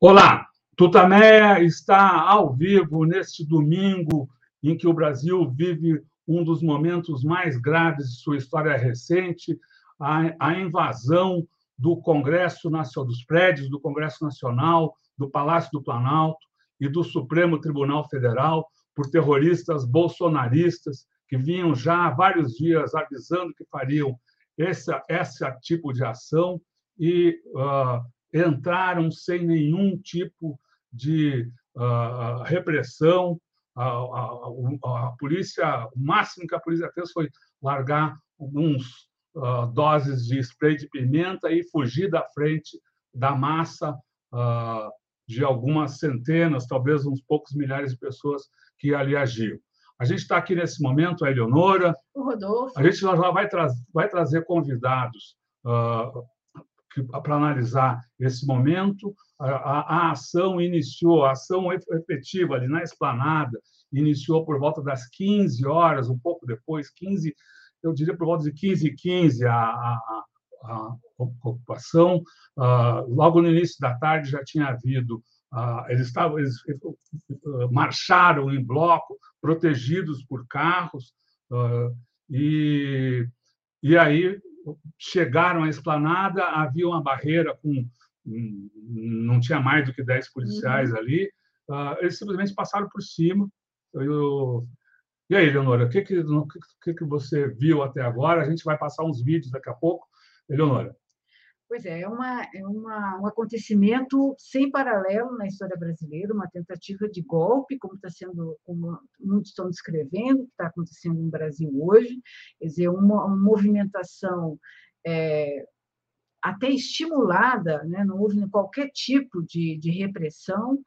Olá, Tutameia está ao vivo neste domingo em que o Brasil vive um dos momentos mais graves de sua história recente, a, a invasão do Congresso Nacional, dos prédios do Congresso Nacional, do Palácio do Planalto e do Supremo Tribunal Federal por terroristas bolsonaristas que vinham já há vários dias avisando que fariam esse, esse tipo de ação e uh, entraram sem nenhum tipo de uh, repressão. A, a, a, polícia, o máximo que a polícia fez foi largar alguns uh, doses de spray de pimenta e fugir da frente da massa uh, de algumas centenas, talvez uns poucos milhares de pessoas que ali agiam. A gente está aqui nesse momento, a Eleonora. O Rodolfo. A gente já vai, tra vai trazer convidados uh, para analisar esse momento. A, a, a, ação iniciou, a ação efetiva ali na esplanada, iniciou por volta das 15 horas, um pouco depois, 15 eu diria por volta de 15 e 15 a, a, a ocupação. Uh, logo no início da tarde já tinha havido, uh, eles, estavam, eles uh, marcharam em bloco, protegidos por carros, e, e aí chegaram à esplanada, havia uma barreira com. Não tinha mais do que 10 policiais uhum. ali, eles simplesmente passaram por cima. Eu, e aí, Leonora, o que, que, que, que você viu até agora? A gente vai passar uns vídeos daqui a pouco. Leonora. Pois é, é, uma, é uma, um acontecimento sem paralelo na história brasileira, uma tentativa de golpe, como está sendo, como muitos estão descrevendo, que está acontecendo no Brasil hoje, quer dizer, uma, uma movimentação é, até estimulada, né? não houve qualquer tipo de, de repressão,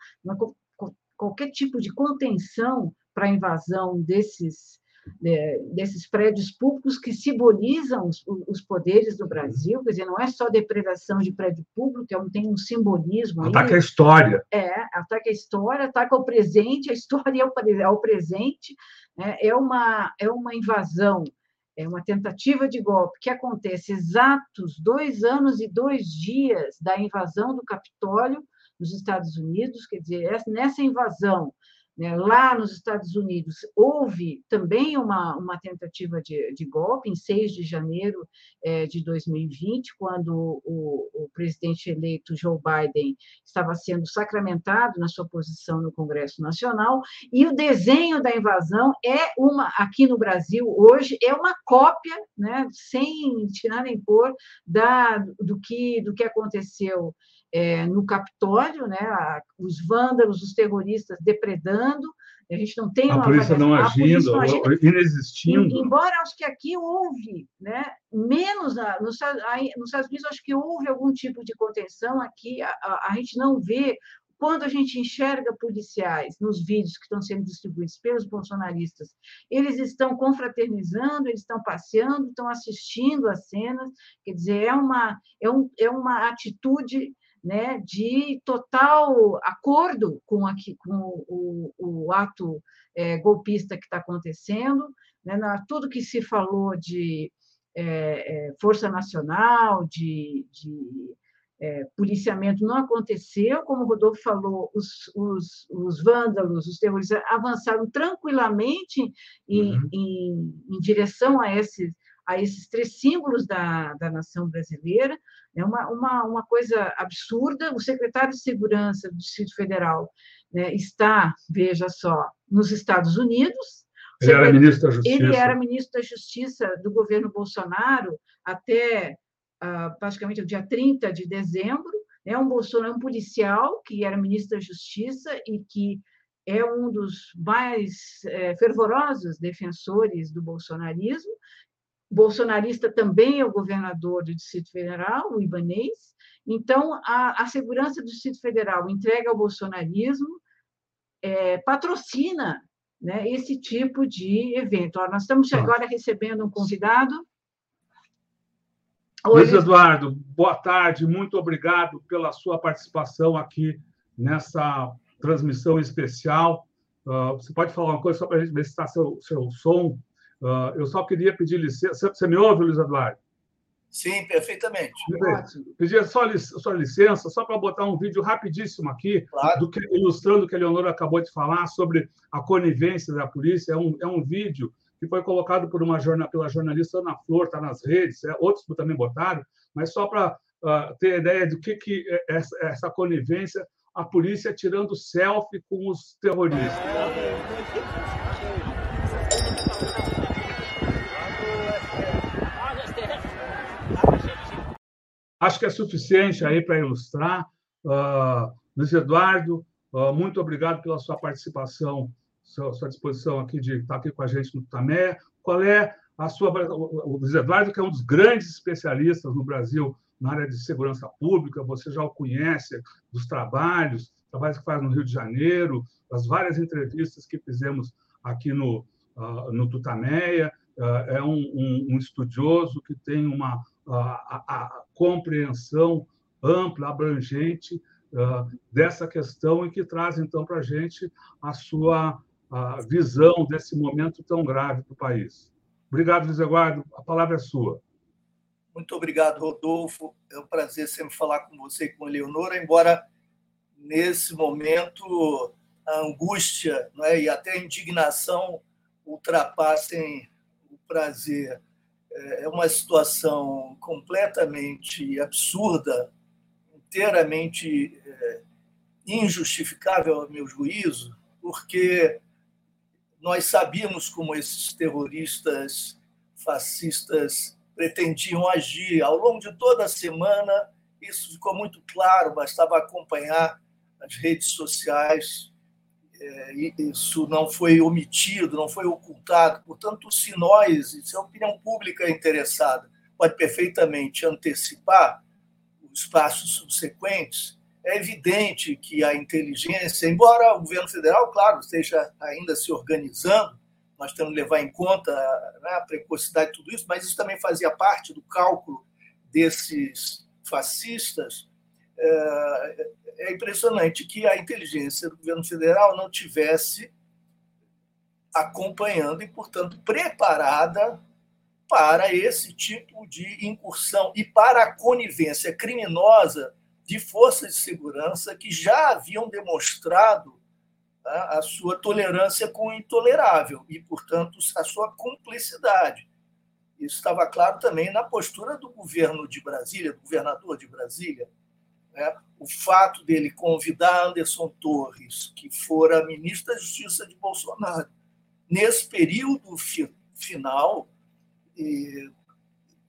qualquer tipo de contenção para a invasão desses, é, desses prédios públicos que simbolizam os, os, poderes do Brasil, quer dizer, não é só depredação de prédio público, é tem um simbolismo. Ataca aí. a história. É, ataca a história, ataca o presente, a história é o, é o presente, né? é, uma, é uma invasão, é uma tentativa de golpe que acontece exatos dois anos e dois dias da invasão do Capitólio nos Estados Unidos, quer dizer, nessa invasão né? Lá nos Estados Unidos, houve também uma, uma tentativa de, de golpe, em 6 de janeiro é, de 2020, quando o, o, presidente eleito Joe Biden estava sendo sacramentado na sua posição no Congresso Nacional, e o desenho da invasão é uma, aqui no Brasil, hoje, é uma cópia, né, sem tirar nem pôr, da, do, que, do que aconteceu é, no Capitólio, né, os vândalos, os terroristas depredando, a gente não tem a uma polícia não agindo, não agindo, inexistindo. Embora acho que aqui houve, né, menos na, nos, nos Estados Unidos acho que houve algum tipo de contenção, aqui a, a, a gente não vê quando a gente enxerga policiais nos vídeos que estão sendo distribuídos pelos bolsonaristas, eles estão confraternizando, eles estão passeando, estão assistindo às cenas, quer dizer, é uma, é um, é uma atitude né, de total acordo com, aqui, com o, o ato é, golpista que está acontecendo, né, na, tudo que se falou de é, é, força nacional, de, de é, policiamento não aconteceu, como o Rodolfo falou, os, os, os vândalos, os terroristas avançaram tranquilamente em, uhum. em, em direção a esses, a esses três símbolos da, da nação brasileira, é uma, uma, uma coisa absurda. O secretário de Segurança do Distrito Federal né, está, veja só, nos Estados Unidos. Ele era ministro da Justiça. Ele era ministro da Justiça do governo Bolsonaro até uh, praticamente o dia 30 de dezembro. É um Bolsonaro, um policial que era ministro da Justiça e que é um dos mais é, fervorosos defensores do bolsonarismo bolsonarista também é o governador do Distrito Federal, o Ibanês. Então, a, a segurança do Distrito Federal entrega ao bolsonarismo, é, patrocina né, esse tipo de evento. Ó, nós estamos agora recebendo um convidado. Oi. Luiz Eduardo, boa tarde, muito obrigado pela sua participação aqui nessa transmissão especial. Uh, você pode falar uma coisa só para a gente ver se está seu, seu som? Uh, eu só queria pedir licença. Você me ouve, Luiz Eduardo? Sim, perfeitamente. Pedir só, só licença, só para botar um vídeo rapidíssimo aqui, claro. do que, ilustrando o que a Leonora acabou de falar sobre a conivência da polícia. É um, é um vídeo que foi colocado por uma jornal, pela jornalista Ana Flor, está nas redes, é, outros também botaram, mas só para uh, ter ideia do que, que é essa, essa conivência, a polícia tirando selfie com os terroristas. Acho que é suficiente aí para ilustrar. Uh, Luiz Eduardo, uh, muito obrigado pela sua participação, sua, sua, disposição aqui de estar aqui com a gente no Tamé. Qual é a sua. O Luiz Eduardo, que é um dos grandes especialistas no Brasil na área de segurança pública, você já o conhece dos trabalhos, trabalhos que faz no Rio de Janeiro, as várias entrevistas que fizemos aqui no, uh, no Tutameia. é um, um, um estudioso que tem uma a, a compreensão ampla, abrangente uh, dessa questão e que traz, então, para a gente a sua a visão desse momento tão grave para o país. Obrigado, Luiz Eduardo. A palavra é sua. Muito obrigado, Rodolfo. É um prazer sempre falar com você e com a Leonora, embora nesse momento a angústia né, e até a indignação ultrapassem o prazer é uma situação completamente absurda, inteiramente é, injustificável, ao meu juízo, porque nós sabíamos como esses terroristas fascistas pretendiam agir. Ao longo de toda a semana, isso ficou muito claro, bastava acompanhar as redes sociais isso não foi omitido, não foi ocultado. Portanto, se nós, se a opinião pública interessada pode perfeitamente antecipar os passos subsequentes, é evidente que a inteligência, embora o governo federal, claro, esteja ainda se organizando, nós temos que levar em conta né, a precocidade de tudo isso, mas isso também fazia parte do cálculo desses fascistas. É, é impressionante que a inteligência do governo federal não tivesse acompanhando e, portanto, preparada para esse tipo de incursão e para a conivência criminosa de forças de segurança que já haviam demonstrado né, a sua tolerância com o intolerável e, portanto, a sua cumplicidade. Isso estava claro também na postura do governo de Brasília, do governador de Brasília, né? O fato dele convidar Anderson Torres, que fora ministro da Justiça de Bolsonaro, nesse período fi final,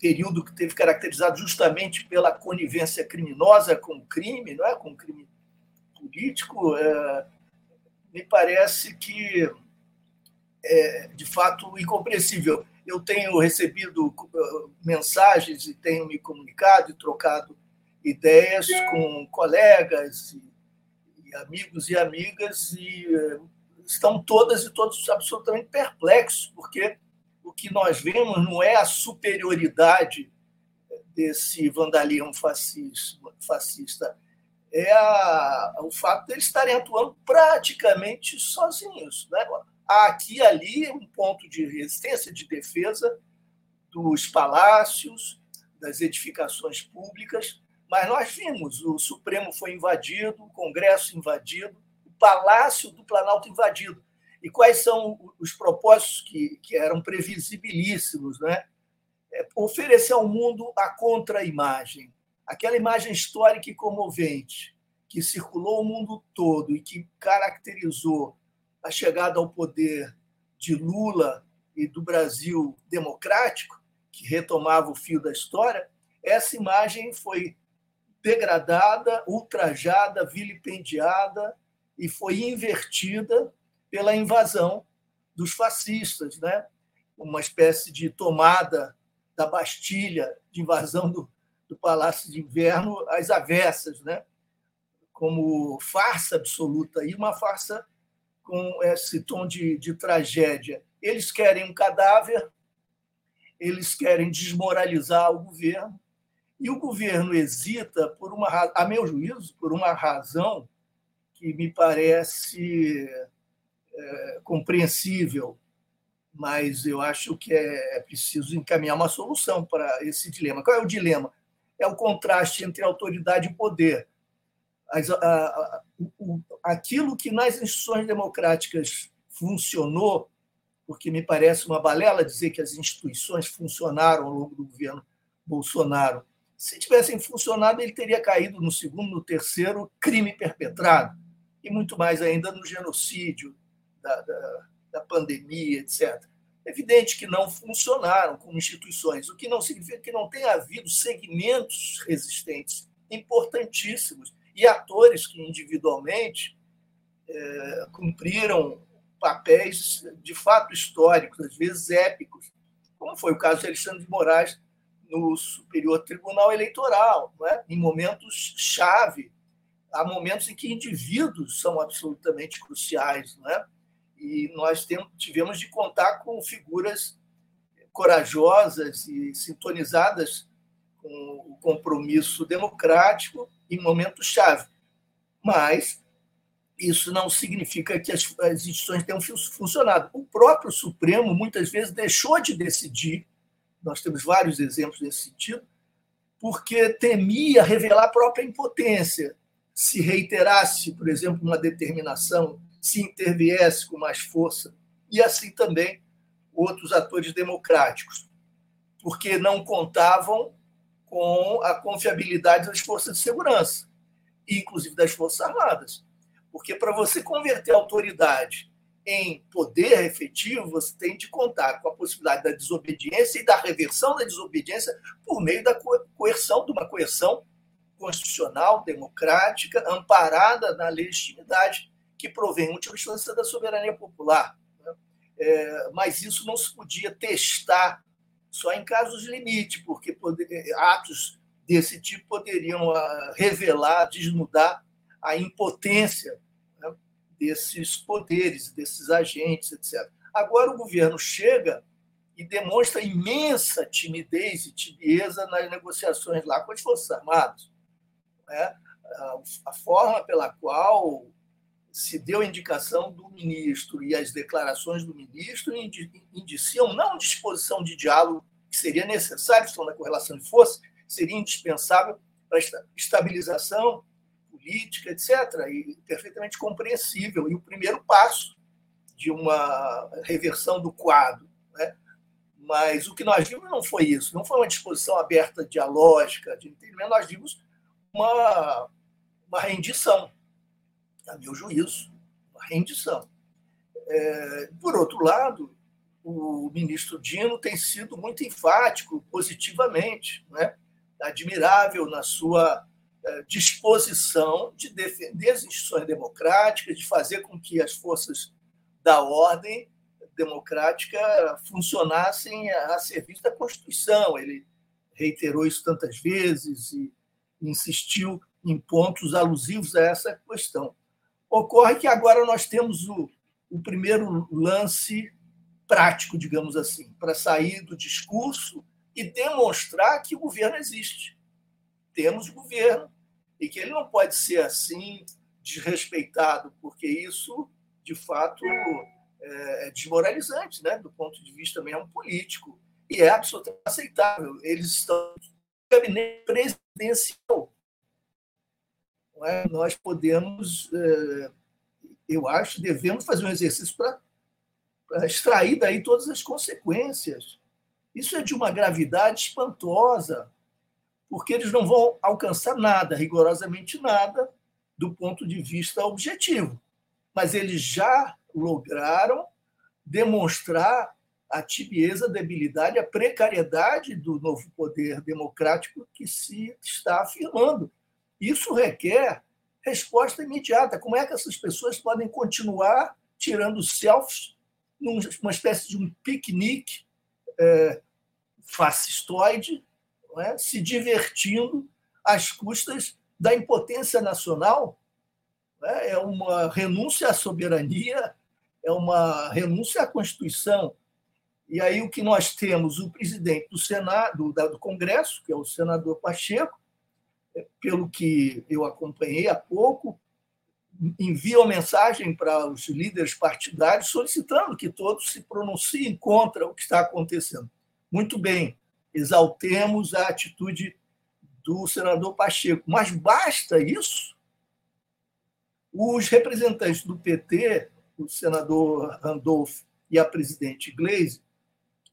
período que teve caracterizado justamente pela conivência criminosa com o crime, não é? com o crime político, é, me parece que é, de fato incompreensível. Eu tenho recebido uh, mensagens e tenho me comunicado e trocado ideias com colegas e, amigos e amigas e eh, estão todas e todos absolutamente perplexos, porque o que nós vemos não é a superioridade desse vandalismo fascista, é a, o fato de eles estarem atuando praticamente sozinhos. Né? Há aqui e ali um ponto de resistência, de defesa dos palácios, das edificações públicas, mas nós vimos, o Supremo foi invadido, o Congresso invadido, o Palácio do Planalto invadido. E quais são os propósitos que, que eram previsibilíssimos? Né? É oferecer ao mundo a contra-imagem, aquela imagem histórica e comovente que circulou o mundo todo e que caracterizou a chegada ao poder de Lula e do Brasil democrático, que retomava o fio da história, essa imagem foi degradada, ultrajada, vilipendiada e foi invertida pela invasão dos fascistas, né? uma espécie de tomada da Bastilha, de invasão do, do Palácio de Inverno às avessas, né? como farsa absoluta e uma farsa com esse tom de, de tragédia. Eles querem um cadáver, eles querem desmoralizar o governo, E o governo hesita, por uma, a meu juízo, por uma razão que me parece é, compreensível, mas eu acho que é, é preciso encaminhar uma solução para esse dilema. Qual é o dilema? É o contraste entre autoridade e poder. As, a, a, o, aquilo que nas instituições democráticas funcionou, porque me parece uma balela dizer que as instituições funcionaram ao longo do governo Bolsonaro. Se tivessem funcionado, ele teria caído no segundo, no terceiro crime perpetrado, e muito mais ainda no genocídio, da, da, da pandemia, etc. Evidente que não funcionaram como instituições, o que não significa que não tenha havido segmentos resistentes importantíssimos e atores que individualmente é, cumpriram papéis de fato históricos, às vezes épicos, como foi o caso de Alexandre de Moraes no Superior Tribunal Eleitoral, é? em momentos chave, há momentos em que indivíduos são absolutamente cruciais, não é? E nós tivemos de contar com figuras corajosas e sintonizadas com o compromisso democrático em momentos chave. Mas isso não significa que as, as instituições tenham funcionado. O próprio Supremo muitas vezes deixou de decidir, nós temos vários exemplos nesse sentido, porque temia revelar a própria impotência. Se reiterasse, por exemplo, uma determinação se interviesse com mais força, e assim também outros atores democráticos, porque não contavam com a confiabilidade das forças de segurança, inclusive das Forças Armadas. Porque para você converter a autoridade em poder efetivo, você tem de contar com a possibilidade da desobediência e da reversão da desobediência por meio da coerção, de uma coerção constitucional, democrática, amparada na legitimidade que provém última instância da soberania popular. Né? É, mas isso não se podia testar só em casos de limite, porque poder, atos desse tipo poderiam uh, revelar, desnudar a impotência desses poderes, desses agentes, etc. Agora o governo chega e demonstra imensa timidez e tibieza nas negociações lá com as Forças Armadas. Né? A forma pela qual se deu a indicação do ministro e as declarações do ministro indiciam não disposição de diálogo que seria necessário, estão na correlação de força, seria indispensável para a estabilização política, etc., e perfeitamente compreensível, e o primeiro passo de uma reversão do quadro. Né? Mas o que nós vimos não foi isso, não foi uma disposição aberta dialógica, de entendimento, nós vimos uma, uma rendição a meu juízo, uma rendição. É, por outro lado, o ministro Dino tem sido muito enfático, positivamente, né? admirável na sua disposição de defender as instituições democráticas, de fazer com que as forças da ordem democrática funcionassem a serviço da Constituição. Ele reiterou isso tantas vezes e insistiu em pontos alusivos a essa questão. Ocorre que agora nós temos o, o primeiro lance prático, digamos assim, para sair do discurso e demonstrar que o governo existe. Temos governo e que ele não pode ser assim desrespeitado, porque isso, de fato, é desmoralizante, né? do ponto de vista mesmo político. E é absolutamente aceitável. Eles estão no gabinete presidencial é? nós podemos, é, eu acho, devemos fazer um exercício para extrair daí todas as consequências. Isso é de uma gravidade espantosa, porque eles não vão alcançar nada, rigorosamente nada, do ponto de vista objetivo. Mas eles já lograram demonstrar a tibieza, a debilidade, a precariedade do novo poder democrático que se está afirmando. Isso requer resposta imediata. Como é que essas pessoas podem continuar tirando selfies numa espécie de um piquenique é, fascistoide, é? se divertindo às custas da impotência nacional? É? é uma renúncia à soberania, é uma renúncia à Constituição. E aí o que nós temos, o presidente do Senado, do Congresso, que é o senador Pacheco, é, pelo que eu acompanhei há pouco, envia uma mensagem para os líderes partidários solicitando que todos se pronunciem contra o que está acontecendo. Muito bem, exaltemos a atitude do senador Pacheco, mas basta isso? Os representantes do PT, o senador Randolph e a presidente Gleisi,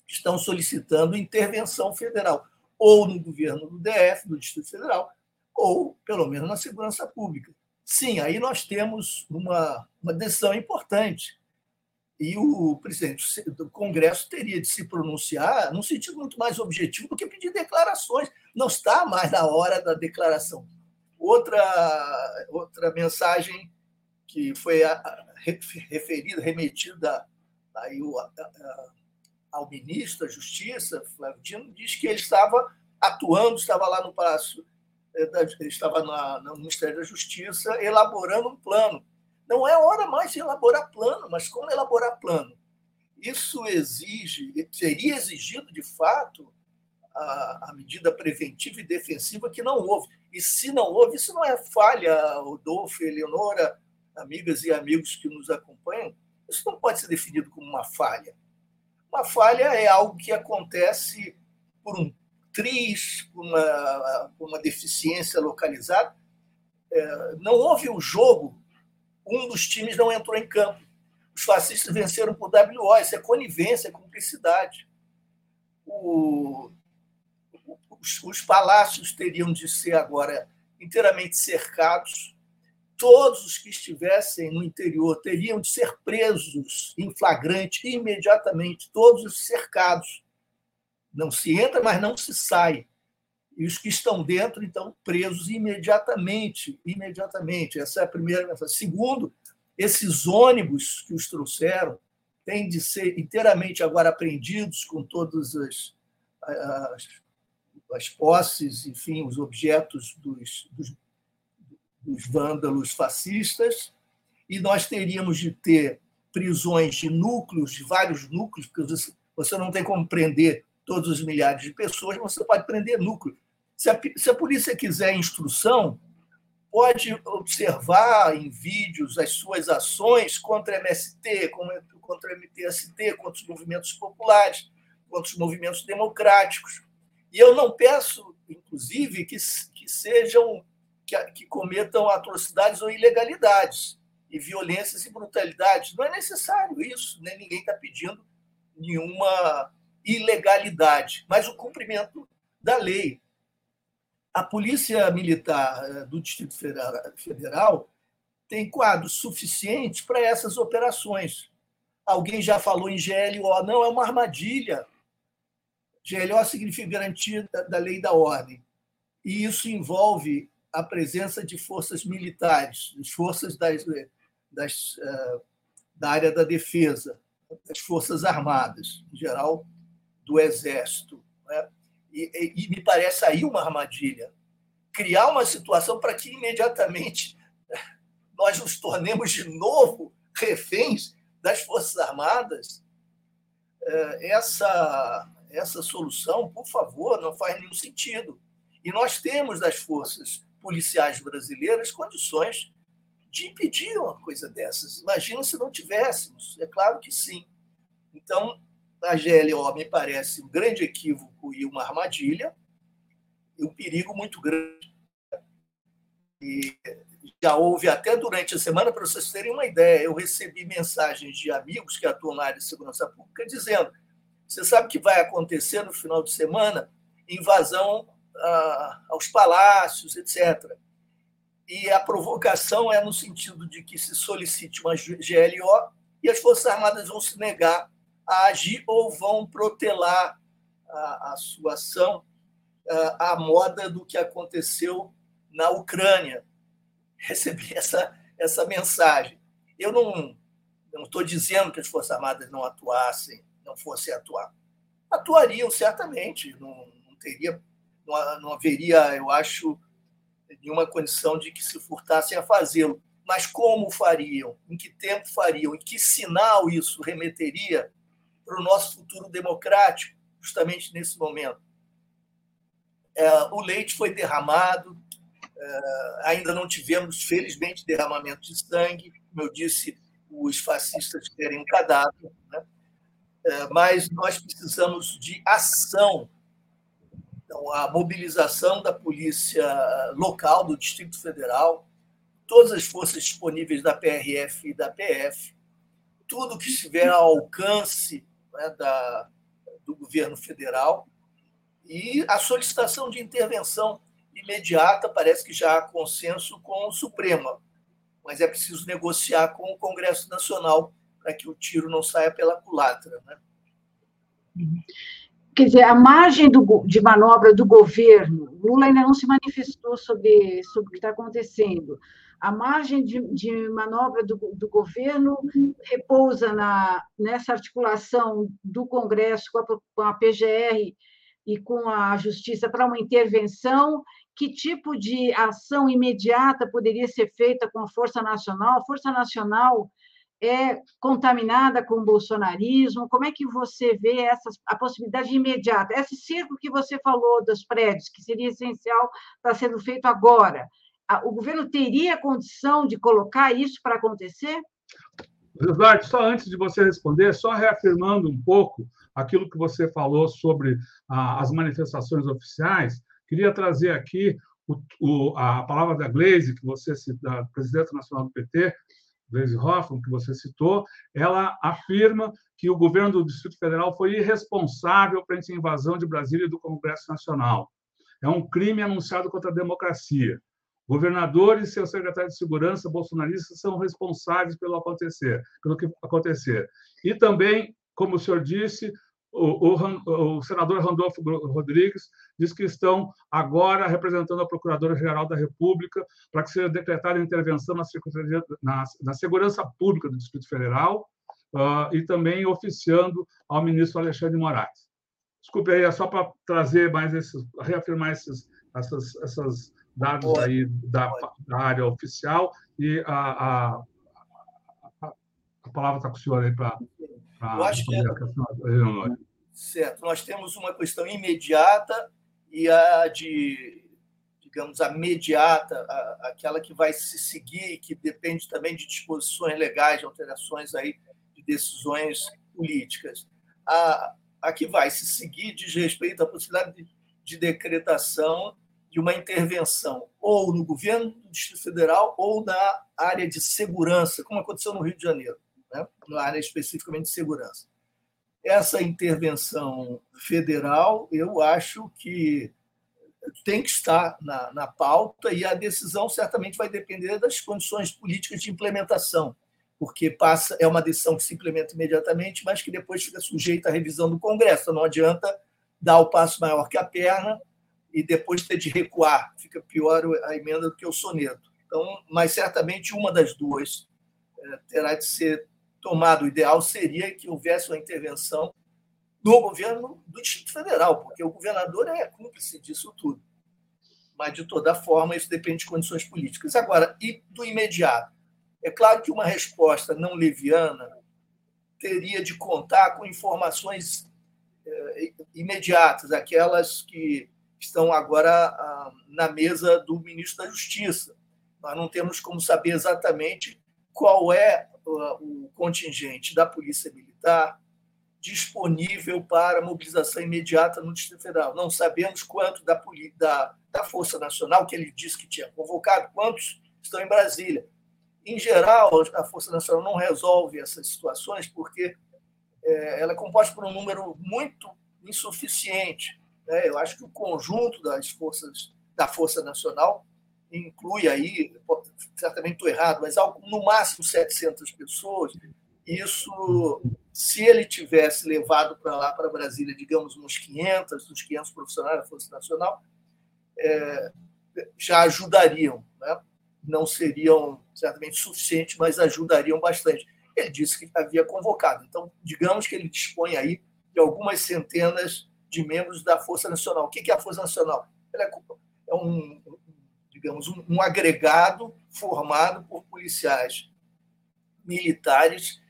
estão solicitando intervenção federal, ou no governo do DF, do Distrito Federal, ou pelo menos na segurança pública. Sim, aí nós temos uma, uma decisão importante. E o presidente do Congresso teria de se pronunciar num sentido muito mais objetivo do que pedir declarações. Não está mais na hora da declaração. Outra, outra mensagem que foi referida, remetida aí ao ministro da Justiça, Flávio Dino, diz que ele estava atuando, estava lá no Palácio é, estava na, no Ministério da Justiça elaborando um plano. Não é hora mais de elaborar plano, mas como elaborar plano? Isso exige, seria exigido de fato a, a, medida preventiva e defensiva que não houve. E se não houve, isso não é falha, Rodolfo, Eleonora, amigas e amigos que nos acompanham, isso não pode ser definido como uma falha. Uma falha é algo que acontece por um triz, uma, uma deficiência localizada. É, não houve o um jogo, um dos times não entrou em campo. Os fascistas venceram por WO, isso é conivência, é cumplicidade. O, os, os palácios teriam de ser agora inteiramente cercados. Todos os que estivessem no interior teriam de ser presos em flagrante imediatamente, todos os cercados não se entra, mas não se sai. E os que estão dentro, então, presos imediatamente. Imediatamente. Essa é a primeira mensagem. Segundo, esses ônibus que os trouxeram têm de ser inteiramente agora apreendidos com todas as, as, as posses, enfim, os objetos dos, dos, dos vândalos fascistas, e nós teríamos de ter prisões de núcleos, de vários núcleos, porque você não tem como prender todos os milhares de pessoas, você pode prender núcleo. Se a, se a polícia quiser instrução, pode observar em vídeos as suas ações contra MST, contra a MTST, contra os movimentos populares, contra os movimentos democráticos. E eu não peço, inclusive, que, que sejam que, que cometam atrocidades ou ilegalidades e violências e brutalidades. Não é necessário isso, nem ninguém está pedindo nenhuma ilegalidade, mas o cumprimento da lei. A Polícia Militar eh, do Distrito Federal tem quadros suficientes para essas operações. Alguém já falou em GLO, não, é uma armadilha. GLO significa garantia da lei e da ordem. E isso envolve a presença de forças militares, forças das, das, eh, da área da defesa, das forças armadas, em geral, do Exército. Né? E, e, e me parece aí uma armadilha. Criar uma situação para que imediatamente nós nos tornemos de novo reféns das Forças Armadas. É, essa, essa solução, por favor, não faz nenhum sentido. E nós temos das forças policiais brasileiras condições de impedir uma coisa dessas. Imagina se não tivéssemos. É claro que sim. Então, a GLO me parece um grande equívoco e uma armadilha, e um perigo muito grande. E já houve até durante a semana, para vocês terem uma ideia, eu recebi mensagens de amigos que atuam na área de segurança pública dizendo: você sabe que vai acontecer no final de semana invasão ah, aos palácios, etc. E a provocação é no sentido de que se solicite uma GLO e as Forças Armadas vão se negar a agir ou vão protelar a, a sua ação à moda do que aconteceu na Ucrânia. Recebi essa, essa mensagem. Eu não estou dizendo que as Forças Armadas não atuassem, não fossem atuar. Atuariam certamente, não, não teria, não, não haveria, eu acho, nenhuma condição de que se furtassem a fazê-lo. Mas como fariam? Em que tempo fariam? Em que sinal isso remeteria para o nosso futuro democrático, justamente nesse momento. É, o leite foi derramado, é, ainda não tivemos, felizmente, derramamento de sangue. Como eu disse, os fascistas querem um cadáver, né? É, mas nós precisamos de ação. Então, a mobilização da polícia local, do Distrito Federal, todas as forças disponíveis da PRF e da PF, tudo que estiver ao alcance né, da, do governo federal, e a solicitação de intervenção imediata, parece que já há consenso com o Supremo, mas é preciso negociar com o Congresso Nacional para que o tiro não saia pela culatra. Né? Quer dizer, a margem do, de manobra do governo, Lula ainda não se manifestou sobre, sobre o que está acontecendo. A margem de, de manobra do, do, governo repousa na, nessa articulação do Congresso com a, com a PGR e com a Justiça para uma intervenção que tipo de ação imediata poderia ser feita com a Força Nacional? A Força Nacional é contaminada com o bolsonarismo? Como é que você vê essa, a possibilidade imediata? Esse circo que você falou dos prédios, que seria essencial, está sendo feito agora. O governo teria condição de colocar isso para acontecer? Eduardo, só antes de você responder, só reafirmando um pouco aquilo que você falou sobre as manifestações oficiais, queria trazer aqui o, o, a palavra da Glaze, que você da presidenta nacional do PT, Gleisi Hoffmann, que você citou, ela afirma que o governo do Distrito Federal foi irresponsável frente à invasão de Brasília e do Congresso Nacional. É um crime anunciado contra a democracia. Governadores e seu secretário de segurança bolsonaristas são responsáveis pelo acontecer, pelo que acontecer. E também, como o senhor disse, o, o, o, senador Randolfo Rodrigues diz que estão agora representando a Procuradora-Geral da República para que seja decretada intervenção na, na, na, Segurança Pública do Distrito Federal uh, e também oficiando ao ministro Alexandre Moraes. Desculpe aí, é só para trazer mais esses, reafirmar esses, essas, essas dados aí da, da área oficial e a, a, a, palavra está com o senhor aí para eu acho que é... Certo. Nós temos uma questão imediata e a de, digamos, a mediata, a, aquela que vai se seguir, que depende também de disposições legais, de alterações aí de decisões políticas. A, a que vai se seguir diz respeito à possibilidade de, de decretação de uma intervenção ou no governo do Distrito Federal ou na área de segurança, como aconteceu no Rio de Janeiro né? na área especificamente de segurança. Essa intervenção federal, eu acho que tem que estar na, na pauta e a decisão certamente vai depender das condições políticas de implementação, porque passa é uma decisão que se implementa imediatamente, mas que depois fica sujeita à revisão do Congresso. Não adianta dar o passo maior que a perna e depois ter de recuar. Fica pior a emenda do que o soneto. Então, mas certamente uma das duas é, terá de ser tomado. O ideal seria que houvesse uma intervenção do governo do Distrito Federal, porque o governador é cúmplice disso tudo. Mas, de toda forma, isso depende de condições políticas. Agora, e do imediato? É claro que uma resposta não leviana teria de contar com informações eh, imediatas, aquelas que estão agora ah, na mesa do ministro da Justiça. Nós não temos como saber exatamente qual é o contingente da Polícia Militar disponível para mobilização imediata no Distrito Federal. Não sabemos quanto da, da, da Força Nacional, que ele disse que tinha convocado, quantos estão em Brasília. Em geral, a Força Nacional não resolve essas situações porque é, ela é composta por um número muito insuficiente. Né? Eu acho que o conjunto das forças da Força Nacional inclui aí, certamente estou errado, mas no máximo 700 pessoas. Isso, se ele tivesse levado para lá, para Brasília, digamos, uns 500, uns 500 profissionais da Força Nacional, é, já ajudariam. Né? Não seriam certamente suficientes, mas ajudariam bastante. Ele disse que havia convocado. Então, digamos que ele dispõe aí de algumas centenas de membros da Força Nacional. O que é a Força Nacional? Ela é, é um, digamos, um, um agregado formado por policiais militares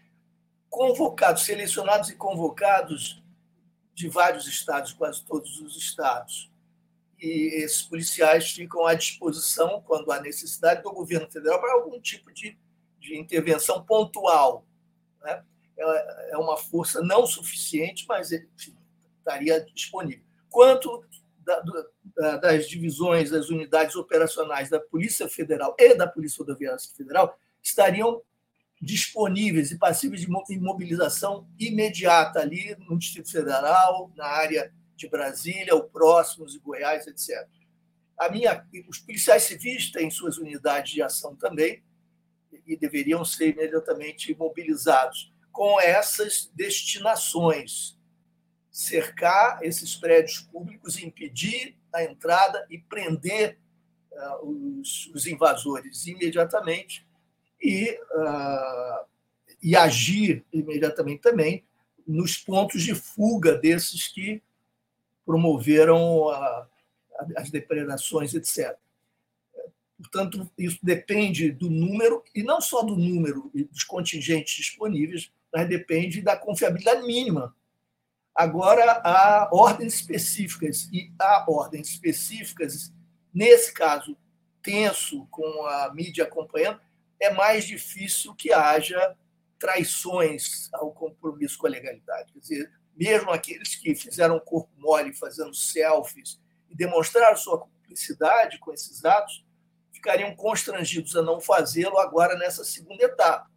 convocados, selecionados e convocados de vários estados, quase todos os estados. E esses policiais ficam à disposição, quando há necessidade, do governo federal para algum tipo de, de intervenção pontual. Né? É, é uma força não suficiente, mas enfim, estaria disponível. Quanto da, da, das divisões, das unidades operacionais da Polícia Federal e da Polícia Rodoviária Federal, estariam disponíveis e passíveis de mobilização imediata ali no Distrito Federal, na área de Brasília, o Próximos e Goiás, etc. A minha, os policiais civis têm suas unidades de ação também e deveriam ser imediatamente mobilizados com essas destinações. Cercar esses prédios públicos, impedir a entrada e prender uh, os, os invasores imediatamente e, uh, e agir imediatamente também nos pontos de fuga desses que promoveram a, as depredações, etc. Portanto, isso depende do número, e não só do número e dos contingentes disponíveis, mas depende da confiabilidade mínima. Agora, há ordens específicas, e há ordens específicas, nesse caso tenso, com a mídia acompanhando, é mais difícil que haja traições ao compromisso com a legalidade. Quer dizer, mesmo aqueles que fizeram corpo mole fazendo selfies e demonstraram sua cumplicidade com esses atos, ficariam constrangidos a não fazê-lo agora nessa segunda etapa.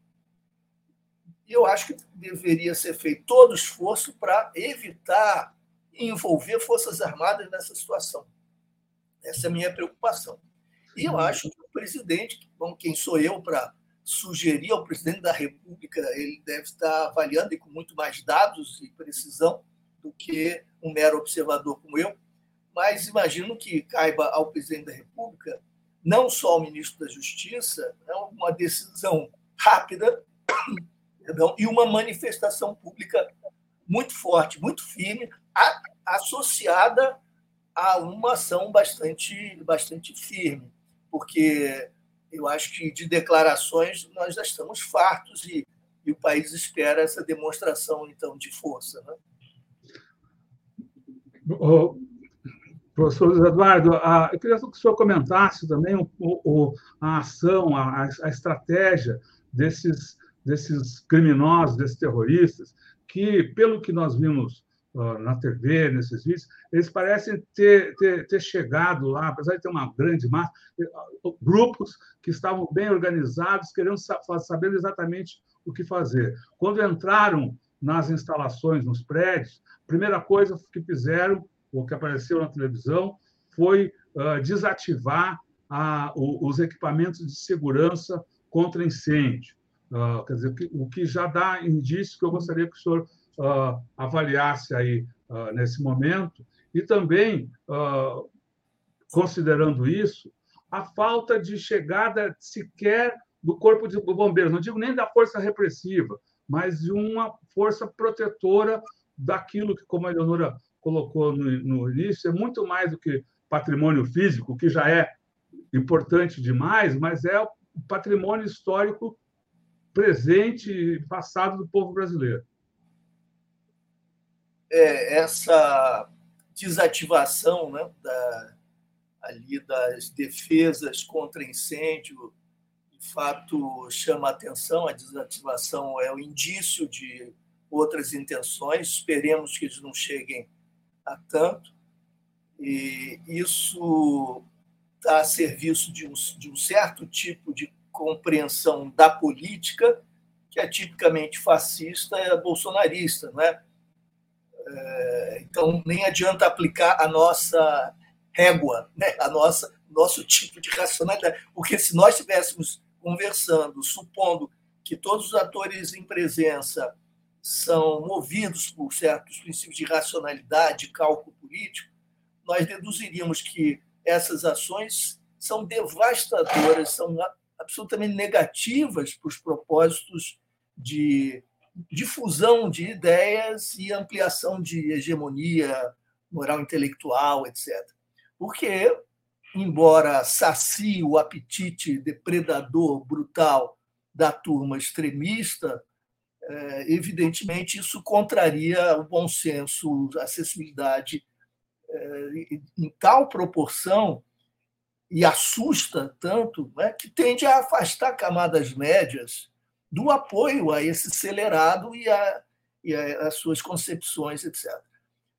E eu acho que deveria ser feito todo o esforço para evitar envolver Forças Armadas nessa situação. Essa é a minha preocupação. E eu acho que o presidente, bom, quem sou eu para sugerir ao presidente da República, ele deve estar avaliando e com muito mais dados e precisão do que um mero observador como eu, mas imagino que caiba ao presidente da República, não só ao ministro da Justiça, é uma decisão rápida perdão, e uma manifestação pública muito forte, muito firme, associada a uma ação bastante, bastante firme porque eu acho que de declarações nós já estamos fartos e, e o país espera essa demonstração, então, de força. Né? Professor Luiz Eduardo, a, eu queria que o senhor comentasse também o, a ação, a, a estratégia desses, desses criminosos, desses terroristas, que, pelo que nós vimos na TV, nesses vídeos, eles parecem ter, ter, ter, chegado lá, apesar de ter uma grande massa, grupos que estavam bem organizados, querendo saber exatamente o que fazer. Quando entraram nas instalações, nos prédios, a primeira coisa que fizeram, ou que apareceu na televisão, foi uh, desativar a, o, os equipamentos de segurança contra incêndio. Uh, quer dizer, o que já dá indício que eu gostaria que o senhor uh, avaliasse aí uh, nesse momento. E também considerando isso a falta de chegada sequer do corpo de bombeiros, não digo nem da força repressiva, mas de uma força protetora daquilo que, como a Eleonora colocou no, no início, é muito mais do que patrimônio físico, que já é importante demais, mas é o patrimônio histórico presente e passado do povo brasileiro é, essa desativação né, da, ali das defesas contra incêndio, de fato, chama a atenção. A desativação é o indício de outras intenções. Esperemos que eles não cheguem a tanto. E isso está a serviço de um, de um certo tipo de compreensão da política, que é tipicamente fascista e bolsonarista, não é? É, então, nem adianta aplicar a nossa régua, né? a nossa nosso tipo de racionalidade. Porque se nós estivéssemos conversando, supondo que todos os atores em presença são movidos por certos princípios de racionalidade, cálculo político, nós deduziríamos que essas ações são devastadoras, são absolutamente negativas para os propósitos de difusão de ideias e ampliação de hegemonia moral intelectual, etc. Porque, embora sacie o apetite depredador brutal da turma extremista, é, evidentemente, isso contraria o bom senso, a acessibilidade é, em tal proporção e assusta tanto né, que tende a afastar camadas médias do apoio a esse acelerado e, a, e a, as suas concepções, etc.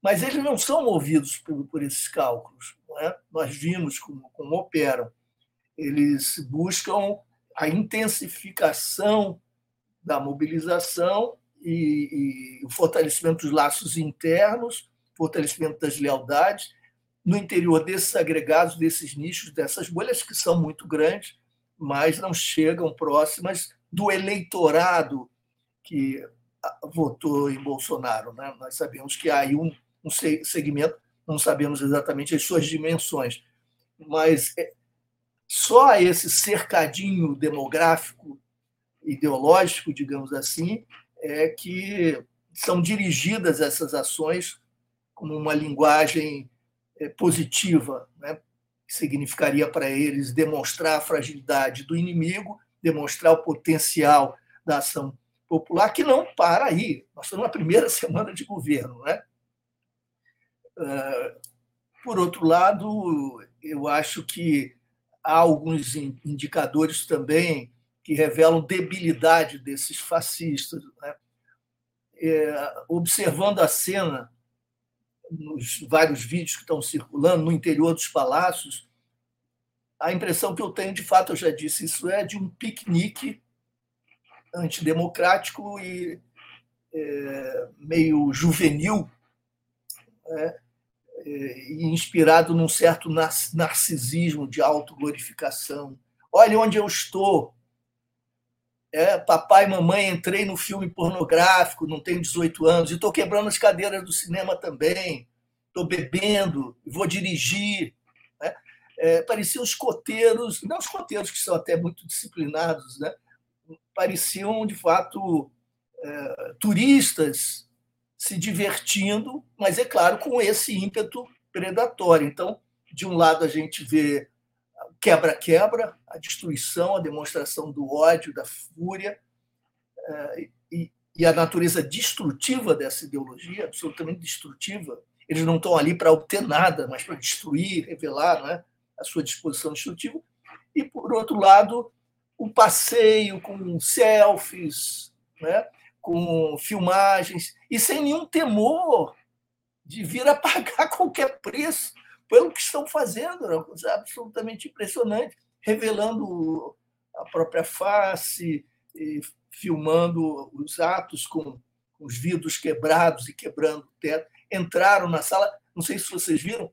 Mas eles não são movidos por, por esses cálculos. É? Nós vimos como, como operam. Eles buscam a intensificação da mobilização e, e o fortalecimento dos laços internos, fortalecimento das lealdades, no interior desses agregados, desses nichos, dessas bolhas que são muito grandes, mas não chegam próximas do eleitorado que ah, votou em Bolsonaro. Né? Nós sabemos que há aí um, um segmento, não sabemos exatamente as suas dimensões, mas é, só esse cercadinho demográfico ideológico, digamos assim, é que são dirigidas essas ações como uma linguagem positiva, né? que significaria para eles demonstrar a fragilidade do inimigo, demonstrar o potencial da ação popular, que não para aí. Nós estamos na primeira semana de governo. Né? Ah, por outro lado, eu acho que há alguns indicadores também que revelam debilidade desses fascistas. Né? É, observando a cena nos vários vídeos que estão circulando no interior dos palácios, a impressão que eu tenho, de fato, eu já disse, isso é de um piquenique antidemocrático e é, meio juvenil, né? é, inspirado num certo narcisismo de autoglorificação. Olha onde eu estou, é, papai e mamãe, entrei no filme pornográfico, não tenho 18 anos, e estou quebrando as cadeiras do cinema também, estou bebendo, vou dirigir. Né? É, pareciam os coteiros, não os coteiros que são até muito disciplinados, né? pareciam, de fato, é, turistas se divertindo, mas, é claro, com esse ímpeto predatório. Então, de um lado, a gente vê quebra-quebra, a destruição, a demonstração do ódio, da fúria eh, e, e a natureza destrutiva dessa ideologia, absolutamente destrutiva. Eles não estão ali para obter nada, mas para destruir, revelar né, a sua disposição destrutiva. E, por outro lado, o passeio com selfies, né, com filmagens, e sem nenhum temor de vir a pagar qualquer preço pelo que estão fazendo, é uma coisa absolutamente impressionante, revelando a própria face, filmando os atos com os vidros quebrados e quebrando o teto. Entraram na sala, não sei se vocês viram,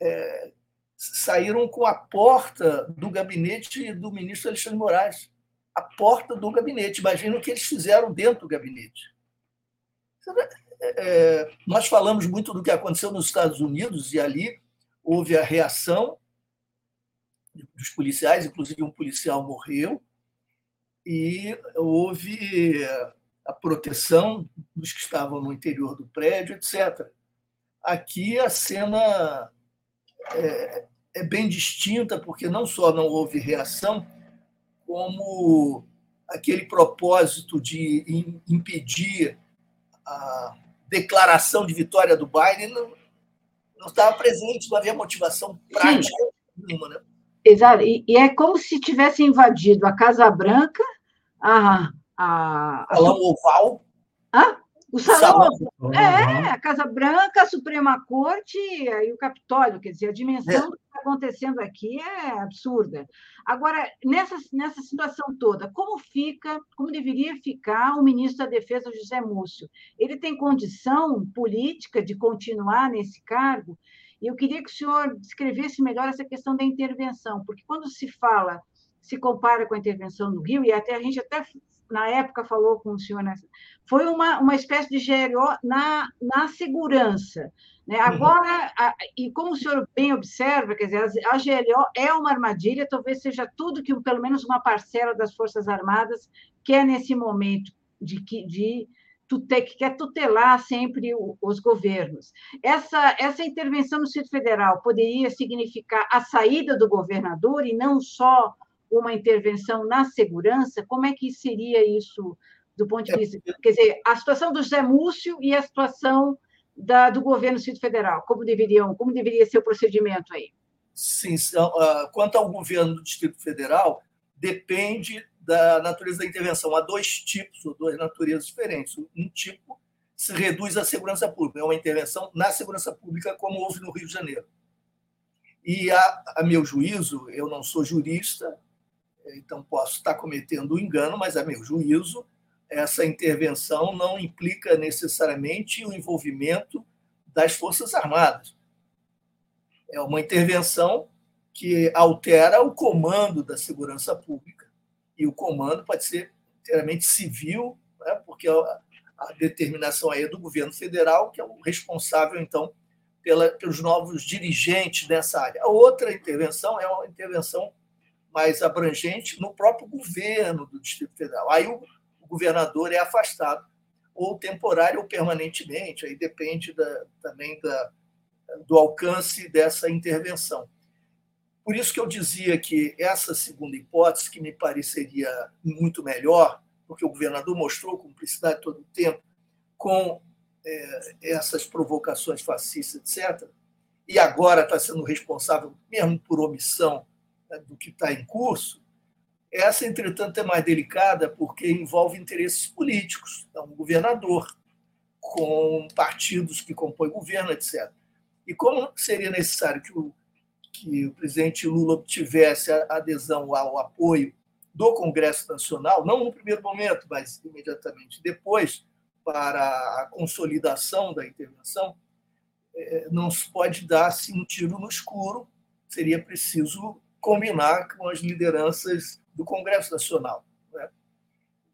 é, saíram com a porta do gabinete do ministro Alexandre Moraes. A porta do gabinete. Imagina o que eles fizeram dentro do gabinete. É, nós falamos muito do que aconteceu nos Estados Unidos e ali houve a reação dos policiais, inclusive um policial morreu, e houve a proteção dos que estavam no interior do prédio, etc. Aqui a cena é, é bem distinta, porque não só não houve reação, como aquele propósito de impedir a declaração de vitória do Biden não, não estava presente, não havia motivação prática Sim. nenhuma. Né? Exato, e, e, é como se tivesse invadido a Casa Branca, a. a, a Salão Oval. Hã? O salão, salão. É, a Casa Branca, a Suprema Corte e o Capitólio, quer dizer, a dimensão é. do que está acontecendo aqui é absurda. Agora, nessa, nessa situação toda, como fica, como deveria ficar o ministro da Defesa, José Múcio? Ele tem condição política de continuar nesse cargo? E eu queria que o senhor descrevesse melhor essa questão da intervenção, porque quando se fala, se compara com a intervenção do Rio, e até a gente até na época falou com o senhor, nessa, foi uma, uma espécie de GLO na, na segurança. Né? Uhum. Agora, a, e como o senhor bem observa, quer dizer, a, a GLO é uma armadilha, talvez seja tudo que pelo menos uma parcela das Forças Armadas quer nesse momento de, de que quer tutelar sempre os governos. Essa, essa intervenção no Distrito Federal poderia significar a saída do governador e não só uma intervenção na segurança? Como é que seria isso do ponto de é. vista. Quer dizer, a situação do José Múcio e a situação da, do governo Distrito Federal, como deveriam, como deveria ser o procedimento aí? Sim, quanto ao governo do Distrito Federal, depende da natureza da intervenção. Há dois tipos, ou duas naturezas diferentes. Um tipo se reduz à segurança pública, é uma intervenção na segurança pública, como houve no Rio de Janeiro. E, a, a meu juízo, eu não sou jurista, então posso estar cometendo um engano, mas, a meu juízo, essa intervenção não implica necessariamente o envolvimento das Forças Armadas. É uma intervenção que altera o comando da segurança pública. E o comando pode ser inteiramente civil, né, porque a determinação aí é do governo federal, que é o responsável, então, pela, pelos novos dirigentes dessa área. A outra intervenção é uma intervenção mais abrangente no próprio governo do Distrito Federal. Aí o, o governador é afastado, ou temporário ou permanentemente, aí depende da, também da, do alcance dessa intervenção. Por isso que eu dizia que essa segunda hipótese, que me pareceria muito melhor, porque o governador mostrou cumplicidade todo o tempo com é, essas provocações fascistas, etc., e agora está sendo responsável, mesmo por omissão, né, do que está em curso, essa, entretanto, é mais delicada porque envolve interesses políticos. Então, o governador, com partidos que compõem governo, etc. E como seria necessário que o, que o presidente Lula obtivesse adesão ao apoio do Congresso Nacional, não no primeiro momento, mas imediatamente depois, para a consolidação da intervenção, é, não se pode dar assim, um tiro no escuro, seria preciso combinar com as lideranças do Congresso Nacional. Né?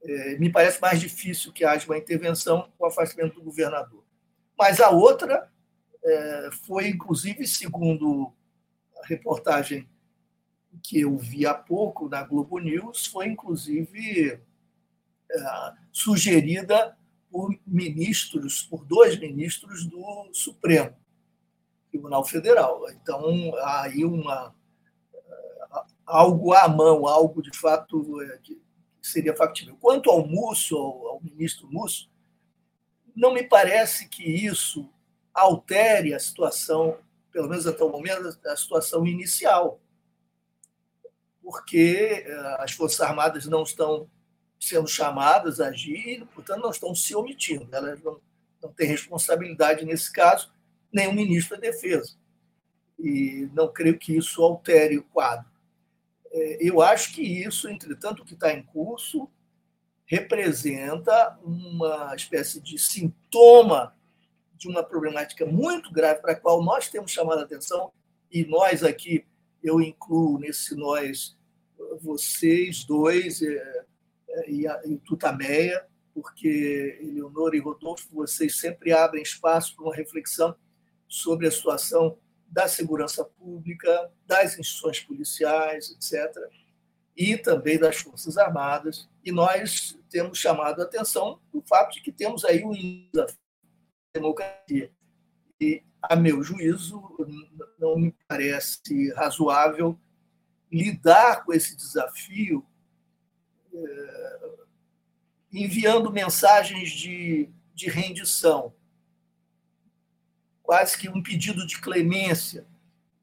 É, me parece mais difícil que haja uma intervenção com o afastamento do governador. Mas a outra é, foi, inclusive, segundo a reportagem que eu vi há pouco na Globo News foi, inclusive, é, sugerida por ministros, por dois ministros do Supremo Tribunal Federal. Então, há aí uma, algo à mão, algo de fato é, que seria factível. Quanto ao Múcio, ao, ao ministro Múcio, não me parece que isso altere a situação, pelo menos até o momento, a situação inicial porque eh, as Forças Armadas não estão sendo chamadas a agir, portanto, não estão se omitindo. Elas não, não têm responsabilidade nesse caso, nem o ministro da Defesa. E não creio que isso altere o quadro. Eh, eu acho que isso, entretanto, que está em curso representa uma espécie de sintoma de uma problemática muito grave para a qual nós temos chamado a atenção, e nós aqui, eu incluo nesse nós vocês dois é, é, e, a, e Tutameia, porque Eleonora e Rodolfo, vocês sempre abrem espaço para uma reflexão sobre a situação da segurança pública, das instituições policiais, etc., e também das Forças Armadas. E nós temos chamado a atenção do fato de que temos aí um desafio da democracia. E, a meu juízo, não me parece razoável lidar com esse desafio é, enviando mensagens de, de rendição, quase que um pedido de clemência.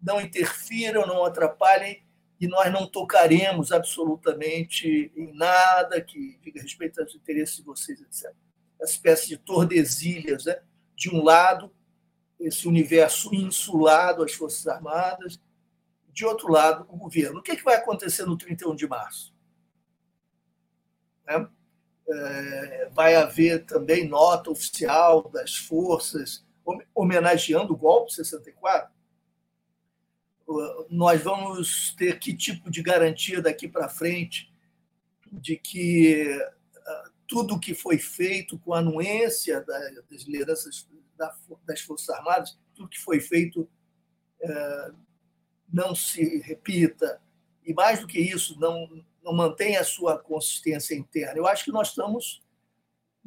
Não interfiram, não atrapalhem, e nós não tocaremos absolutamente em nada que diga respeito aos interesses de vocês, etc. Essa espécie de tordesilhas, né? de um lado, esse universo insulado às Forças Armadas, de outro lado, o governo. O que, é que vai acontecer no 31 de março? É, é, vai haver também nota oficial das forças homenageando o golpe de 64? Nós vamos ter que tipo de garantia daqui para frente de que ah, tudo que foi feito com a anuência das lideranças das Forças Armadas, tudo que foi feito é, não se repita, e mais do que isso, não, não mantenha a sua consistência interna. Eu acho que nós estamos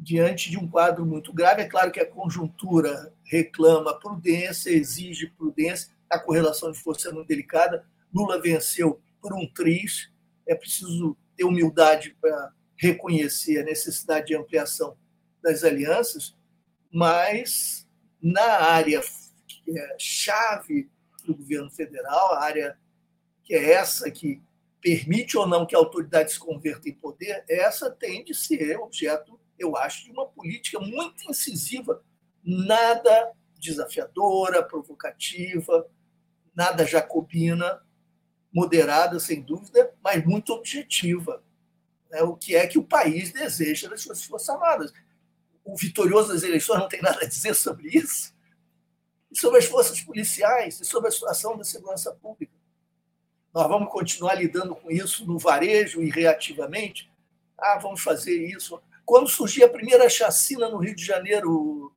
diante de um quadro muito grave. É claro que a conjuntura reclama prudência, exige prudência, a correlação de força é muito delicada. Lula venceu por um triz, é preciso ter humildade para reconhecer a necessidade de ampliação das alianças, mas na área é chave do governo federal, a área que é essa que permite ou não que a autoridade se converta em poder, essa tem de ser objeto, eu acho, de uma política muito incisiva, nada desafiadora, provocativa, nada jacobina, moderada, sem dúvida, mas muito objetiva. Né? O que é que o país deseja das suas Forças Armadas. O vitorioso das eleições não tem nada a dizer sobre isso. E sobre as forças policiais, e sobre a situação da segurança pública. Nós vamos continuar lidando com isso no varejo e reativamente? Ah, vamos fazer isso. Quando surgiu a primeira chacina no Rio de Janeiro,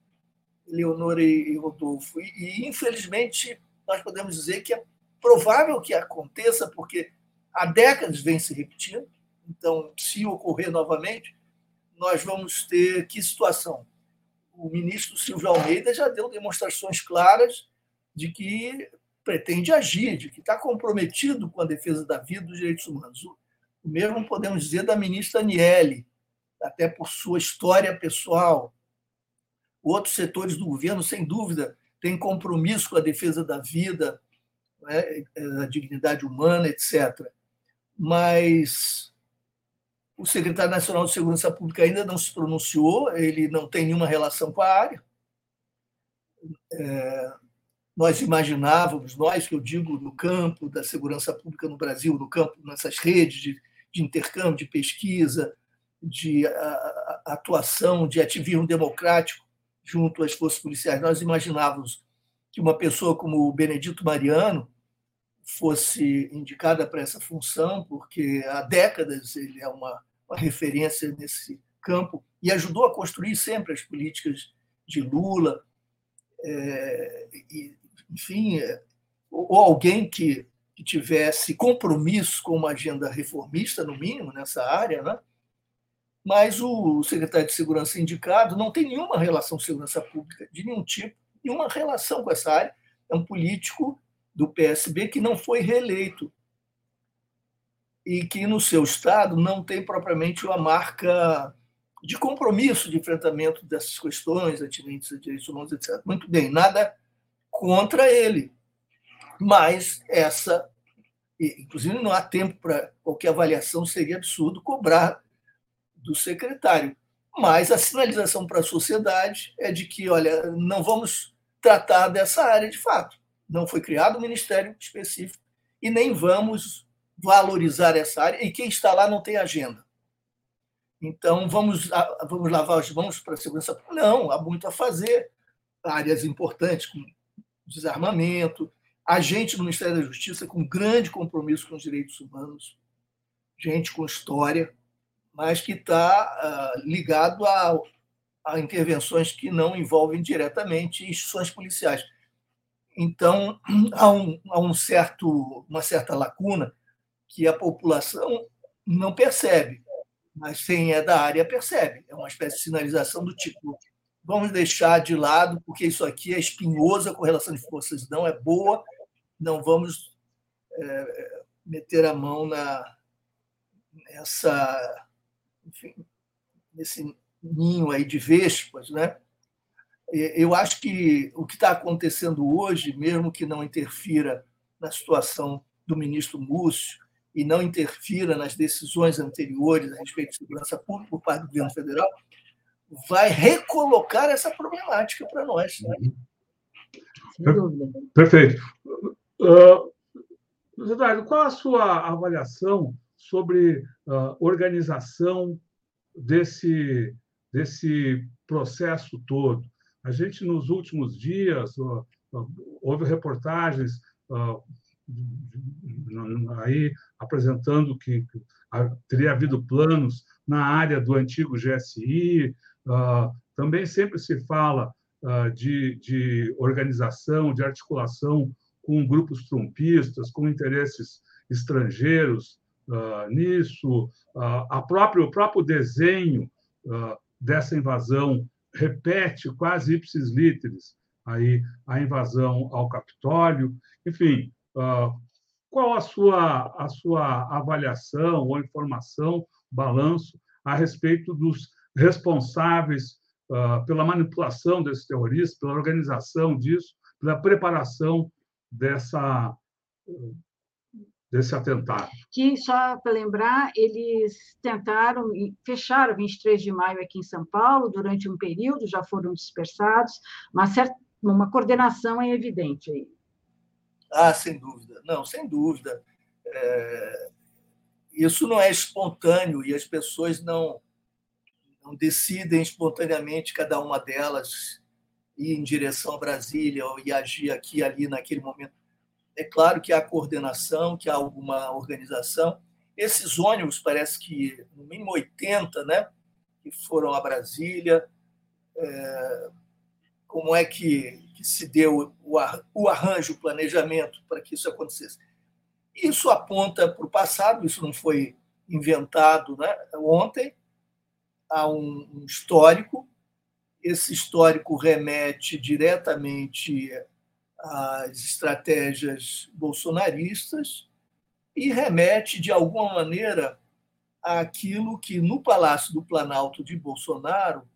Leonor e Rodolfo, e, e infelizmente nós podemos dizer que é provável que aconteça, porque há décadas vem se repetindo, então, se ocorrer novamente, nós vamos ter que situação? O ministro Silvio Almeida já deu demonstrações claras de que pretende agir, de que está comprometido com a defesa da vida e dos direitos humanos. O mesmo podemos dizer da ministra Aniele, até por sua história pessoal. Outros setores do governo, sem dúvida, têm compromisso com a defesa da vida, né, a dignidade humana, etc. Mas o secretário nacional de Segurança Pública ainda não se pronunciou, ele não tem nenhuma relação com a área. É, nós imaginávamos, nós que eu digo no campo da segurança pública no Brasil, no campo nessas redes de, de intercâmbio, de pesquisa, de atuação, de ativismo democrático junto às forças policiais, nós imaginávamos que uma pessoa como o Benedito Mariano fosse indicada para essa função, porque há décadas ele é uma, uma referência nesse campo e ajudou a construir sempre as políticas de Lula, é, e, enfim, é, ou alguém que, que tivesse compromisso com uma agenda reformista, no mínimo, nessa área, né? Mas o secretário de Segurança indicado não tem nenhuma relação com segurança pública, de nenhum tipo, nenhuma relação com essa área. É um político do PSB que não foi reeleito e que no seu estado não tem propriamente uma marca de compromisso de enfrentamento dessas questões atinentes a direitos humanos, etc. Muito bem, nada contra ele, mas essa, inclusive não há tempo para qualquer avaliação, seria absurdo cobrar do secretário. Mas a sinalização para a sociedade é de que, olha, não vamos tratar dessa área de fato não foi criado um ministério específico e nem vamos valorizar essa área. E quem está lá não tem agenda. Então, vamos, vamos lavar as mãos para a segurança? Não, há muito a fazer. Áreas importantes, como desarmamento, agente do Ministério da Justiça com grande compromisso com os direitos humanos, gente com história, mas que está uh, ligado a, a intervenções que não envolvem diretamente instituições policiais. Então, há, um, há um certo, uma certa lacuna que a população não percebe, mas quem é da área percebe. É uma espécie de sinalização do tipo: vamos deixar de lado, porque isso aqui é espinhoso, a correlação de forças não é boa, não vamos é, meter a mão na, nessa, enfim, nesse ninho aí de vespas, né? eu acho que o que está acontecendo hoje, mesmo que não interfira na situação do ministro Múcio e não interfira nas decisões anteriores a respeito de segurança pública por parte do governo federal, vai recolocar essa problemática para nós. Né? Perfeito. Uh, Eduardo, qual a sua avaliação sobre a organização desse, desse processo todo? A gente, nos últimos dias, houve reportagens aí apresentando que teria havido planos na área do antigo GSI. Também sempre se fala de, de organização, de articulação com grupos trumpistas, com interesses estrangeiros nisso. A próprio, o próprio desenho dessa invasão repete quase ipsis literis aí a invasão ao Capitólio. Enfim, uh, qual a sua, a sua avaliação ou informação, balanço a respeito dos responsáveis uh, pela manipulação desses terroristas, pela organização disso, pela preparação dessa desse atentado. Que, só para lembrar, eles tentaram, fecharam 23 de maio aqui em São Paulo durante um período, já foram dispersados, uma, certa, uma coordenação é evidente aí. Ah, sem dúvida. Não, sem dúvida. É... Isso não é espontâneo e as pessoas não, não decidem espontaneamente, cada uma delas, ir em direção a Brasília ou ir agir aqui ali naquele momento é claro que há coordenação, que há alguma organização. Esses ônibus, parece que no mínimo 80, né, que foram a Brasília. É, como é que, que se deu o, o arranjo, o planejamento para que isso acontecesse? Isso aponta para o passado, isso não foi inventado né, ontem, há um, um histórico. Esse histórico remete diretamente as estratégias bolsonaristas e remete, de alguma maneira, àquilo que no Palácio do Planalto de Bolsonaro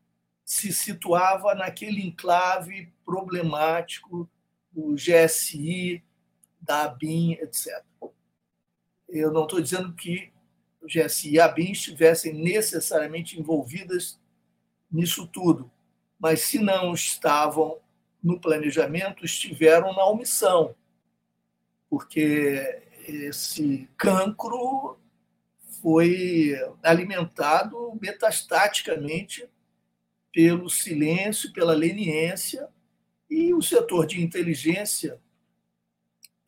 se situava naquele enclave problemático do GSI, da ABIN, etc. Eu não estou dizendo que o GSI e a ABIN estivessem necessariamente envolvidas nisso tudo, mas se não estavam no planejamento estiveram na omissão, porque esse cancro foi alimentado metastaticamente pelo silêncio, pela leniência, e o setor de inteligência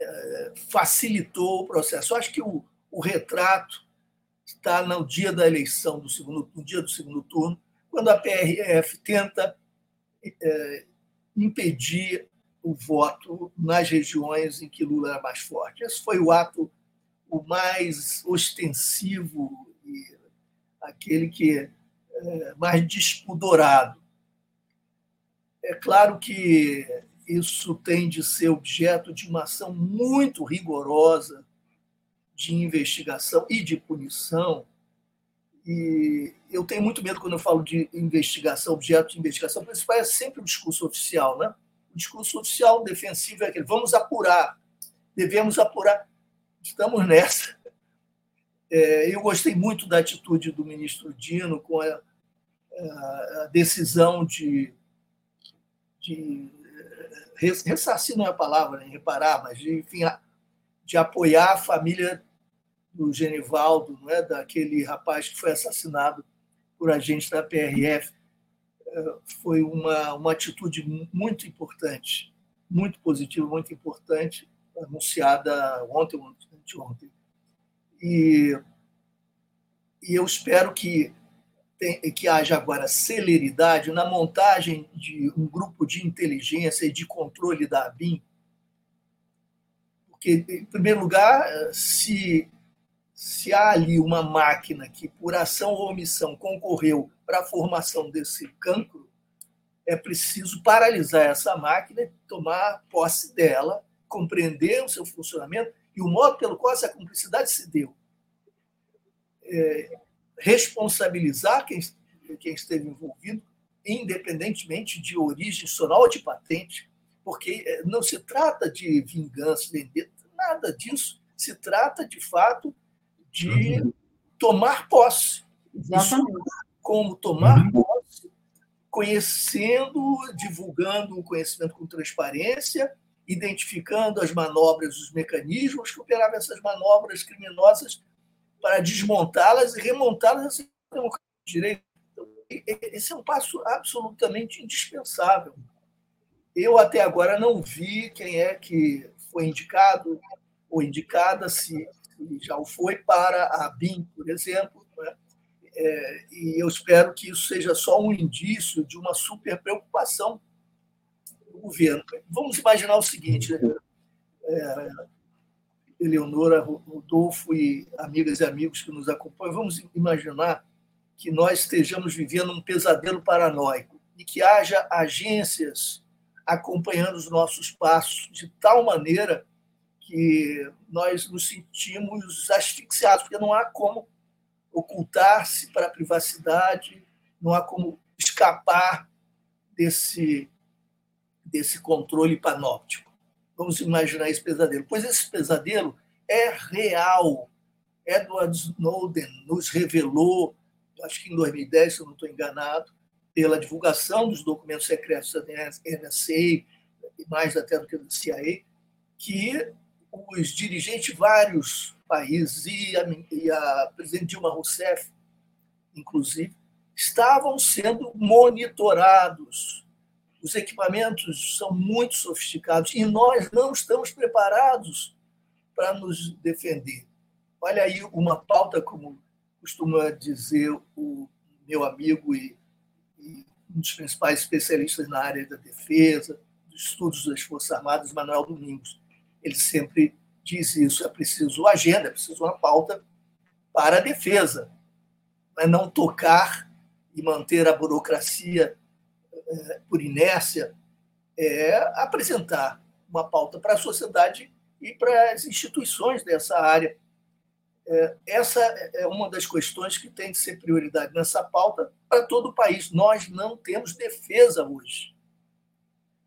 eh, facilitou o processo. Eu acho que o, o retrato está no dia da eleição, do segundo, no dia do segundo turno, quando a PRF tenta eh, impedir o voto nas regiões em que Lula era mais forte. Esse foi o ato o mais ostensivo e aquele que é mais despudorado. É claro que isso tem de ser objeto de uma ação muito rigorosa de investigação e de punição. E eu tenho muito medo quando eu falo de investigação, objeto de investigação, porque isso parece sempre o discurso oficial, né? O discurso oficial defensivo é aquele: vamos apurar, devemos apurar. Estamos nessa. É, eu gostei muito da atitude do ministro Dino com a, a decisão de, de ressarcir não é a palavra, nem reparar, mas de, enfim, de apoiar a família do Genivaldo, não é? daquele rapaz que foi assassinado por agentes da PRF, eh, foi uma, uma atitude muito importante, muito positiva, muito importante, anunciada ontem anteontem. E, e eu espero que, que haja agora celeridade na montagem de um grupo de inteligência e de controle da ABIN, porque, em primeiro lugar, se se há ali uma máquina que, por ação ou omissão, concorreu para a formação desse cancro, é preciso paralisar essa máquina, tomar posse dela, compreender o seu funcionamento e o modo pelo qual essa cumplicidade se deu. É, responsabilizar quem, quem esteve envolvido, independentemente de origem sonora ou de patente, porque é, não se trata de vingança, nada disso. Se trata, de fato, de uhum. tomar posse. Exatamente. Isso, como tomar uhum. posse, conhecendo, divulgando o conhecimento com transparência, identificando as manobras, os mecanismos que operavam essas manobras criminosas para desmontá-las e remontá-las em direito. Então, esse é um passo absolutamente indispensável. Eu até agora não vi quem é que foi indicado ou indicada, se já o foi para a BIM, por exemplo, né? é, e eu espero que isso seja só um indício de uma super preocupação do governo. Vamos imaginar o seguinte, né? é, Eleonora, Rodolfo e amigas e amigos que nos acompanham, vamos imaginar que nós estejamos vivendo um pesadelo paranoico e que haja agências acompanhando os nossos passos de tal maneira que nós nos sentimos asfixiados, porque não há como ocultar-se para a privacidade, não há como escapar desse, desse controle panóptico. Vamos imaginar esse pesadelo. Pois esse pesadelo é real. Edward Snowden nos revelou, acho que em 2010, se eu não estou enganado, pela divulgação dos documentos secretos da NSA, mais até do que da CIA, que os dirigentes de vários países e a, e a presidente Dilma Rousseff, inclusive, estavam sendo monitorados. Os equipamentos são muito sofisticados e nós não estamos preparados para nos defender. Olha aí uma pauta, como costuma dizer o meu amigo e, e um dos principais especialistas na área da defesa, dos estudos das Forças Armadas, Manuel Domingos. Ele sempre diz isso: é preciso agenda, é preciso uma pauta para a defesa, mas não tocar e manter a burocracia é, por inércia, é apresentar uma pauta para a sociedade e para as instituições dessa área. É, essa é uma das questões que tem que ser prioridade nessa pauta para todo o país. Nós não temos defesa hoje.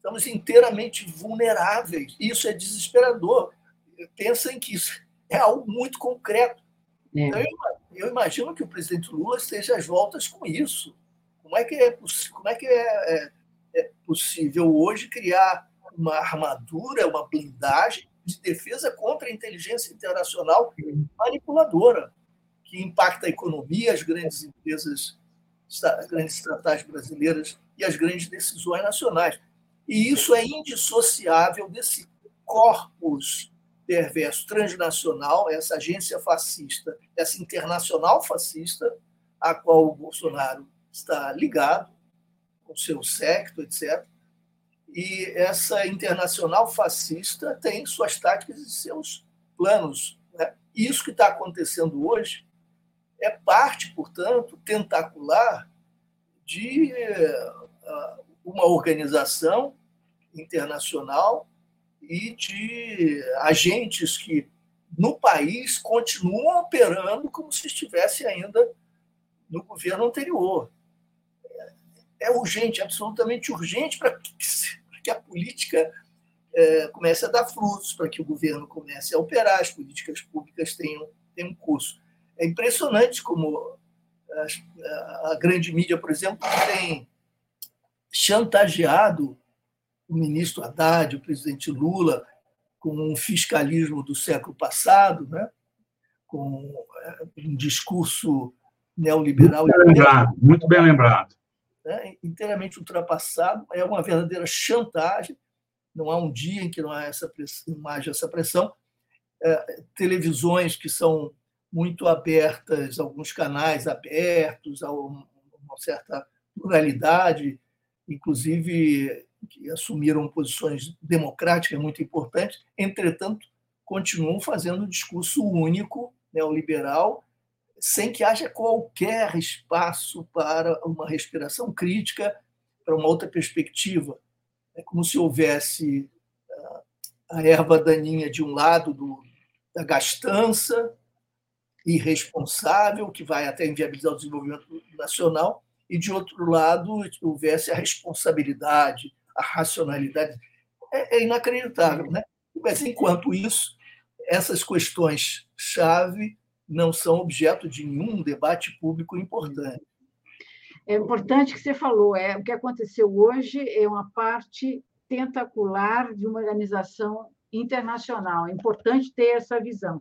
Estamos inteiramente vulneráveis. Isso é desesperador. Pensem que isso é algo muito concreto. É. Então, eu, imagino que o presidente Lula esteja às voltas com isso. Como é que é, como é, que é, é, é possível hoje criar uma armadura, uma blindagem de defesa contra a inteligência internacional manipuladora, que impacta a economia, as grandes empresas, as grandes estatais brasileiras e as grandes decisões nacionais. E isso é indissociável desse corpus perverso transnacional, essa agência fascista, essa internacional fascista, a qual o Bolsonaro está ligado, com seu secto, etc. E essa internacional fascista tem suas táticas e seus planos. Né? Isso que está acontecendo hoje é parte, portanto, tentacular de uh, uma organização internacional e de agentes que no país continuam operando como se estivesse ainda no governo anterior. É urgente, absolutamente urgente para que, a política é, comece a dar frutos, para que o governo comece a operar, as políticas públicas tenham, tenham curso. É impressionante como a grande mídia, por exemplo, tem chantageado o ministro Haddad, o presidente Lula, com um fiscalismo do século passado, né? com é, um discurso neoliberal. Muito bem lembrado, muito bem lembrado. Né? Inteiramente ultrapassado, é uma verdadeira chantagem. Não há um dia em que não, há essa pressão, não haja essa pressão. É, televisões que são muito abertas, alguns canais abertos, a uma certa pluralidade, inclusive que assumiram posições democráticas muito importantes, entretanto, continuam fazendo um discurso único, neoliberal, sem que haja qualquer espaço para uma respiração crítica, para uma outra perspectiva. É como se houvesse ah, a erva daninha de um lado do, da gastança irresponsável, que vai até inviabilizar o desenvolvimento nacional, e, de outro lado, houvesse a responsabilidade, a racionalidade. É, é inacreditável. Né? Mas, enquanto isso, essas questões-chave não são objeto de nenhum debate público importante. É importante que você falou, é o que aconteceu hoje é uma parte tentacular de uma organização internacional. É importante ter essa visão.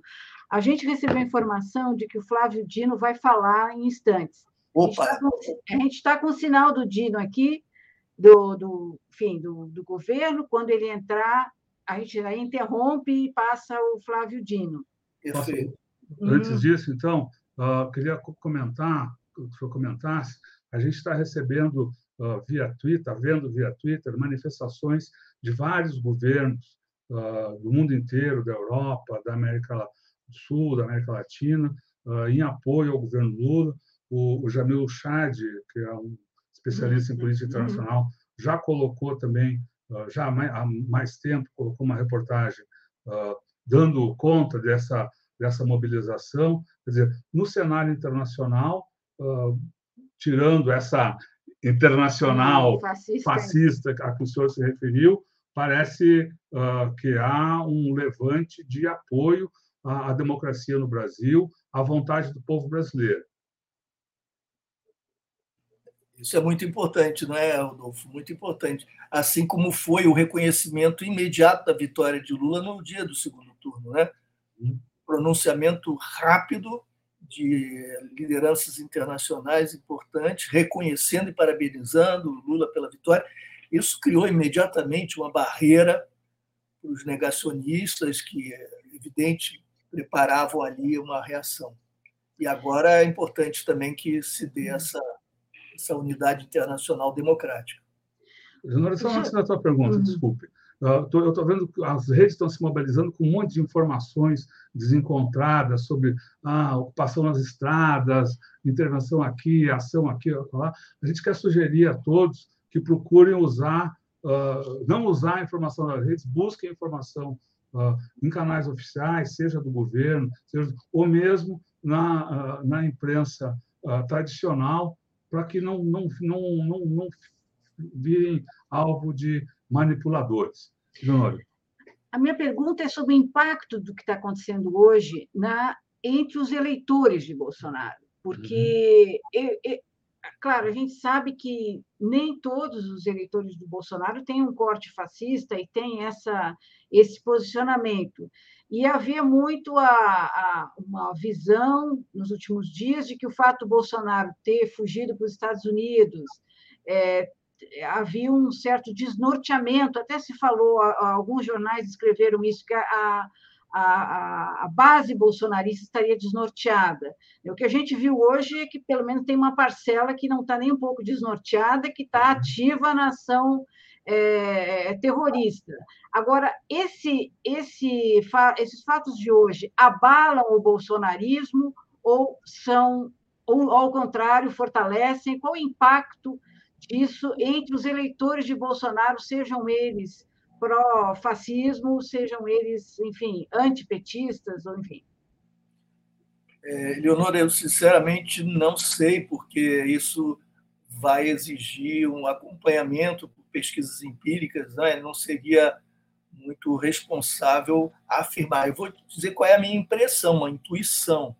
A gente recebeu informação de que o Flávio Dino vai falar em instantes. Opa. A gente está com, tá com, o sinal do Dino aqui, do, do, enfim, do, do governo. Quando ele entrar, a gente interrompe e passa o Flávio Dino. Perfeito. Antes hum. disso, então, uh, queria comentar, que o senhor comentasse, a gente está recebendo uh, via Twitter, vendo via Twitter, manifestações de vários governos uh, do mundo inteiro, da Europa, da América do Sul, da América Latina, em apoio ao governo Lula. O, o Jamil Chad, que é um especialista em política uhum. internacional, já colocou também, já há mais tempo, colocou uma reportagem dando conta dessa dessa mobilização. Quer dizer, no cenário internacional, tirando essa internacional fascista, fascista a que o senhor se referiu, parece que há um levante de apoio à democracia no Brasil, à vontade do povo brasileiro. Isso é muito importante, não é, Rodolfo? Muito importante. Assim como foi o reconhecimento imediato da vitória de Lula no dia do segundo turno, né? Uhum. Pronunciamento rápido de lideranças internacionais importantes, reconhecendo e parabenizando Lula pela vitória. Isso criou imediatamente uma barreira para os negacionistas que, evidente, preparavam ali uma reação. E agora é importante também que se dê essa essa unidade internacional democrática. Genora, só antes da tua pergunta, uhum. desculpe. Eu estou vendo que as redes estão se mobilizando com um monte de informações desencontradas sobre ah, ocupação nas estradas, intervenção aqui, ação aqui, lá. A gente quer sugerir a todos que procurem usar, uh, não usar a informação das redes, busquem informação uh, em canais oficiais, seja do governo, seja, ou mesmo na, uh, na imprensa tradicional, para que não, não, não, não, não virem alvo de manipuladores. Leonora. A minha pergunta é sobre o impacto do que está acontecendo hoje na, entre os eleitores de Bolsonaro, porque, uhum. eu, eu, claro, a gente sabe que nem todos os eleitores do Bolsonaro têm um corte fascista e têm essa, esse posicionamento. E havia muito a, a, uma visão nos últimos dias de que o fato do Bolsonaro ter fugido para os Estados Unidos é, havia um certo desnorteamento, até se falou, alguns jornais escreveram isso, que a, a, a, base bolsonarista estaria desnorteada. O que a gente viu hoje é que, pelo menos, tem uma parcela que não está nem um pouco desnorteada, que está ativa na ação é, é, terrorista. Agora, esse, esse, esses fatos de hoje abalam o bolsonarismo ou são, ou ao contrário, fortalecem? Qual o impacto disso entre os eleitores de Bolsonaro, sejam eles pró-fascismo, sejam eles, enfim, antipetistas, ou enfim? É, Leonora, eu sinceramente não sei, porque isso vai exigir um acompanhamento pesquisas empíricas, né? não seria muito responsável afirmar. Eu vou dizer qual é a minha impressão, uma intuição.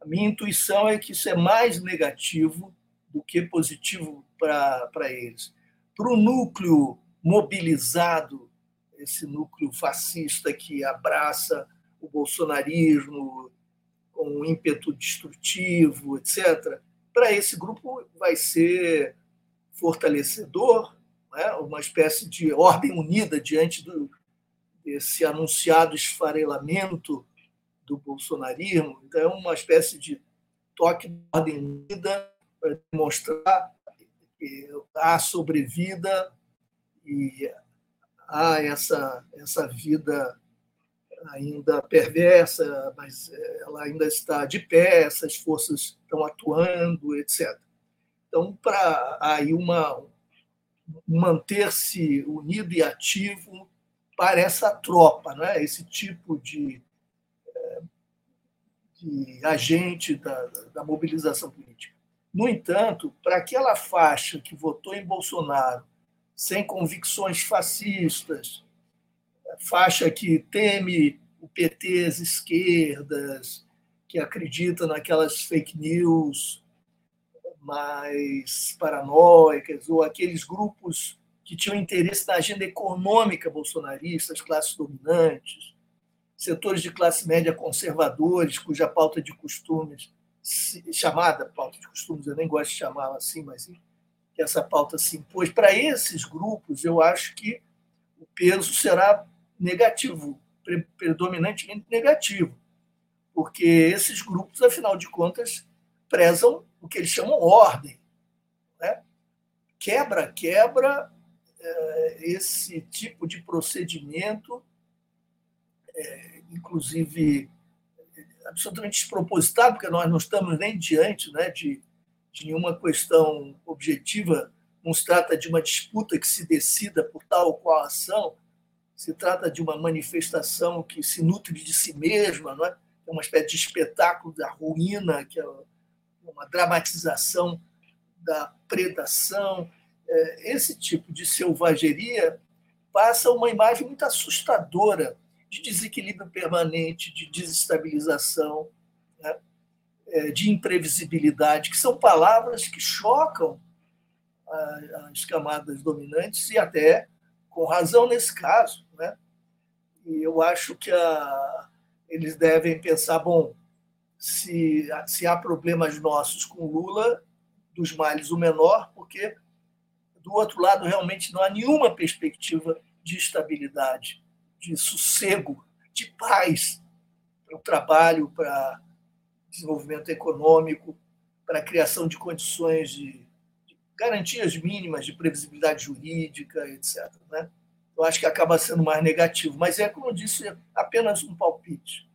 A minha intuição é que isso é mais negativo do que positivo para eles. Para o núcleo mobilizado, esse núcleo fascista que abraça o bolsonarismo com um ímpeto destrutivo, etc., para esse grupo vai ser fortalecedor né, uma espécie de ordem unida diante do, desse anunciado esfarelamento do bolsonarismo. Então, é uma espécie de toque de ordem unida para demonstrar que há sobrevida e há essa, essa vida ainda perversa, mas ela ainda está de pé, essas forças estão atuando, etc. Então, para aí uma, manter-se unido e ativo para essa tropa, não é? esse tipo de, eh, de agente da, da mobilização política. No entanto, para aquela faixa que votou em Bolsonaro sem convicções fascistas, faixa que teme o PT, as esquerdas, que acredita naquelas fake news mais paranoicas, ou aqueles grupos que tinham interesse na agenda econômica bolsonarista, as classes dominantes, setores de classe média conservadores, cuja pauta de costumes, chamada pauta de costumes, eu nem gosto de chamá-la assim, mas que essa pauta se impôs. Para esses grupos, eu acho que o peso será negativo, predominantemente negativo, porque esses grupos, afinal de contas, prezam o que eles chamam ordem. Né? Quebra, quebra é, esse tipo de procedimento, é, inclusive absolutamente despropositado, porque nós não estamos nem diante né, de, de nenhuma questão objetiva, não se trata de uma disputa que se decida por tal ou qual ação, se trata de uma manifestação que se nutre de si mesma, não é? é uma espécie de espetáculo da ruína, que é uma dramatização da predação. É, esse tipo de selvageria passa uma imagem muito assustadora de desequilíbrio permanente, de desestabilização, de imprevisibilidade, que são palavras que chocam as camadas dominantes e até com razão nesse caso. Né? E eu acho que a, eles devem pensar, bom, se, se há problemas nossos com Lula, dos males o menor, porque do outro lado realmente não há nenhuma perspectiva de estabilidade, de sossego, de paz para o trabalho, para desenvolvimento econômico, para a criação de condições de, de garantias mínimas de previsibilidade jurídica, etc. Né? Eu acho que acaba sendo mais negativo, mas é, como eu disse, apenas um palpite.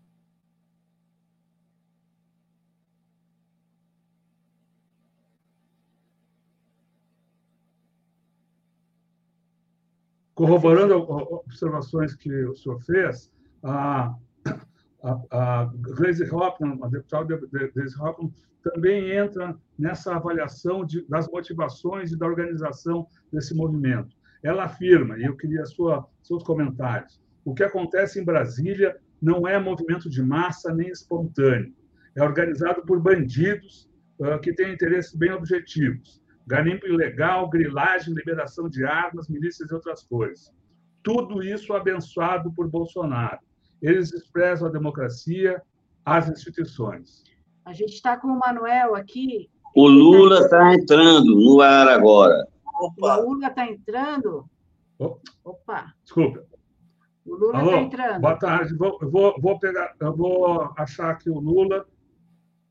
corroborando observações que o senhor fez, a, a, a Glaze Hoffman, a deputada Glaze Hoffman, também entra nessa avaliação de, das motivações e da organização desse movimento. Ela afirma, e eu queria sua, seus comentários, o que acontece em Brasília não é movimento de massa nem espontâneo. É organizado por bandidos uh, que têm interesses bem objetivos garimpo ilegal, grilagem, liberação de armas, milícias e outras coisas. Tudo isso abençoado por Bolsonaro. Eles expressam a democracia, as instituições. A gente está com o Manuel aqui. O Lula está entrando no ar agora. Opa. O Lula está entrando? Opa. Desculpa. O Lula está entrando. Boa tarde. Vou, vou, vou, pegar, eu vou achar aqui o Lula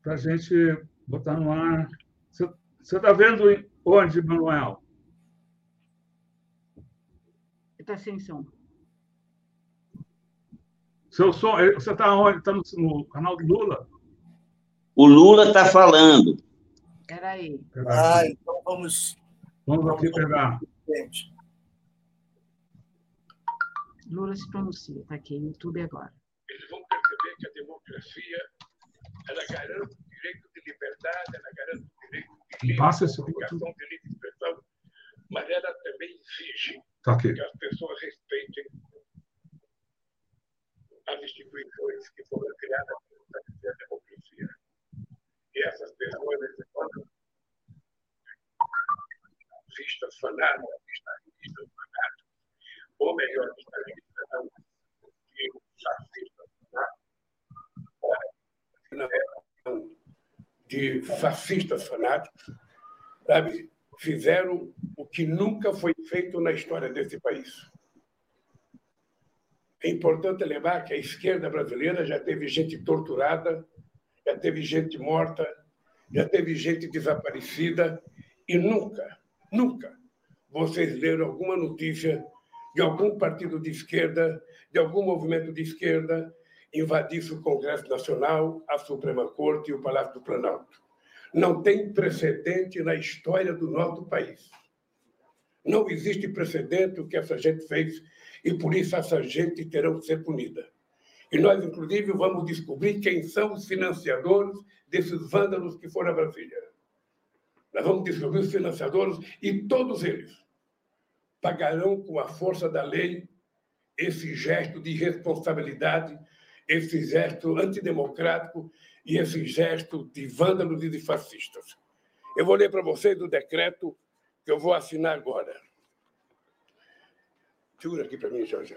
para a gente botar no ar. Você está vendo onde, Manuel? Está sem som. Seu som, você está onde? Está no, no, canal do Lula? O Lula está falando. Espera aí. Ah, então vamos. Vamos aqui pegar. Lula se pronuncia, está aqui no YouTube agora. Eles vão perceber que a democracia ela garante o direito de liberdade, ela garante o direito Passa esse comunicação, direito de expressão, mas ela também exige tá que as pessoas respeitem as instituições que foram criadas para a democracia. E essas pessoas, eles foram vistas fanáticas, vistas fanáticas, ou melhor, vistas não, fascistas fanáticos, não é de fascistas fanáticos, sabe, fizeram o que nunca foi feito na história desse país. É importante lembrar que a esquerda brasileira já teve gente torturada, já teve gente morta, já teve gente desaparecida e nunca, nunca vocês leram alguma notícia de algum partido de esquerda, de algum movimento de esquerda, invadisse o Congresso Nacional, a Suprema Corte e o Palácio do Planalto. Não tem precedente na história do nosso país. Não existe precedente o que essa gente fez e por isso essa gente terá que ser punida. E nós, inclusive, vamos descobrir quem são os financiadores desses vândalos que foram a Brasília. Nós vamos descobrir os financiadores e todos eles pagarão com a força da lei esse gesto de responsabilidade esse gesto antidemocrático e esse gesto de vândalos e de fascistas. Eu vou ler para vocês o decreto que eu vou assinar agora. Segura aqui para mim, Jorge.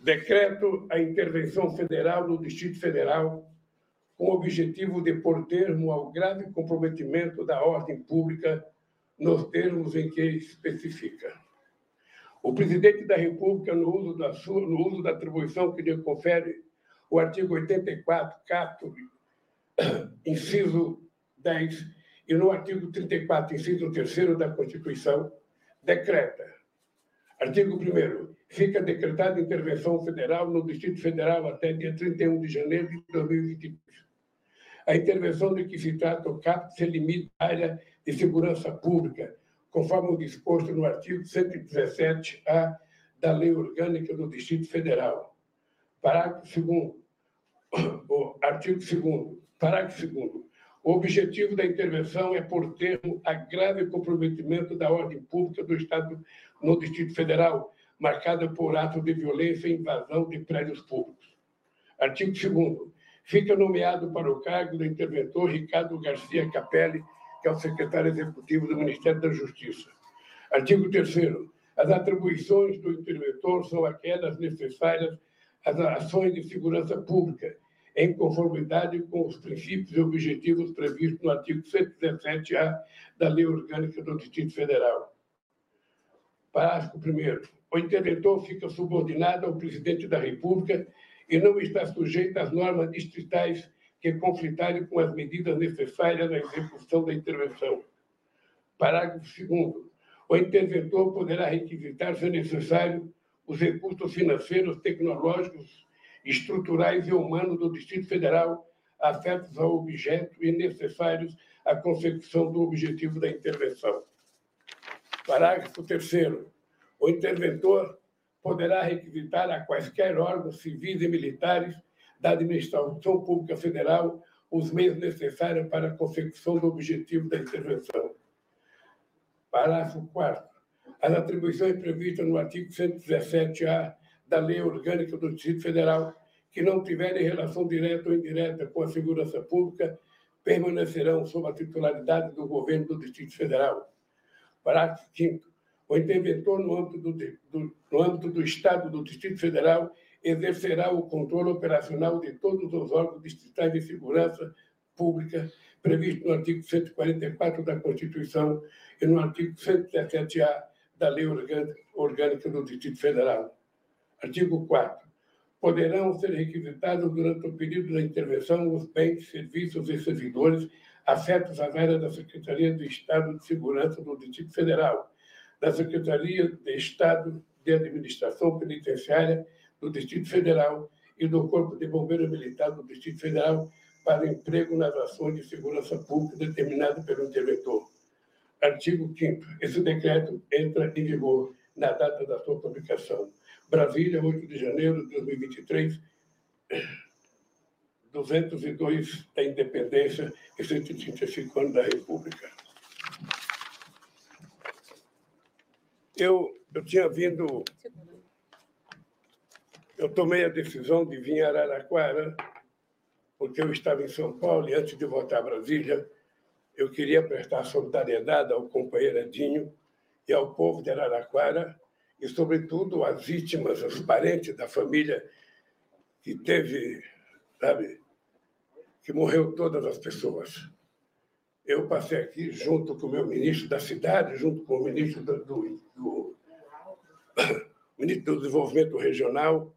Decreto a intervenção federal no Distrito Federal com o objetivo de pôr termo ao grave comprometimento da ordem pública nos termos em que especifica. O presidente da República, no uso da, sua, no uso da atribuição que lhe confere o artigo 84, capto, inciso 10, e no artigo 34, inciso 3 da Constituição, decreta. Artigo 1 Fica decretada intervenção federal no Distrito Federal até dia 31 de janeiro de 2022. A intervenção de que se trata o CAP se limita à área de segurança pública, conforme o disposto no artigo 117-A da Lei Orgânica do Distrito Federal. Parágrafo 2 o artigo 2 parágrafo 2 o objetivo da intervenção é por termo a grave comprometimento da ordem pública do Estado no Distrito Federal, marcada por atos de violência e invasão de prédios públicos. Artigo 2 Fica nomeado para o cargo do interventor Ricardo Garcia Capelli, que é o secretário executivo do Ministério da Justiça. Artigo 3 As atribuições do interventor são aquelas necessárias às ações de segurança pública, em conformidade com os princípios e objetivos previstos no artigo 117-A da Lei Orgânica do Distrito Federal. Parágrafo 1. O interventor fica subordinado ao presidente da República e não está sujeito às normas distritais que conflitarem com as medidas necessárias à execução da intervenção. Parágrafo 2. O interventor poderá requisitar, se necessário, os recursos financeiros, tecnológicos, estruturais e humanos do Distrito Federal afetos ao objeto e necessários à consecução do objetivo da intervenção. Parágrafo 3. O interventor poderá requisitar a quaisquer órgãos civis e militares da administração pública federal os meios necessários para a consecução do objetivo da intervenção. Parágrafo 4. As atribuições previstas no artigo 117-A da Lei Orgânica do Distrito Federal que não tiverem relação direta ou indireta com a segurança pública permanecerão sob a titularidade do governo do Distrito Federal. Parágrafo 5 o interventor no âmbito do, do, no âmbito do Estado do Distrito Federal exercerá o controle operacional de todos os órgãos distritais de segurança pública previsto no artigo 144 da Constituição e no artigo 117-A da Lei Orgânica do Distrito Federal. Artigo 4. Poderão ser requisitados durante o período da intervenção os bens, serviços e servidores afetos às áreas da Secretaria do Estado de Segurança do Distrito Federal, da Secretaria de Estado de Administração Penitenciária do Distrito Federal e do Corpo de Bombeiros Militar do Distrito Federal para emprego nas ações de segurança pública determinado pelo interventor. Artigo 5 Esse decreto entra em vigor na data da sua publicação. Brasília, 8 de janeiro de 2023, 202 da independência e 135 anos da República. Eu, eu tinha vindo. Eu tomei a decisão de vir a Araraquara, porque eu estava em São Paulo e antes de voltar a Brasília, eu queria prestar solidariedade ao companheiro Edinho e ao povo de Araraquara e, sobretudo, às vítimas, aos parentes da família que teve, sabe, que morreu todas as pessoas. Eu passei aqui junto com o meu ministro da cidade, junto com o ministro do, do, do ministro do Desenvolvimento Regional,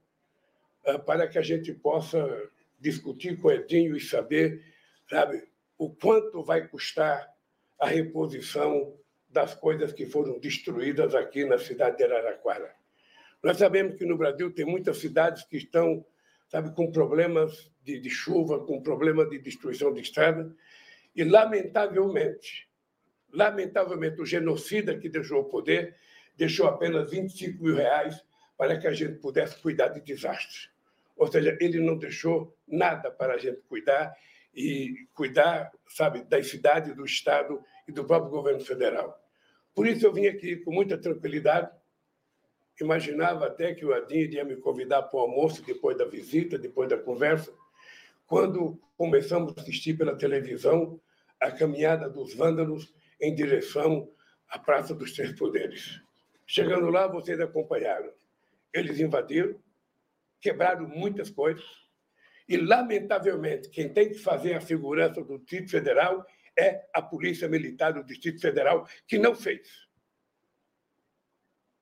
ah, para que a gente possa discutir com o Edinho e saber, sabe, o quanto vai custar a reposição das coisas que foram destruídas aqui na cidade de Araraquara. Nós sabemos que no Brasil tem muitas cidades que estão, sabe, com problemas de, de chuva, com problema de destruição de estrada, e lamentavelmente, lamentavelmente, o genocida que deixou o poder deixou apenas 25 mil reais para que a gente pudesse cuidar de desastres. Ou seja, ele não deixou nada para a gente cuidar e cuidar, sabe, da cidade, do Estado e do próprio governo federal. Por isso eu vim aqui com muita tranquilidade. Imaginava até que o Adin iria me convidar para o almoço depois da visita, depois da conversa. Quando começamos a assistir pela televisão a caminhada dos vândalos em direção à Praça dos Três Poderes. Chegando lá, vocês acompanharam. Eles invadiram, quebraram muitas coisas, e, lamentavelmente, quem tem que fazer a segurança do Distrito Federal é a Polícia Militar do Distrito Federal, que não fez.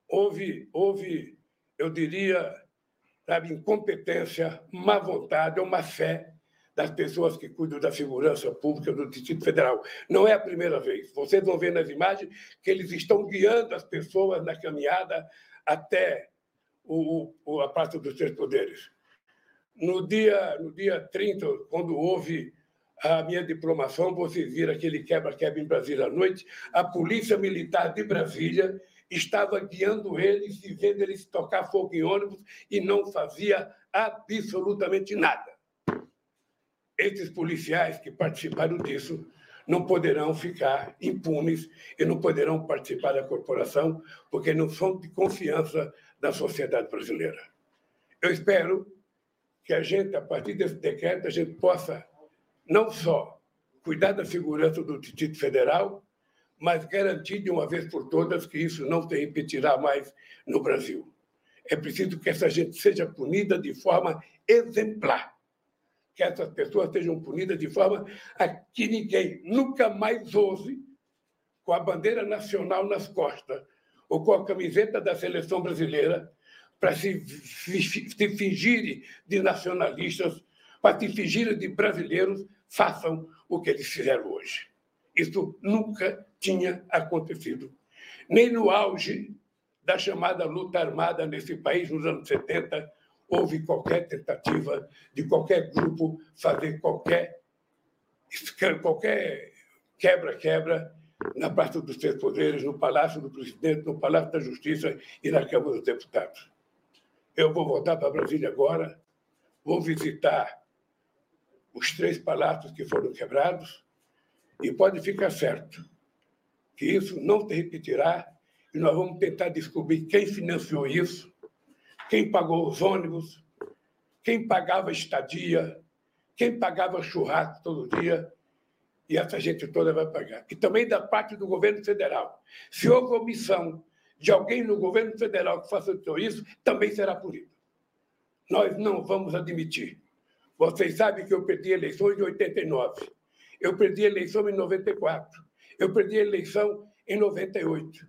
Houve, houve eu diria, sabe, incompetência, má vontade ou má fé das pessoas que cuidam da segurança pública do Distrito Federal. Não é a primeira vez. Vocês vão ver nas imagens que eles estão guiando as pessoas na caminhada até o, o, a Praça dos Três Poderes. No dia, no dia 30, quando houve a minha diplomação, vocês viram aquele quebra-quebra em Brasília à noite, a Polícia Militar de Brasília estava guiando eles vendo eles tocar fogo em ônibus e não fazia absolutamente nada. Esses policiais que participaram disso não poderão ficar impunes e não poderão participar da corporação, porque não são de confiança da sociedade brasileira. Eu espero que a gente, a partir desse decreto, a gente possa não só cuidar da segurança do Distrito Federal, mas garantir de uma vez por todas que isso não se repetirá mais no Brasil. É preciso que essa gente seja punida de forma exemplar que essas pessoas sejam punidas de forma a que ninguém nunca mais ouse, com a bandeira nacional nas costas ou com a camiseta da seleção brasileira, para se, se fingirem de nacionalistas, para se fingirem de brasileiros, façam o que eles fizeram hoje. Isso nunca tinha acontecido. Nem no auge da chamada luta armada nesse país, nos anos 70, houve qualquer tentativa de qualquer grupo fazer qualquer qualquer quebra-quebra na parte dos três poderes, no Palácio do Presidente, no Palácio da Justiça e na Câmara dos Deputados. Eu vou voltar para Brasília agora, vou visitar os três palácios que foram quebrados e pode ficar certo que isso não se repetirá e nós vamos tentar descobrir quem financiou isso quem pagou os ônibus, quem pagava estadia, quem pagava churrasco todo dia, e essa gente toda vai pagar. E também da parte do governo federal. Se houve omissão de alguém no governo federal que faça isso, também será punido. Nós não vamos admitir. Vocês sabem que eu perdi eleições em 89. Eu perdi a eleição em 94. Eu perdi a eleição em 98.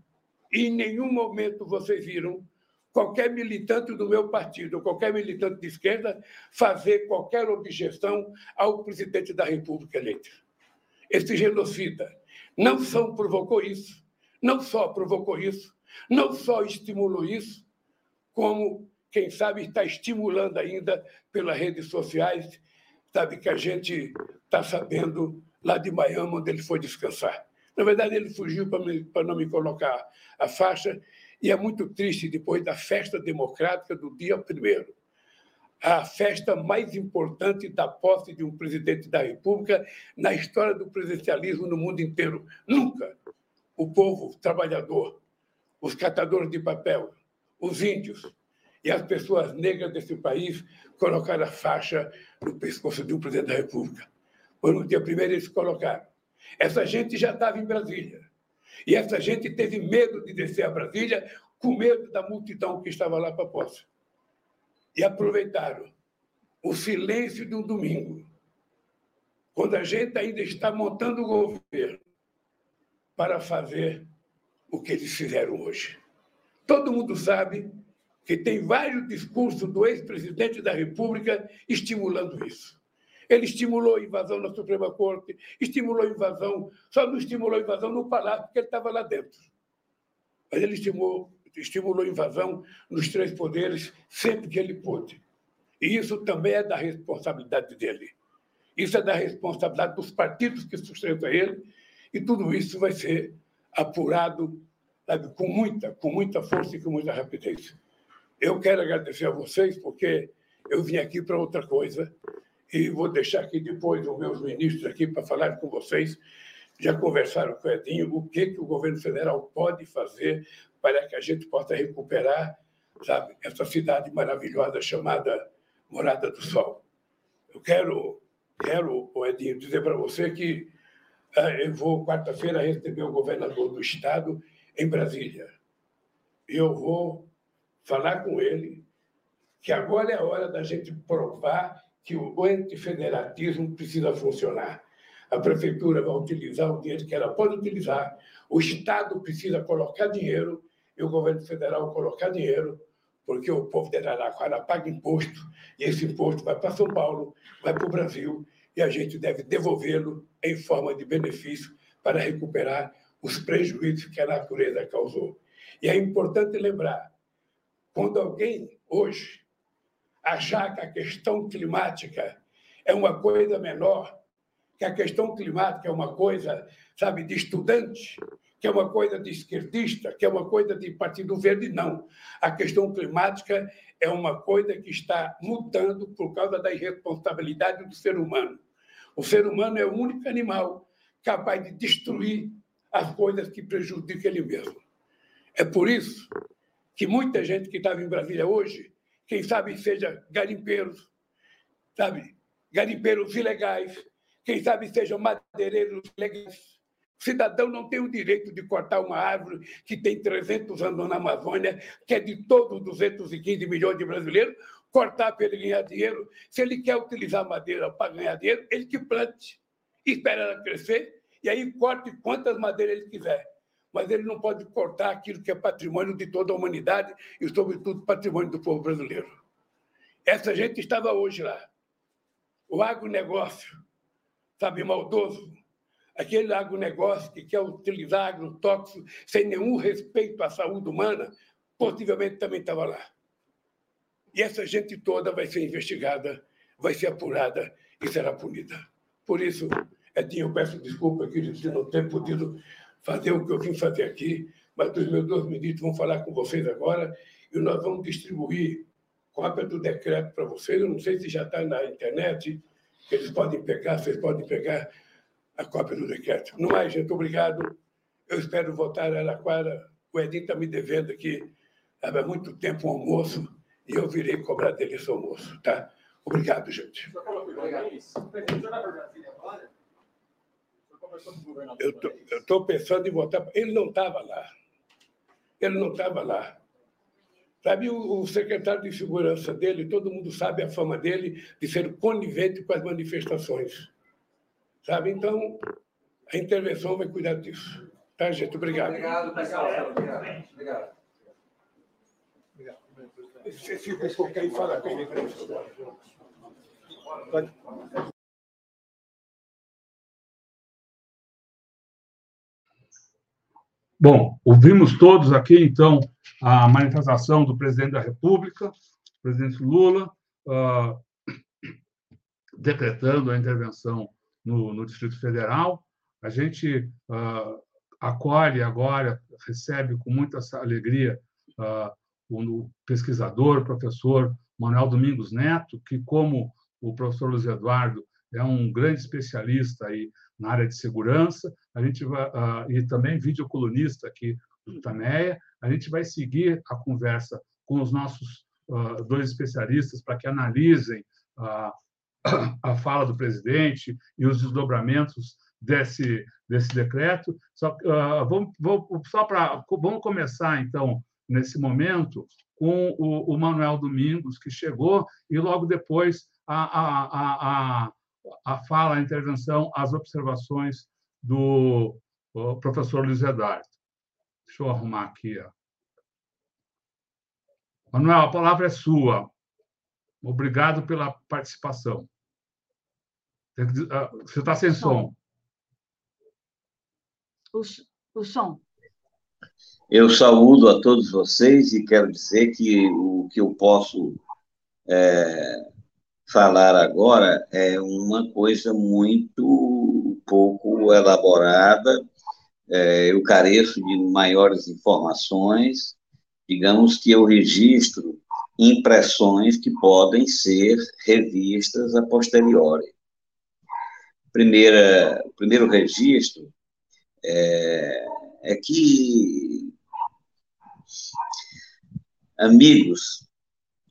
E em nenhum momento vocês viram qualquer militante do meu partido, qualquer militante de esquerda, fazer qualquer objeção ao presidente da República eleito. Esse genocida não só provocou isso, não só provocou isso, não só estimulou isso, como, quem sabe, está estimulando ainda pelas redes sociais, sabe, que a gente está sabendo lá de Miami, onde ele foi descansar. Na verdade, ele fugiu para não me colocar a faixa e é muito triste depois da festa democrática do dia primeiro. A festa mais importante da posse de um presidente da República na história do presidencialismo no mundo inteiro. Nunca o povo trabalhador, os catadores de papel, os índios e as pessoas negras desse país colocaram a faixa no pescoço de um presidente da República. Foi no dia primeiro eles colocaram. Essa gente já estava em Brasília. E essa gente teve medo de descer a Brasília, com medo da multidão que estava lá para a posse. E aproveitaram o silêncio de um domingo, quando a gente ainda está montando o governo, para fazer o que eles fizeram hoje. Todo mundo sabe que tem vários discursos do ex-presidente da República estimulando isso. Ele estimulou a invasão na Suprema Corte, estimulou a invasão, só não estimulou a invasão no Palácio, porque ele estava lá dentro. Mas ele estimulou, estimulou a invasão nos três poderes sempre que ele pôde. E isso também é da responsabilidade dele. Isso é da responsabilidade dos partidos que sustentam ele, e tudo isso vai ser apurado sabe, com muita, com muita força e com muita rapidez. Eu quero agradecer a vocês, porque eu vim aqui para outra coisa, e vou deixar aqui depois os meus ministros aqui para falar com vocês. Já conversaram com o Edinho o que, que o governo federal pode fazer para que a gente possa recuperar, sabe, essa cidade maravilhosa chamada Morada do Sol. Eu quero, quero Edinho, dizer para você que uh, eu vou quarta-feira receber o governador do estado em Brasília. Eu vou falar com ele que agora é a hora da gente provar que o antifederatismo precisa funcionar. A prefeitura vai utilizar o dinheiro que ela pode utilizar, o Estado precisa colocar dinheiro e o governo federal colocar dinheiro, porque o povo de Araraquara paga imposto e esse imposto vai para São Paulo, vai para o Brasil e a gente deve devolvê-lo em forma de benefício para recuperar os prejuízos que a natureza causou. E é importante lembrar, quando alguém hoje achar que a questão climática é uma coisa menor, que a questão climática é uma coisa, sabe, de estudante, que é uma coisa de esquerdista, que é uma coisa de Partido Verde, não. A questão climática é uma coisa que está mudando por causa da irresponsabilidade do ser humano. O ser humano é o único animal capaz de destruir as coisas que prejudicam ele mesmo. É por isso que muita gente que estava em Brasília hoje, quem sabe seja garimpeiros, sabe, garimpeiros ilegais, quem sabe sejam madeireiros ilegais. Cidadão não tem o direito de cortar uma árvore que tem 300 anos na Amazônia, que é de todos os 215 milhões de brasileiros, cortar para ele ganhar dinheiro. Se ele quer utilizar madeira para ganhar dinheiro, ele que plante, espera ela crescer, e aí corte quantas madeiras ele quiser. Mas ele não pode cortar aquilo que é patrimônio de toda a humanidade e, sobretudo, patrimônio do povo brasileiro. Essa gente estava hoje lá. O agronegócio, sabe, maldoso, aquele agronegócio que quer utilizar agrotóxicos sem nenhum respeito à saúde humana, possivelmente também estava lá. E essa gente toda vai ser investigada, vai ser apurada e será punida. Por isso, Edinho, eu peço desculpa, querido, de não ter podido fazer o que eu vim fazer aqui, mas os meus dois ministros vão falar com vocês agora e nós vamos distribuir cópia do decreto para vocês. Eu não sei se já está na internet, eles podem pegar, vocês podem pegar a cópia do decreto. Não mais, gente, obrigado. Eu espero votar a Araquara. O Edinho está me devendo aqui há muito tempo um almoço e eu virei cobrar dele esse almoço, tá? Obrigado, gente. Eu estou pensando em votar. Ele não estava lá. Ele não estava lá. Sabe, o, o, secretário de segurança dele, todo mundo sabe a fama dele de ser conivente com as manifestações. Sabe? Então, a intervenção vai cuidar disso. Tá, gente? Obrigado. Obrigado, pessoal. Obrigado. Obrigado. Um pouquinho e fala com ele. Bom, ouvimos todos aqui, então, a manifestação do presidente da República, presidente Lula, uh, decretando a intervenção no, no, Distrito Federal. A gente uh, acolhe agora, recebe com muita alegria uh, o pesquisador, professor Manuel Domingos Neto, que, como o professor Luiz Eduardo, é um grande especialista aí na área de segurança, a gente vai, uh, e também videocolunista aqui do Tameia, a gente vai seguir a conversa com os nossos uh, dois especialistas para que analisem uh, a fala do presidente e os desdobramentos desse, desse decreto. Só, vamos, vamos, só para vamos começar então nesse momento com o, o, Manuel Domingos, que chegou, e logo depois a, a, a, a, fala, a intervenção, as observações do professor Luiz Eduardo. Deixa eu arrumar aqui. Ó. Manuel, a palavra é sua. Obrigado pela participação. Ah, você está sem som. O, o som. Eu saúdo a todos vocês e quero dizer que o que eu posso é, falar agora é uma coisa muito pouco elaborada. É, eu careço de maiores informações. Digamos que eu registro impressões que podem ser revistas a posteriori. Primeira, o primeiro registro é, é que amigos,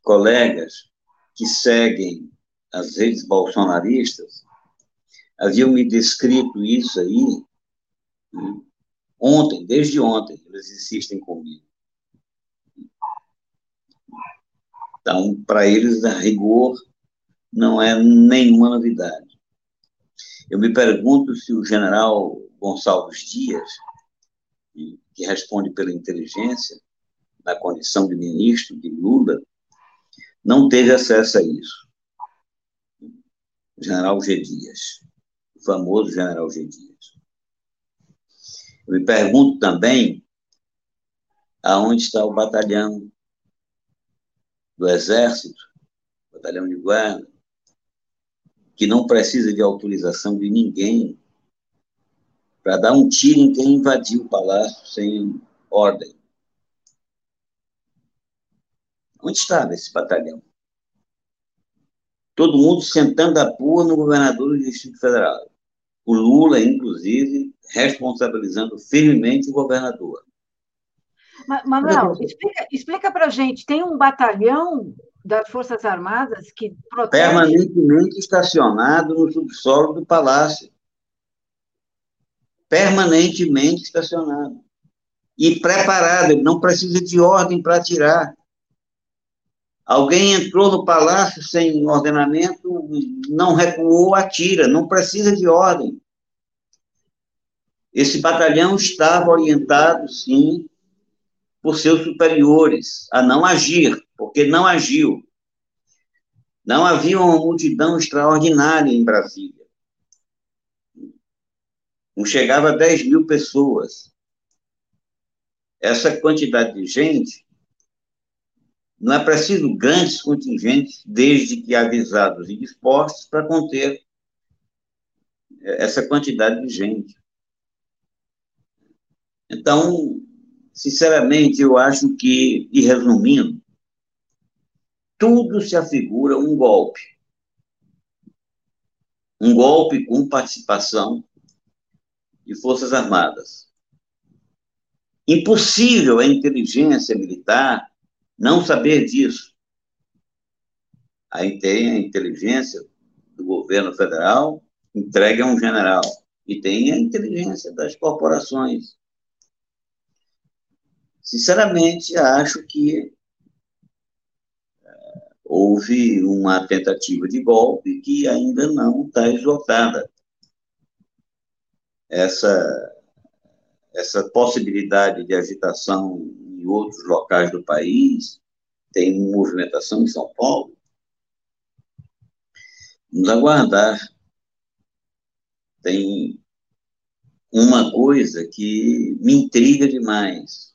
colegas que seguem as redes bolsonaristas haviam me descrito isso aí né? ontem, desde ontem, eles insistem comigo. Então, para eles, a rigor, não é nenhuma novidade. Eu me pergunto se o general Gonçalves Dias, que responde pela inteligência, na condição de ministro de Lula, não teve acesso a isso. General G. Dias, o famoso general G. Dias. Eu me pergunto também aonde está o batalhão do Exército, batalhão de guarda, que não precisa de autorização de ninguém para dar um tiro em quem invadiu o palácio sem ordem. Onde estava esse batalhão? Todo mundo sentando a pua no governador do Distrito Federal. O Lula, inclusive, responsabilizando firmemente o governador. Manuel, explica, explica para a gente, tem um batalhão das Forças Armadas que protege... Permanentemente estacionado no subsolo do palácio. Permanentemente estacionado. E preparado, ele não precisa de ordem para atirar. Alguém entrou no palácio sem ordenamento, não recuou, atira, não precisa de ordem. Esse batalhão estava orientado, sim, por seus superiores a não agir, porque não agiu. Não havia uma multidão extraordinária em Brasília. Não chegava a 10 mil pessoas. Essa quantidade de gente, não é preciso grandes contingentes, desde que avisados e dispostos, para conter essa quantidade de gente. Então, sinceramente, eu acho que, e resumindo, tudo se afigura um golpe. Um golpe com participação de Forças Armadas. Impossível a inteligência militar não saber disso. Aí tem a inteligência do governo federal entregue a um general. E tem a inteligência das corporações Sinceramente, acho que é, houve uma tentativa de golpe que ainda não está esgotada. Essa, essa possibilidade de agitação em outros locais do país, tem movimentação em São Paulo. Vamos aguardar. Tem uma coisa que me intriga demais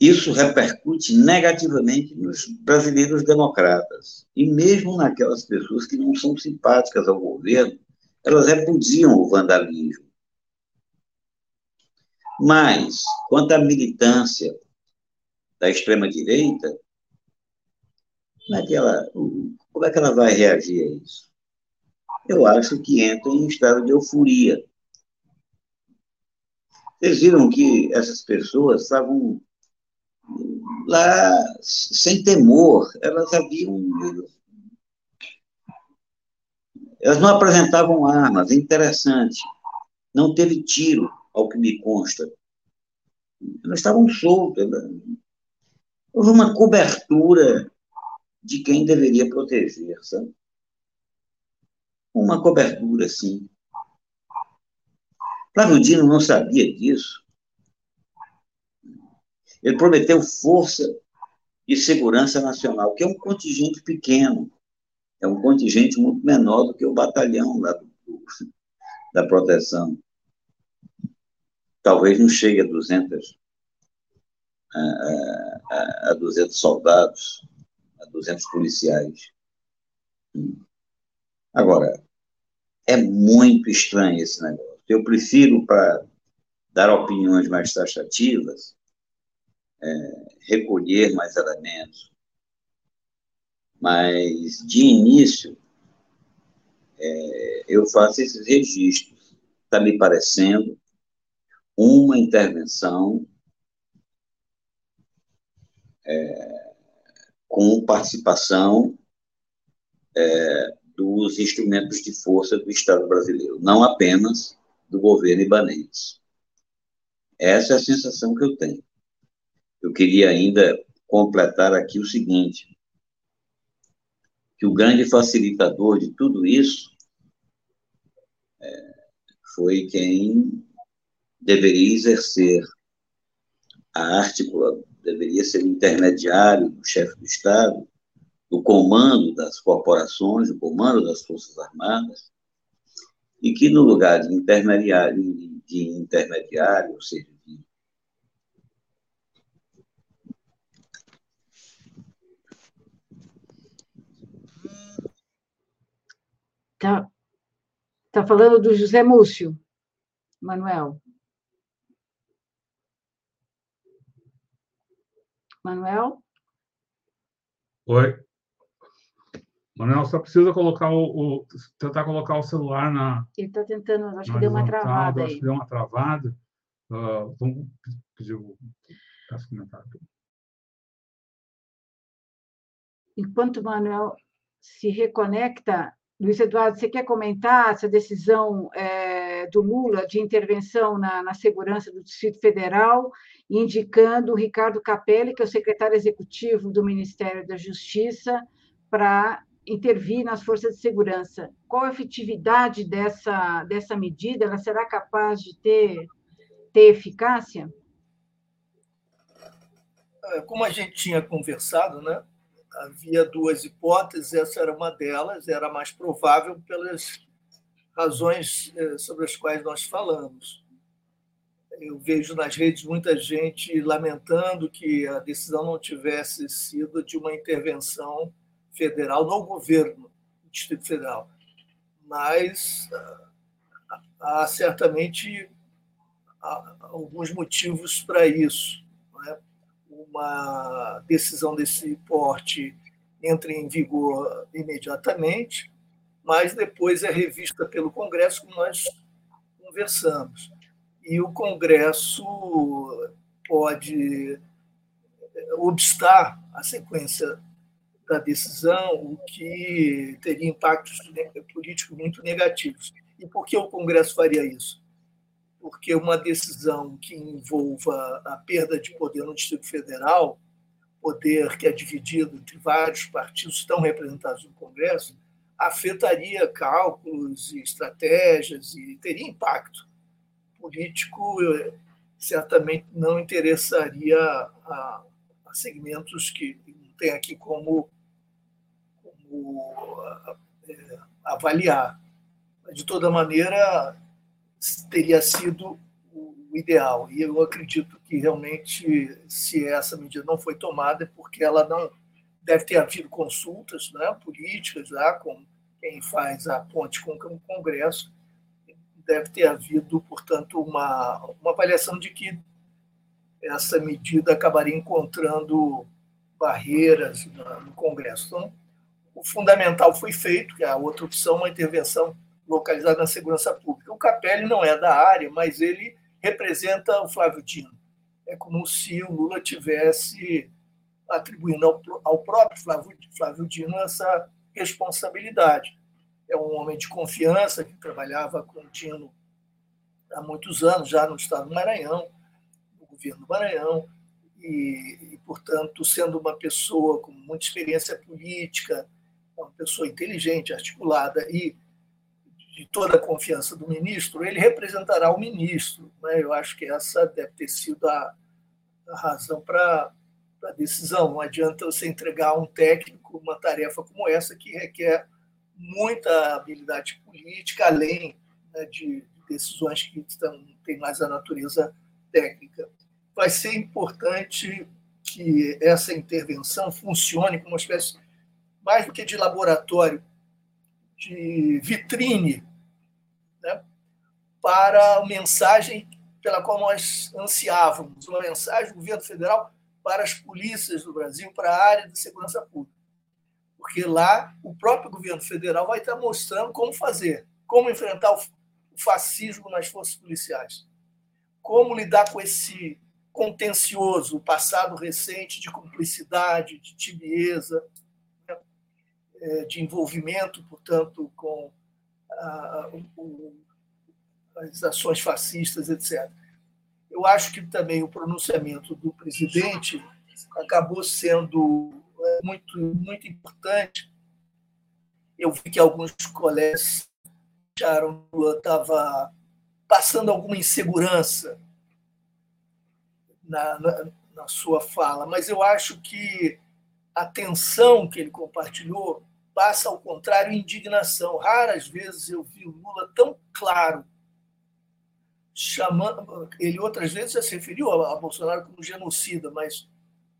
isso repercute negativamente nos brasileiros democratas. E mesmo naquelas pessoas que não são simpáticas ao governo, elas repudiam o vandalismo. Mas, quanto à militância da extrema-direita, como, é que ela, como é que ela vai reagir a isso? Eu acho que entra em estado de euforia. Vocês viram que essas pessoas estavam lá sem temor, elas haviam. Elas não apresentavam armas, é interessante. Não teve tiro, ao que me consta. Elas estavam soltas. Né? Houve uma cobertura de quem deveria proteger, sabe? Uma cobertura, sim. Flávio Dino não sabia disso. Ele prometeu força e segurança nacional, que é um contingente pequeno, é um contingente muito menor do que o batalhão lá do, da proteção. Talvez não chegue a 200, a, a, a 200 soldados, a 200 policiais. Agora, é muito estranho esse negócio. Eu prefiro, para dar opiniões mais taxativas, é, recolher mais elementos. Mas, de início, é, eu faço esses registros. Está me parecendo uma intervenção é, com participação é, dos instrumentos de força do Estado brasileiro, não apenas do governo ibanês. Essa é a sensação que eu tenho eu queria ainda completar aqui o seguinte, que o grande facilitador de tudo isso é, foi quem deveria exercer a articulação, deveria ser o intermediário do chefe do Estado, do comando das corporações, do comando das Forças Armadas, e que no lugar de intermediário, de intermediário, ou seja, Tá, Está falando do José Múcio, Manuel. Manuel? Oi. Manuel, só precisa colocar o, o tentar colocar o celular na. Ele está tentando, acho que deu uma travada Acho aí. que deu uma travada. Uh, vamos pedir o comentário. Enquanto o Manuel se reconecta, Luiz Eduardo, você quer comentar essa decisão é, do Lula de intervenção na, na, segurança do Distrito Federal, indicando o Ricardo Capelli, que é o secretário executivo do Ministério da Justiça, para intervir nas forças de segurança. Qual a efetividade dessa, dessa medida? Ela será capaz de ter, ter eficácia? É, como a gente tinha conversado, né? havia duas hipóteses, essa era uma delas, era mais provável pelas razões é, sobre as quais nós falamos. Eu vejo nas redes muita gente lamentando que a decisão não tivesse sido de uma intervenção federal no governo do Distrito Federal. Mas ah, há certamente alguns motivos para isso. É? Uma decisão desse porte entra em vigor imediatamente, mas depois é revista pelo Congresso, como nós conversamos. E o Congresso pode obstar a sequência da decisão, o que teria impactos políticos muito negativos. E por que o Congresso faria isso? Porque uma decisão que envolva a perda de poder no Distrito Federal, poder que é dividido entre vários partidos que estão representados no Congresso, afetaria cálculos e estratégias e teria impacto político, certamente não interessaria a, a segmentos que tem aqui como como é, avaliar. De toda maneira, teria sido o ideal. E eu acredito que realmente, se essa medida não foi tomada, é porque ela não deve ter havido consultas né, políticas lá com quem faz a ponte com o Congresso. Deve ter havido, portanto, uma, uma avaliação de que essa medida acabaria encontrando barreiras no Congresso. Então, o fundamental foi feito, que é a outra opção, uma intervenção localizada na segurança pública. O Capelli não é da área, mas ele representa o Flávio Dino. É como se o Lula tivesse atribuindo ao, ao próprio Flávio, Flávio Dino essa responsabilidade. É um homem de confiança que trabalhava com o Dino há muitos anos, já no estado do Maranhão, no governo do Maranhão, e, e portanto, sendo uma pessoa com muita experiência política, uma pessoa inteligente, articulada e de toda a confiança do ministro, ele representará o ministro. Né? Eu acho que essa deve ter sido a, a razão para a decisão. Não adianta você entregar a um técnico uma tarefa como essa, que requer muita habilidade política, além né, de decisões que têm mais a natureza técnica. Vai ser importante que essa intervenção funcione como uma espécie mais do que de laboratório, de vitrine né, para a mensagem pela qual nós ansiávamos, uma mensagem do governo federal para as polícias do Brasil, para a área de segurança pública. Porque lá o próprio governo federal vai estar mostrando como fazer, como enfrentar o fascismo nas forças policiais, como lidar com esse contencioso, passado recente de cumplicidade, de tibieza, é, de envolvimento, portanto, com as ações fascistas, etc. Eu acho que também o pronunciamento do presidente acabou sendo é, muito, muito importante. Eu vi que alguns colegas acharam que Lula estava passando alguma insegurança na, na, na sua fala, mas eu acho que a tensão que ele compartilhou passa, ao contrário, indignação. Raras vezes eu vi o Lula tão claro, chamando. Ele outras vezes já se referiu a Bolsonaro como genocida, mas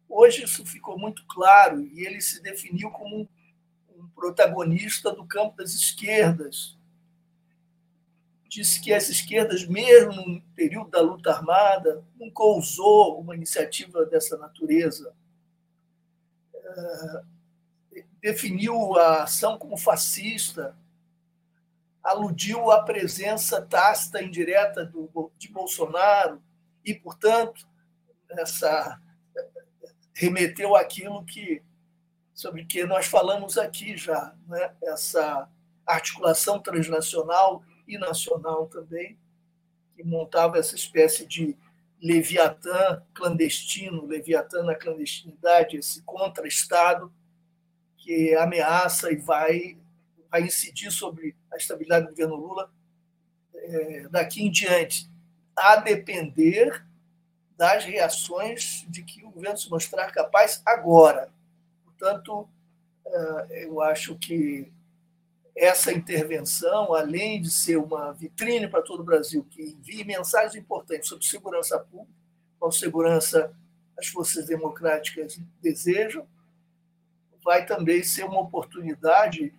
hoje isso ficou muito claro e ele se definiu como um, protagonista do campo das esquerdas. disse que as esquerdas, mesmo no período da luta armada, nunca ousou uma iniciativa dessa natureza. Definiu a ação como fascista, aludiu à presença tácita indireta do, de Bolsonaro e, portanto, essa remeteu àquilo que sobre que nós falamos aqui já, né? essa articulação transnacional e nacional também, que montava essa espécie de Leviatã clandestino, Leviatã na clandestinidade, esse contra-estado que ameaça e vai, vai incidir sobre a estabilidade do governo Lula é, daqui em diante, a depender das reações de que o governo se mostrar capaz agora. Portanto, é, eu acho que essa intervenção, além de ser uma vitrine para todo o Brasil, que envie mensagens importantes sobre segurança pública, qual segurança as forças democráticas desejam, vai também ser uma oportunidade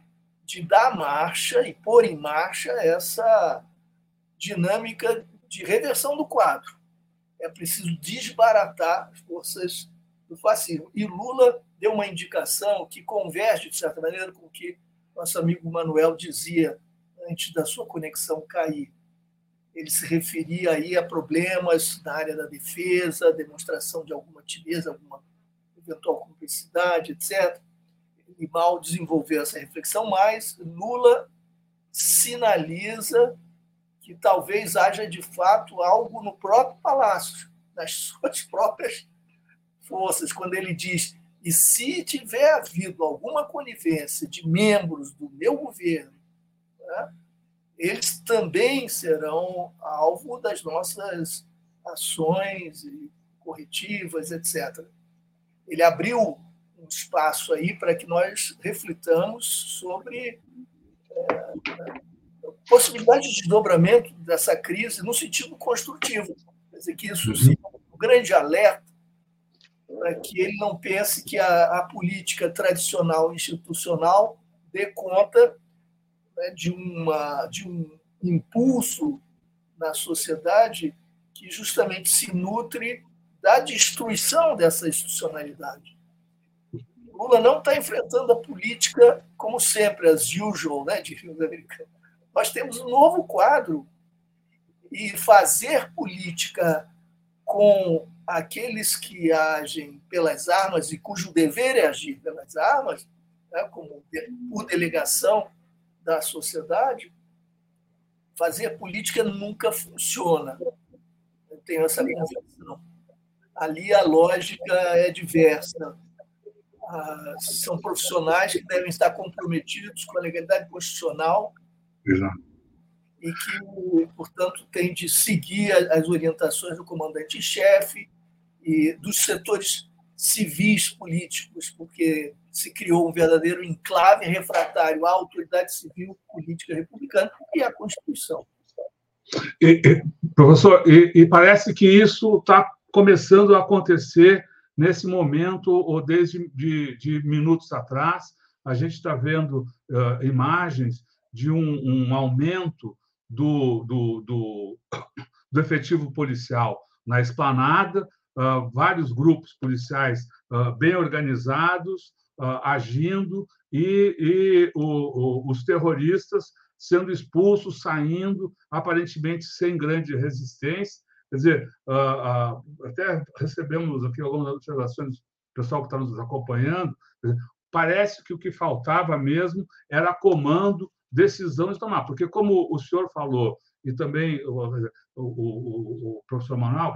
de dar marcha e pôr em marcha essa dinâmica de reversão do quadro. É preciso desbaratar as forças do fascismo. E Lula deu uma indicação que converge, de certa maneira, com o que nosso amigo Manuel dizia antes da sua conexão cair. Ele se referia aí a problemas na área da defesa, demonstração de alguma timidez, alguma eventual cumplicidade, etc. E mal desenvolveu essa reflexão, mas Lula sinaliza que talvez haja de fato algo no próprio palácio, nas suas próprias forças, quando ele diz e se tiver havido alguma conivência de membros do meu governo, né, eles também serão alvo das nossas ações corretivas, etc. Ele abriu um espaço aí para que nós reflitamos sobre é, possibilidade de desdobramento dessa crise no sentido construtivo. Quer dizer, que isso seja um grande alerta para que ele não pense que a, a política tradicional institucional dê conta né, de, uma, de um impulso na sociedade que justamente se nutre da destruição dessa institucionalidade. Lula não está enfrentando a política como sempre, as usual, né, de filmes americanos. Nós temos um novo quadro e fazer política com aqueles que agem pelas armas e cujo dever é agir pelas armas, né, como por delegação da sociedade, fazer política nunca funciona. Eu tenho essa convicção. Ali a lógica é diversa. Ah, são profissionais que devem estar comprometidos com a legalidade constitucional Exato e que, portanto, tem de seguir as orientações do comandante-chefe e dos setores civis políticos, porque se criou um verdadeiro enclave refratário à autoridade civil política republicana e à Constituição. E, e, professor, e, e, parece que isso está começando a acontecer nesse momento, ou desde de, de minutos atrás, a gente está vendo uh, imagens de um, um aumento do, do, do, do efetivo policial na esplanada, uh, vários grupos policiais uh, bem organizados, agindo, e, e o, o, os terroristas sendo expulsos, saindo, aparentemente sem grande resistência. Quer dizer, até recebemos aqui algumas observações do pessoal que está nos acompanhando. Parece que o que faltava mesmo era comando decisão de tomar. Porque, como o senhor falou, e também o, o, o, professor Manuel,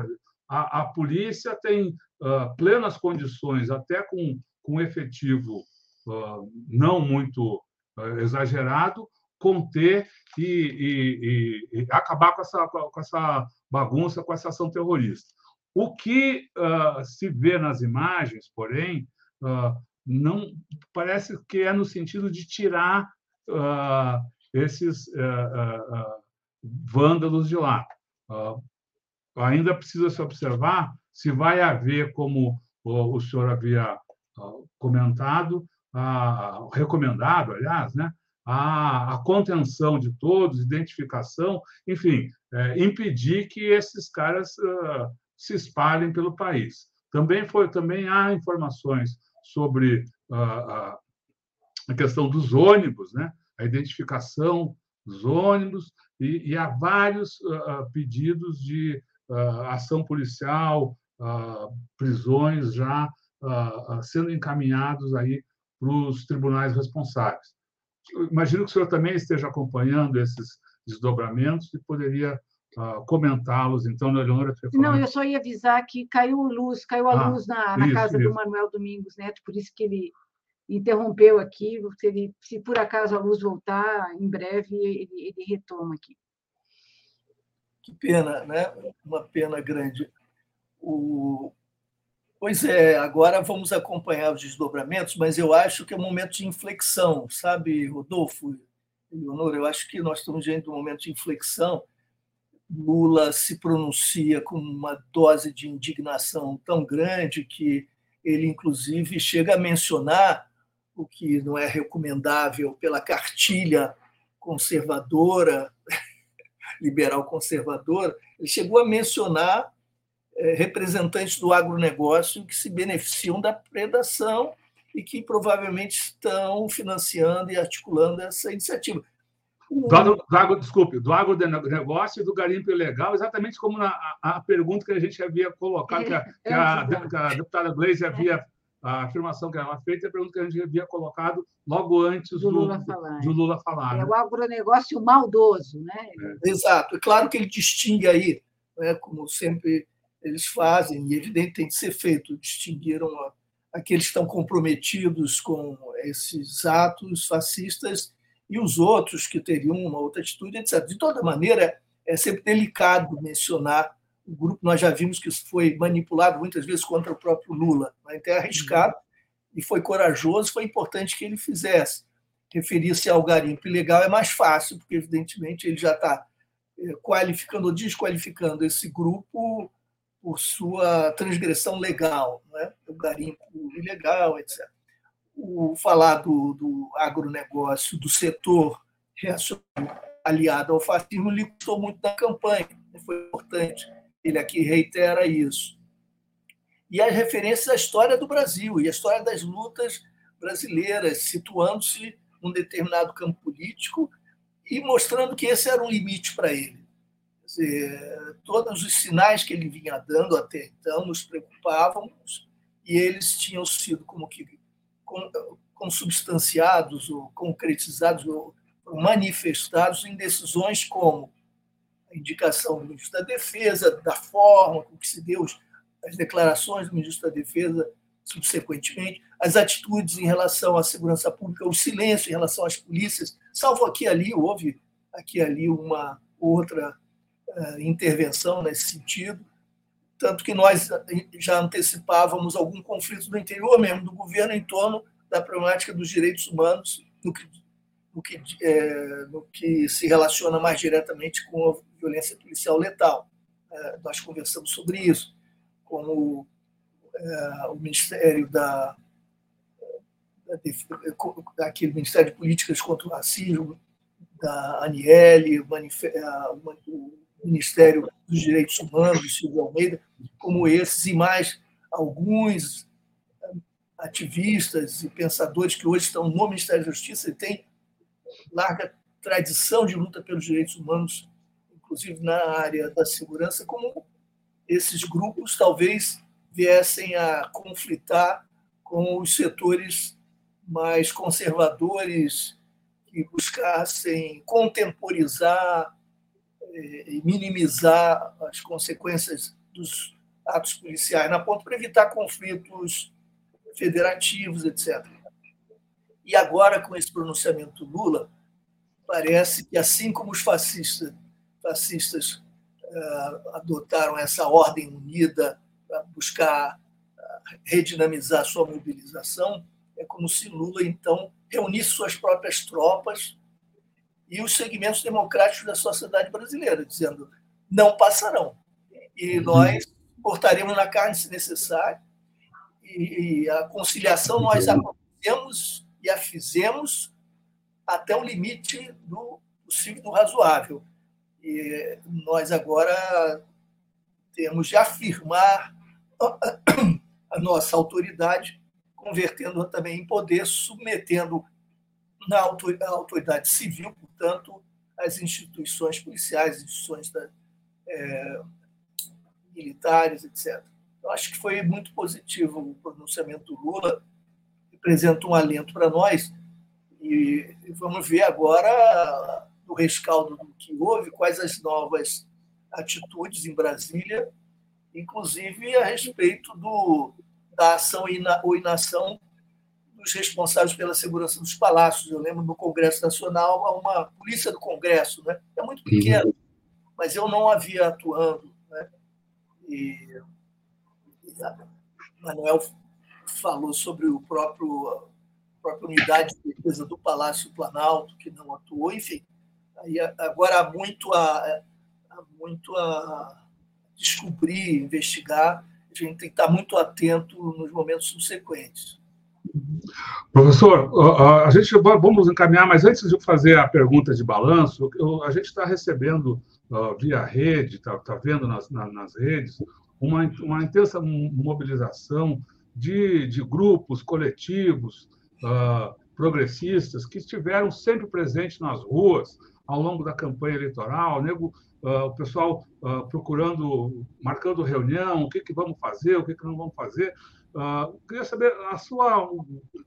a, a polícia tem uh, plenas condições, até com, com efetivo uh, não muito uh, exagerado, conter e, e, e, acabar com essa, com essa bagunça, com essa ação terrorista. O que se vê nas imagens, porém, não parece que é no sentido de tirar uh, esses uh, uh, vândalos de lá. ainda precisa se observar se vai haver, como o senhor havia comentado, recomendado, aliás, né, a, a contenção de todos, identificação, enfim, é, impedir que esses caras uh, se espalhem pelo país. Também foi, também há informações sobre uh, a, a questão dos ônibus, né? A identificação dos ônibus e, e há vários uh, pedidos de ação policial, prisões já sendo encaminhados aí para os tribunais responsáveis. Imagino que o senhor também esteja acompanhando esses desdobramentos e poderia uh, comentá-los. Então, Leonora... Não, eu só ia avisar que caiu luz, caiu a ah, luz na, na isso, casa isso. do Manuel Domingos Neto, por isso que ele interrompeu aqui. Se, ele, se por acaso a luz voltar, em breve ele, ele retoma aqui. Que pena, né? Uma pena grande. O, Pois é, agora vamos acompanhar os desdobramentos, mas eu acho que é um momento de inflexão, sabe, Rodolfo, Leonor? Eu acho que nós estamos diante de um momento de inflexão. Lula se pronuncia com uma dose de indignação tão grande que ele, inclusive, chega a mencionar o que não é recomendável pela cartilha conservadora, liberal conservadora, ele chegou a mencionar representantes do agronegócio que se beneficiam da predação e que provavelmente estão financiando e articulando essa iniciativa. Do, agro, do agro, desculpe, do agronegócio e do garimpo ilegal, exatamente como na, a, a pergunta que a gente havia colocado, que a, que a, que a deputada Gleisi havia, a afirmação que ela fez, a pergunta que a gente havia colocado logo antes do, do Lula falar. Do Lula falar é né? o agronegócio maldoso. Né? É. Exato. É claro que ele distingue aí, né, como sempre eles fazem, e evidente tem que ser feito, distinguiram aqueles que estão comprometidos com esses atos fascistas e os outros que teriam uma outra atitude, etc. De toda maneira, é sempre delicado mencionar o grupo, nós já vimos que isso foi manipulado muitas vezes contra o próprio Lula, né? então é arriscado e foi corajoso, foi importante que ele fizesse. Referir-se ao garimpo ilegal é mais fácil, porque, evidentemente, ele já está eh, qualificando ou desqualificando esse grupo por sua transgressão legal, né? o garimpo ilegal, etc. O falar do, do agronegócio, do setor reacionário aliado ao fascismo, lhe custou muito na campanha, foi importante. Ele aqui reitera isso. E as referências à história do Brasil e à história das lutas brasileiras, situando-se num determinado campo político e mostrando que esse era um limite para ele dizer, todos os sinais que ele vinha dando até então nos preocupavam e eles tinham sido como que consubstanciados ou concretizados ou manifestados em decisões como a indicação do ministro da Defesa, da forma com que se deu as declarações do ministro da Defesa subsequentemente, as atitudes em relação à segurança pública, o silêncio em relação às polícias, salvo aqui e ali, houve aqui e ali uma outra intervenção nesse sentido, tanto que nós já antecipávamos algum conflito no interior mesmo do governo em torno da problemática dos direitos humanos, no que, no que, é, no que se relaciona mais diretamente com a violência policial letal. É, nós conversamos sobre isso, como é, o Ministério da, da Ministério de Políticas contra o Racismo, da Aniele, o Ministério dos Direitos Humanos, Silvio Almeida, como esses, e mais alguns ativistas e pensadores que hoje estão no Ministério da Justiça e têm larga tradição de luta pelos direitos humanos, inclusive na área da segurança, como esses grupos talvez viessem a conflitar com os setores mais conservadores que buscassem contemporizar e minimizar as consequências dos atos policiais na ponta para evitar conflitos federativos, etc. E agora, com esse pronunciamento Lula, parece que, assim como os fascistas, fascistas uh, adotaram essa ordem unida para buscar uh, redinamizar sua mobilização, é como se Lula, então, reunisse suas próprias tropas e os segmentos democráticos da sociedade brasileira, dizendo não passarão. E uhum. nós cortaremos na carne se necessário. E a conciliação nós acontecemos e a fizemos até o limite do possível do razoável. E nós agora temos de afirmar a nossa autoridade, convertendo também em poder, submetendo na autoridade civil, portanto, as instituições policiais, instituições da, é, militares, etc. Eu acho que foi muito positivo o pronunciamento do Lula, representa um alento para nós, e vamos ver agora, no rescaldo do que houve, quais as novas atitudes em Brasília, inclusive a respeito do, da ação ou inação dos responsáveis pela segurança dos palácios. Eu lembro no Congresso Nacional, uma polícia do Congresso, né? é muito pequena, uhum. mas eu não havia atuando. Né? E, e Manuel falou sobre o próprio a própria unidade de defesa do Palácio Planalto, que não atuou, enfim. Aí, agora há muito a, há muito a descobrir, investigar, a gente tem que estar muito atento nos momentos subsequentes. Professor, a gente vamos encaminhar, mas antes de fazer a pergunta de balanço, a gente está recebendo via rede, está tá vendo nas, nas redes, uma, uma intensa mobilização de, de grupos, coletivos, uh, progressistas que estiveram sempre presentes nas ruas ao longo da campanha eleitoral, nego, uh, o pessoal uh, procurando, marcando reunião, o que, que vamos fazer, o que, que não vamos fazer. Uh, queria saber a sua,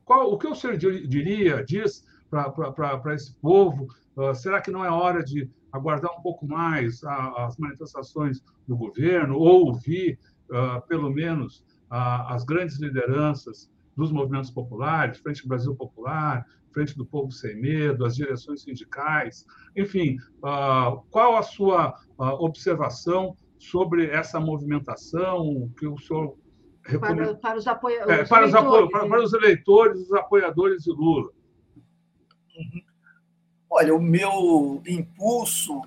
qual, o que o senhor diria, diz para esse povo? Uh, será que não é hora de aguardar um pouco mais a, as manifestações do governo ou ouvir, uh, pelo menos, as grandes lideranças dos movimentos populares, Frente Brasil Popular, Frente do Povo Sem Medo, as direções sindicais, enfim, qual a sua observação sobre essa movimentação que o senhor para, para, os, apoia... é, os para, os apo... para, para, os eleitores, os apoiadores de Lula. Uhum. Olha, o meu impulso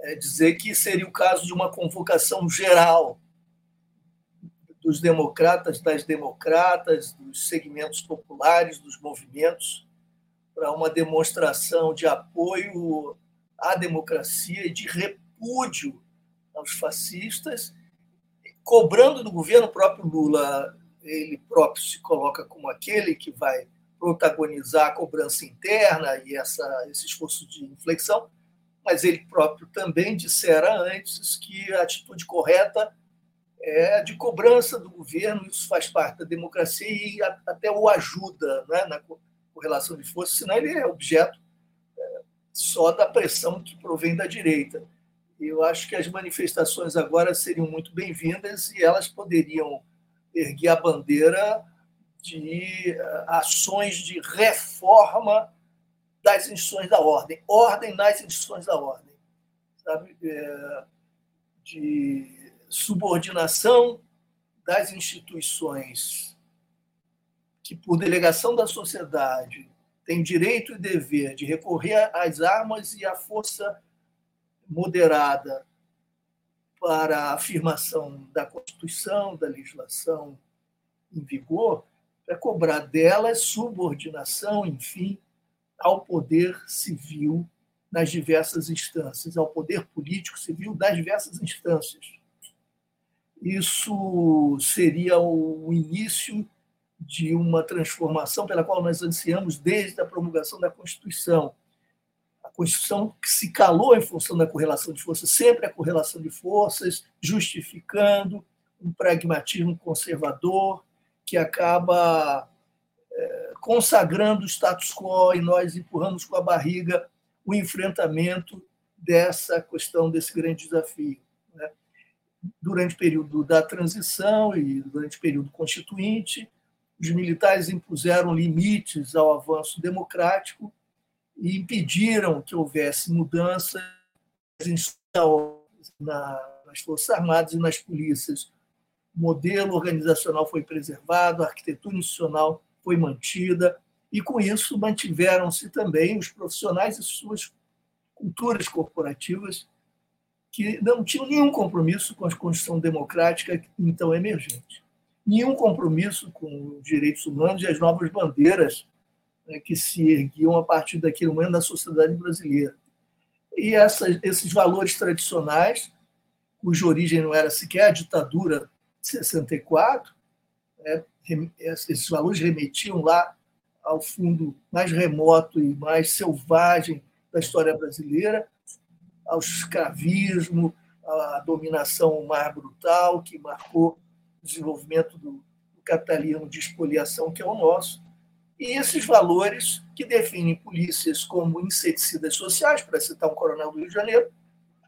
é dizer que seria o caso de uma convocação geral dos democratas, das democratas, dos segmentos populares, dos movimentos, para uma demonstração de apoio à democracia e de repúdio aos fascistas cobrando do governo, o próprio Lula, ele próprio se coloca como aquele que vai protagonizar a cobrança interna e essa, esse esforço de inflexão, mas ele próprio também dissera antes que a atitude correta é de cobrança do governo, isso faz parte da democracia e até o ajuda né, na correlação de forças, senão ele é objeto é, só da pressão que provém da direita. Eu acho que as manifestações agora seriam muito bem-vindas e elas poderiam erguer a bandeira de eh, ações de reforma das instituições da ordem, ordem nas instituições da ordem, sabe? É, de subordinação das instituições que, por delegação da sociedade, têm direito e dever de recorrer às armas e à força moderada para a afirmação da Constituição, da legislação em vigor, para cobrar delas subordinação, enfim, ao poder civil nas diversas instâncias, ao poder político civil das diversas instâncias. Isso seria o início de uma transformação pela qual nós ansiamos desde a promulgação da Constituição, Constituição que se calou em função da correlação de forças, sempre a correlação de forças, justificando um pragmatismo conservador que acaba é, consagrando o status quo e nós empurramos com a barriga o enfrentamento dessa questão, desse grande desafio. Né? Durante o período da transição e durante o período constituinte, os militares impuseram limites ao avanço democrático e impediram que houvesse mudanças nas Forças Armadas e nas polícias. O modelo organizacional foi preservado, a arquitetura institucional foi mantida, e com isso mantiveram-se também os profissionais e suas culturas corporativas que não tinham nenhum compromisso com a Constituição Democrática então emergente, nenhum compromisso com os direitos humanos e as novas bandeiras né, que se erguiam a partir daquele momento da sociedade brasileira. E essa, esses valores tradicionais, cuja origem não era sequer a ditadura de 64, né, esses valores remetiam lá ao fundo mais remoto e mais selvagem da história brasileira, ao escravismo, à dominação mais brutal que marcou o desenvolvimento do, do capitalismo de expoliação, que é o nosso. E esses valores que definem polícias como inseticidas sociais, para citar um coronel do Rio de Janeiro,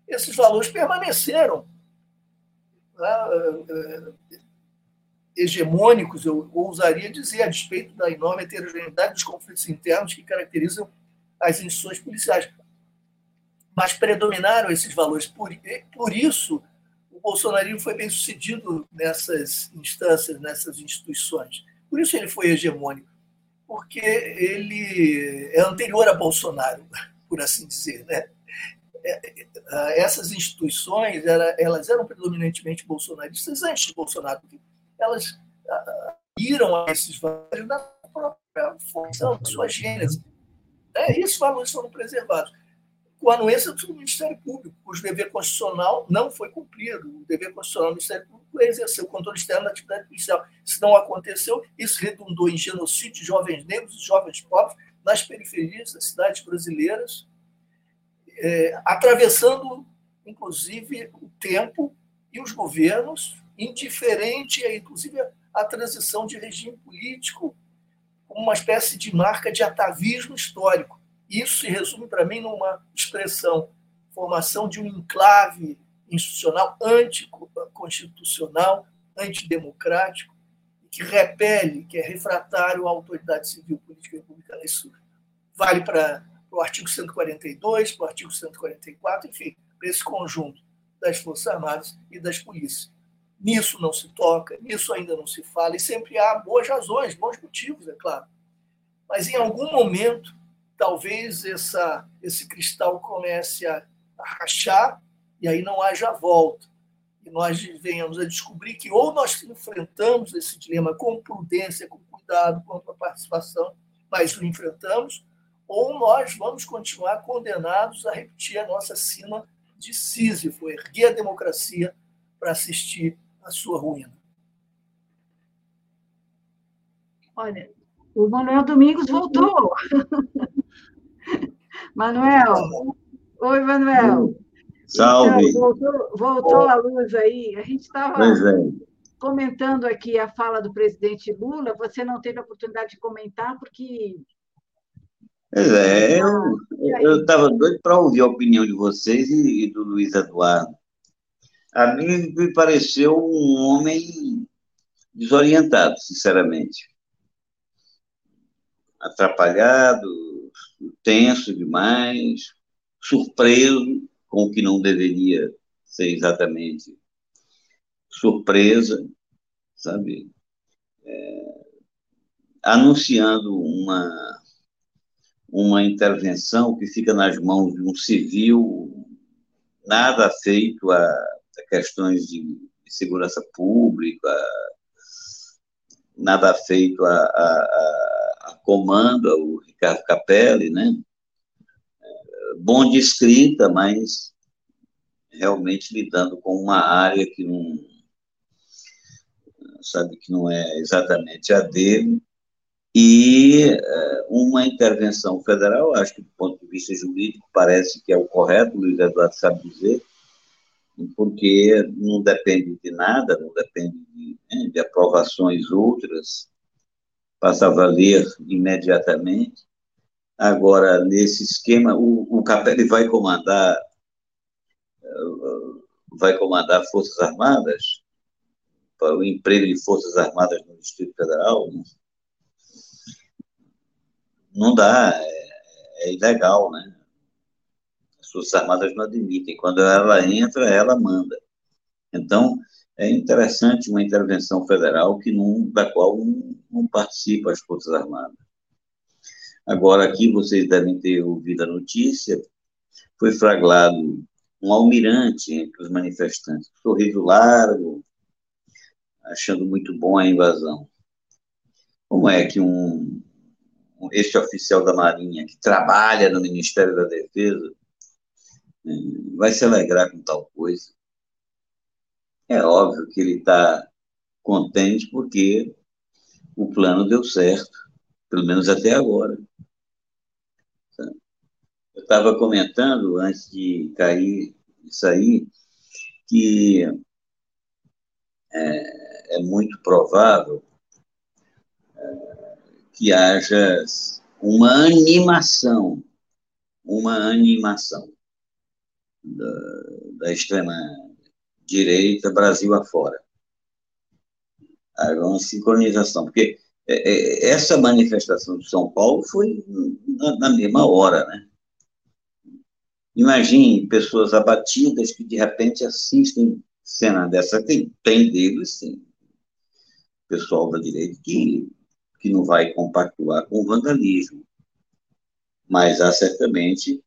esses valores permaneceram né, hegemônicos, eu ousaria dizer, a despeito da enorme heterogeneidade dos conflitos internos que caracterizam as instituições policiais. Mas predominaram esses valores. Por, por isso, o bolsonarismo foi bem sucedido nessas instâncias, nessas instituições. Por isso ele foi hegemônico, porque ele é anterior a Bolsonaro, por assim dizer. Né? É, é, essas instituições elas eram predominantemente bolsonaristas antes de Bolsonaro, elas viram a esses valores na própria função, da sua gênese. É, e esses valores foram preservados. Com a anuência do Ministério Público, cujo dever constitucional não foi cumprido. O dever constitucional do Ministério Público é exercer o controle externo da atividade policial. Isso não aconteceu, isso redundou em genocídio de jovens negros e jovens pobres nas periferias das cidades brasileiras, é, atravessando, inclusive, o tempo e os governos indiferente, inclusive, à transição de regime político, como uma espécie de marca de atavismo histórico. Isso se resume, para mim, numa expressão: formação de um enclave institucional anticonstitucional, antidemocrático, que repele, que é refratário à autoridade civil política republicana. Isso vale para o artigo 142, para o artigo 144, enfim, para esse conjunto das Forças Armadas e das polícias. Nisso não se toca, nisso ainda não se fala, e sempre há boas razões, bons motivos, é claro. Mas em algum momento, talvez essa, esse cristal comece a, a rachar e aí não haja volta. E nós venhamos a descobrir que ou nós enfrentamos esse dilema com prudência, com cuidado, com a participação, mas o enfrentamos, ou nós vamos continuar condenados a repetir a nossa cena de Sísifo, erguer a democracia para assistir a sua ruína. Olha, o Manuel Domingos voltou. Manuel. Oi, Manuel. Salve. Então, voltou, voltou a luz aí. A gente estava é. comentando aqui a fala do presidente Lula. Você não teve a oportunidade de comentar porque. Pois é, eu estava doido para ouvir a opinião de vocês e, e do Luiz Eduardo a mim me pareceu um homem desorientado, sinceramente. Atrapalhado, tenso demais, surpreso com o que não deveria ser exatamente surpresa, sabe? É, anunciando uma, uma intervenção que fica nas mãos de um civil, nada feito a questões de, de segurança pública, nada feito a, a, a comando, o Ricardo Capelli, né? Bom de escrita, mas realmente lidando com uma área que não sabe que não é exatamente a dele e eh, uma intervenção federal, acho que do ponto de vista jurídico parece que é o correto, o Luiz Eduardo sabe dizer, porque não depende de nada, não depende de, né, de aprovações outras, passa a valer imediatamente. Agora, nesse esquema, o, o Capelli vai comandar vai comandar Forças Armadas, para o emprego de Forças Armadas no Distrito Federal, não, não dá, é, é ilegal, né? Forças Armadas não admitem. Quando ela entra, ela manda. Então, é interessante uma intervenção federal que não, da qual não, não participa as Forças Armadas. Agora, aqui vocês devem ter ouvido a notícia, foi flagrado um almirante entre os manifestantes, sorriso largo, achando muito bom a invasão. Como é que um, este oficial da Marinha, que trabalha no Ministério da Defesa, é, vai se alegrar com tal coisa. É óbvio que ele está contente porque o plano deu certo, pelo menos até agora. Eu estava comentando, antes de cair isso aí, que é, é muito provável é, que haja uma animação, uma animação da, da extrema direita Brasil afora. Haja uma sincronização, porque é, é, essa manifestação de São Paulo foi na mesma hora, né? Imagine pessoas abatidas que de repente assistem cena dessa. Tem, tem deles, sim. Pessoal da direita que, que não vai compactuar com o vandalismo. Mas há certamente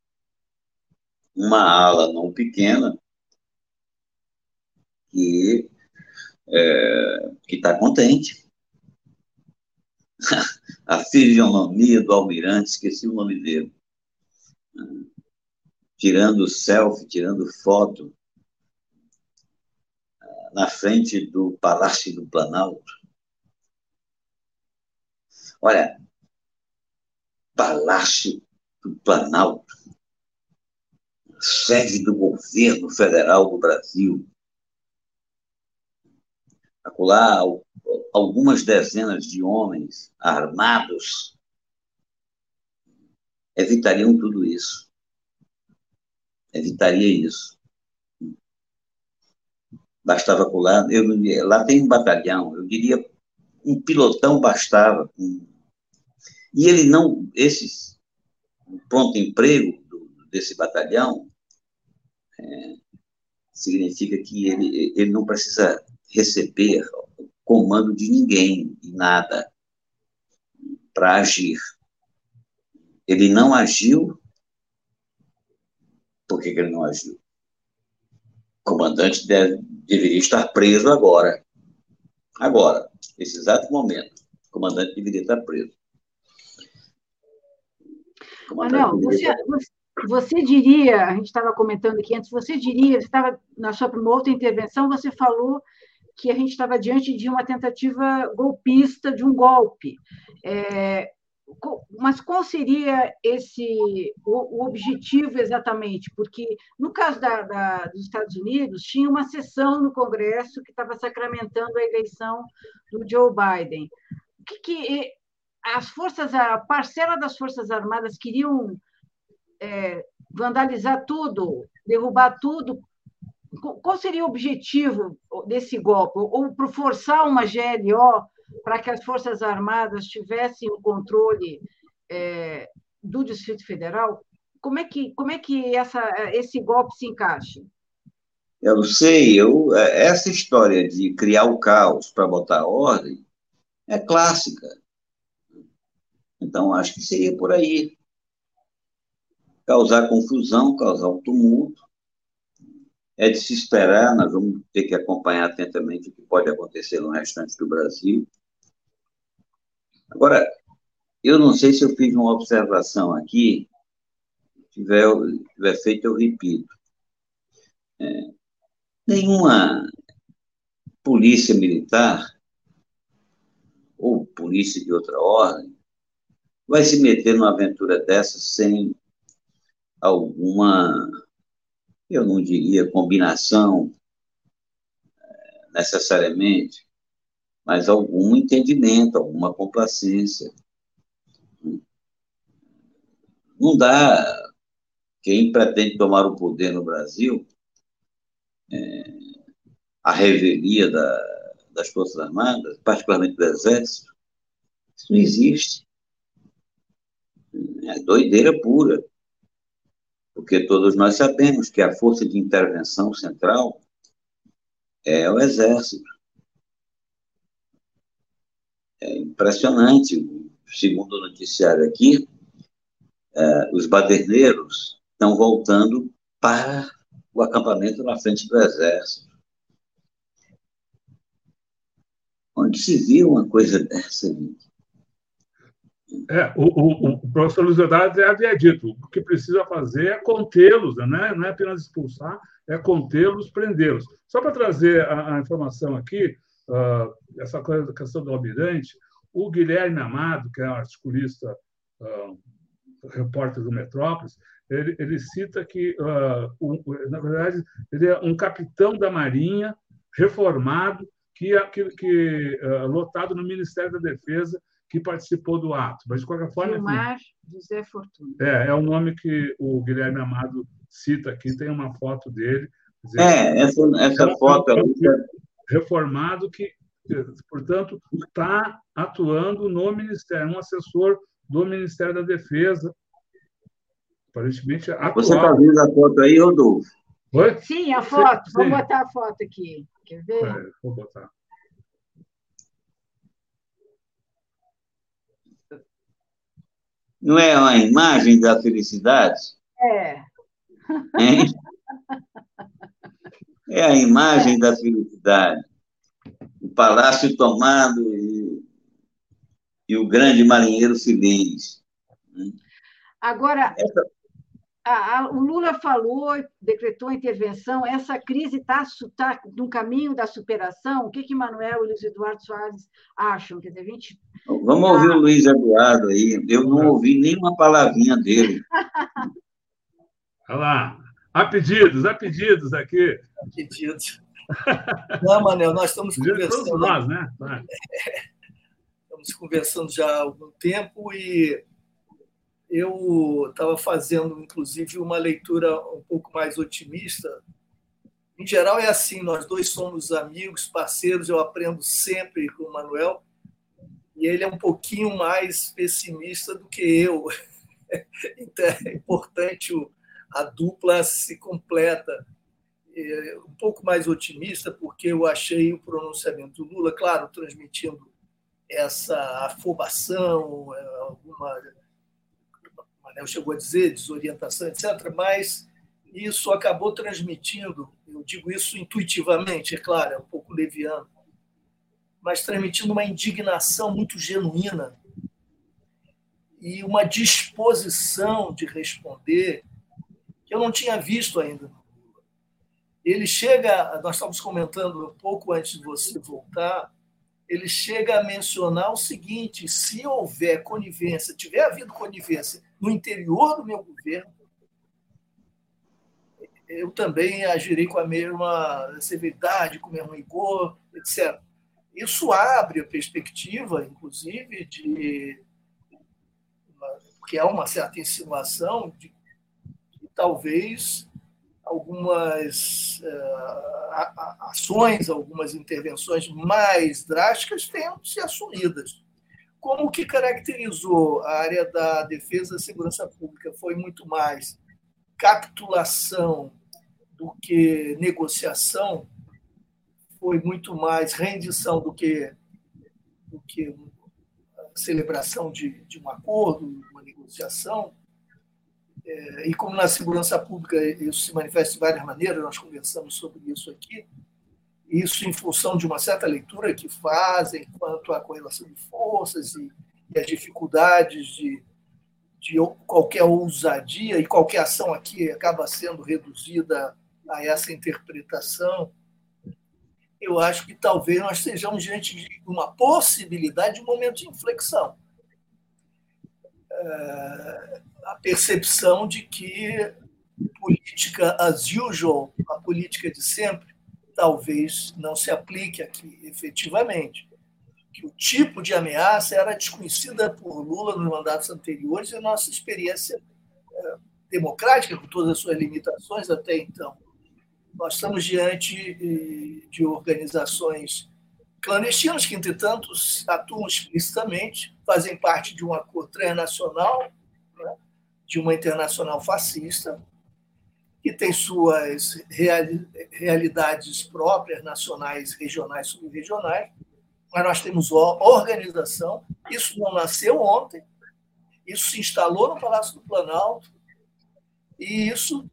uma ala não pequena que é, está contente. A fisionomia do almirante, esqueci o nome dele tirando selfie, tirando foto na frente do Palácio do Planalto. Olha, Palácio do Planalto, sede do governo federal do Brasil. Acolá, algumas dezenas de homens armados evitariam tudo isso evitaria isso. Bastava colar. Eu, lá tem um batalhão, eu diria um pilotão bastava. E ele não, esses pronto emprego desse batalhão é, significa que ele, ele não precisa receber comando de ninguém, de nada, para agir. Ele não agiu por que, que ele não agiu? O comandante deve, deveria estar preso agora. Agora, nesse exato momento. O comandante deveria estar preso. Não, você, você diria, a gente estava comentando aqui antes, você diria, você estava na sua outra intervenção, você falou que a gente estava diante de uma tentativa golpista, de um golpe. É, mas qual seria esse o, o, objetivo exatamente? Porque no caso da, da, dos Estados Unidos tinha uma sessão no Congresso que estava sacramentando a eleição do Joe Biden. O que, que as forças, a parcela das forças armadas queriam é, vandalizar tudo, derrubar tudo. Qual seria o objetivo desse golpe? Ou, ou forçar uma GLO para que as Forças Armadas tivessem o controle é, do Distrito Federal? Como é que, como é que essa, esse golpe se encaixa? Eu não sei, eu, essa história de criar o caos para botar ordem é clássica. Então, acho que seria por aí. Causar confusão, causar um tumulto. É de se esperar, nós vamos ter que acompanhar atentamente o que pode acontecer no restante do Brasil. Agora, eu não sei se eu fiz uma observação aqui, se tiver, tiver feito, eu repito. É, nenhuma polícia militar ou polícia de outra ordem vai se meter numa aventura dessa sem alguma, eu não diria combinação é, necessariamente, mas algum entendimento, alguma complacência. Não dá. Quem pretende tomar o poder no Brasil, é, a revelia da, das Forças Armadas, particularmente do Exército, isso não existe. É doideira pura. Porque todos nós sabemos que a força de intervenção central é o Exército. É impressionante. Segundo o noticiário aqui, é, os baderneiros estão voltando para o acampamento na frente do Exército. Onde se viu uma coisa dessa, gente? É, o, o, o professor Luiz Eduardo havia dito, o que precisa fazer é contê-los, né? não é apenas expulsar, é contê-los, prendê-los. Só para trazer a, a, informação aqui, uh, essa coisa, questão do almirante, o Guilherme Amado, que é um articulista, uh, repórter do Metrópolis, ele, ele cita que, uh, na verdade, ele é um capitão da Marinha reformado que, que, que lotado no Ministério da Defesa que participou do ato. Mas, de qualquer forma. Gilmar José Fortuna. É, é o nome que o Guilherme Amado cita aqui, tem uma foto dele. Dizer, é, essa, essa é foto. É reformado que, portanto, está atuando no Ministério, um assessor do Ministério da Defesa. Aparentemente atual. Você está vendo a foto aí, Rodolfo? Oi? Sim, a foto. Sim, Vamos sim. botar a foto aqui. Quer ver? É, vou botar. Não é uma imagem da felicidade? É. Hein? É a imagem da felicidade. O palácio tomado e, e o grande marinheiro feliz. Agora, Essa a, a, o Lula falou, decretou intervenção, essa crise está tá no caminho da superação? O que, que Manuel e Luiz Eduardo Soares acham? Quer dizer, 20... Vamos ouvir o Luiz Eduardo aí. Eu não ouvi nenhuma palavrinha dele. Olha lá. Há pedidos, há pedidos aqui. Há pedidos. Não, Manel, nós estamos conversando. Todos nós, né? Estamos conversando já há algum tempo e eu estava fazendo, inclusive, uma leitura um pouco mais otimista. Em geral, é assim: nós dois somos amigos, parceiros, eu aprendo sempre com o Manuel, e ele é um pouquinho mais pessimista do que eu. Então, é importante a dupla se completa. É, um pouco mais otimista, porque eu achei o pronunciamento do Lula, claro, transmitindo essa afobação, é, alguma Manel chegou a dizer, desorientação, etc., mas isso acabou transmitindo, eu digo isso intuitivamente, é claro, é um pouco leviano, mas transmitindo uma indignação muito genuína e uma disposição de responder que eu não tinha visto ainda. Ele chega, nós estávamos comentando um pouco antes de você voltar, ele chega a mencionar o seguinte: se houver conivência, tiver havido conivência no interior do meu governo, eu também agirei com a mesma severidade, com o mesmo rigor, etc. Isso abre a perspectiva, inclusive, de que é uma certa insinuação de que talvez algumas uh, ações, algumas intervenções mais drásticas tenham se assumidas. Como o que caracterizou a área da defesa e segurança pública foi muito mais capitulação do que negociação, foi muito mais rendição do que, do que celebração de, de um acordo, uma negociação. É, e como na segurança pública isso se manifesta de várias maneiras, nós conversamos sobre isso aqui, isso em função de uma certa leitura que fazem quanto à correlação de forças e, e as dificuldades de, de qualquer ousadia, e qualquer ação aqui acaba sendo reduzida a essa interpretação, eu acho que talvez nós estejamos diante de uma possibilidade de um momento de inflexão. É, a percepção de que política as usual, a política de sempre, talvez não se aplique aqui efetivamente. Que o tipo de ameaça era desconhecida por Lula nos mandatos anteriores e a nossa experiência é, democrática, com todas as suas limitações até então. Nós estamos diante de organizações clandestinas que, entretanto, atuam explicitamente, fazem parte de um acordo transnacional, né, de uma internacional fascista, que tem suas realidades próprias, nacionais, regionais, subregionais, mas nós temos organização. Isso não nasceu ontem, isso se instalou no Palácio do Planalto, e isso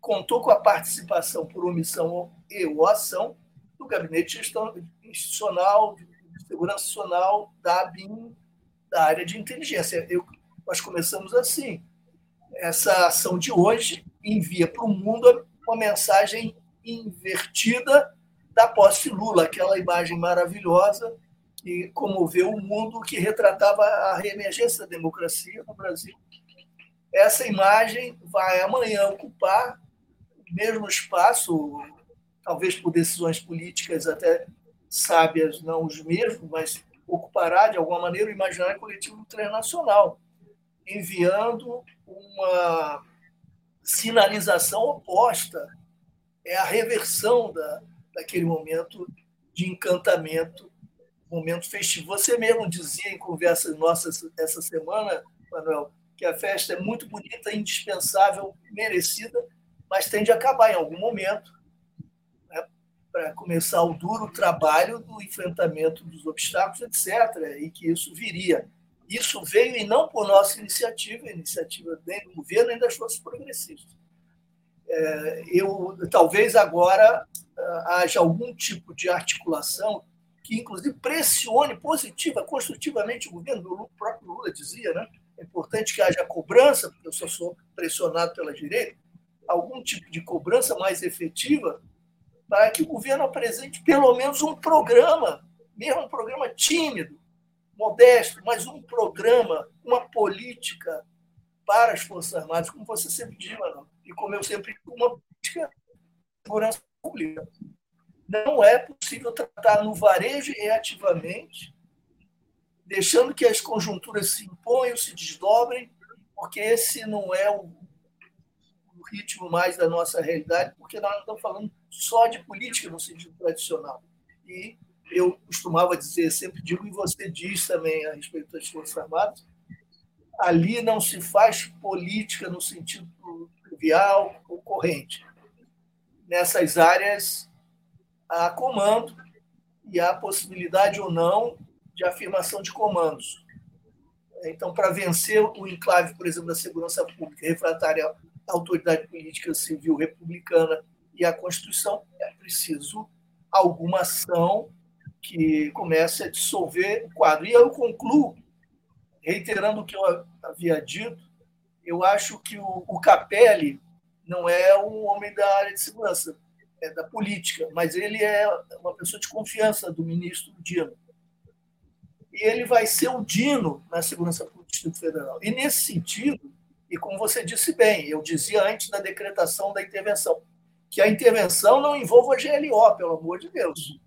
contou com a participação por omissão e ou ação do Gabinete Institucional de Segurança Nacional, da ABIN, da área de inteligência. Eu, nós começamos assim. Essa ação de hoje envia para o mundo uma mensagem invertida da posse Lula, aquela imagem maravilhosa que comoveu o mundo, que retratava a reemergência da democracia no Brasil. Essa imagem vai amanhã ocupar o mesmo espaço, talvez por decisões políticas até sábias, não os mesmos, mas ocupará de alguma maneira o imaginário coletivo internacional, enviando uma sinalização oposta, é a reversão da, daquele momento de encantamento, momento festivo. Você mesmo dizia em conversas nossas essa semana, Manuel, que a festa é muito bonita, indispensável, merecida, mas tende a acabar em algum momento né, para começar o duro trabalho do enfrentamento dos obstáculos, etc., e que isso viria. Isso veio e não por nossa iniciativa, iniciativa nem do governo das forças progressistas. É, eu talvez agora ah, haja algum tipo de articulação que, inclusive, pressione positiva, construtivamente o governo. O próprio Lula dizia, né? É importante que haja cobrança, porque eu só sou pressionado pela direita, algum tipo de cobrança mais efetiva para que o governo apresente pelo menos um programa, mesmo um programa tímido, modesto, mas um programa, uma política para as Forças Armadas, como você sempre diz, e como eu sempre digo, uma política de segurança pública. Não é possível tratar no varejo reativamente, deixando que as conjunturas se imponham, se desdobrem, porque esse não é o ritmo mais da nossa realidade, porque nós não estamos falando só de política no sentido tradicional. E eu costumava dizer, sempre digo, e você diz também a respeito das Forças Armadas, ali não se faz política no sentido trivial ou corrente. Nessas áreas há comando e há possibilidade ou não de afirmação de comandos. Então, para vencer o enclave, por exemplo, da segurança pública refratária à autoridade política civil republicana e à Constituição, é preciso alguma ação que comece a dissolver o quadro. E eu concluo, reiterando o que eu havia dito, eu acho que o, o Capelli não é um homem da área de segurança, é da política, mas ele é uma pessoa de confiança do ministro Dino. E ele vai ser o Dino na segurança pública Distrito Federal. E nesse sentido, e como você disse bem, eu dizia antes da decretação da intervenção, que a intervenção não envolva a GLO, pelo amor de Deus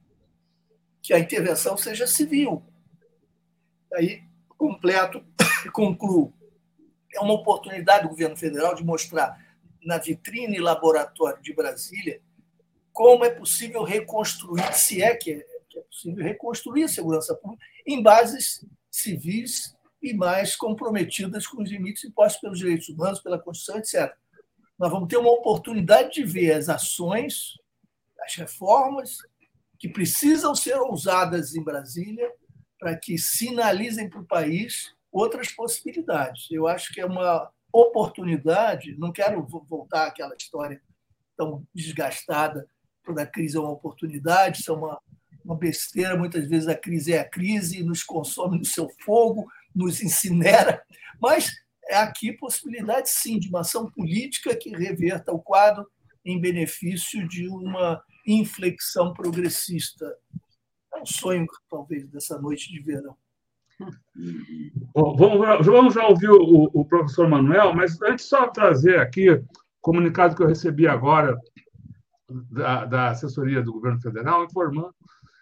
que a intervenção seja civil. Aí, completo concluo. É uma oportunidade do governo federal de mostrar na vitrine laboratório de Brasília como é possível reconstruir, se é que é possível reconstruir a segurança pública em bases civis e mais comprometidas com os limites impostos pelos direitos humanos, pela Constituição, etc. Nós vamos ter uma oportunidade de ver as ações, as reformas que precisam ser ousadas em Brasília para que sinalizem para o país outras possibilidades. Eu acho que é uma oportunidade, não quero voltar àquela história tão desgastada, toda crise é uma oportunidade, isso é uma, uma besteira, muitas vezes a crise é a crise, nos consome no seu fogo, nos incinera, mas é aqui possibilidade, sim, de uma ação política que reverta o quadro em benefício de uma inflexão progressista. É um sonho, talvez, dessa noite de verão. Bom, vamos, vamos já ouvir o, o, professor Manuel, mas antes só trazer aqui o comunicado que eu recebi agora da, da assessoria do governo federal, informando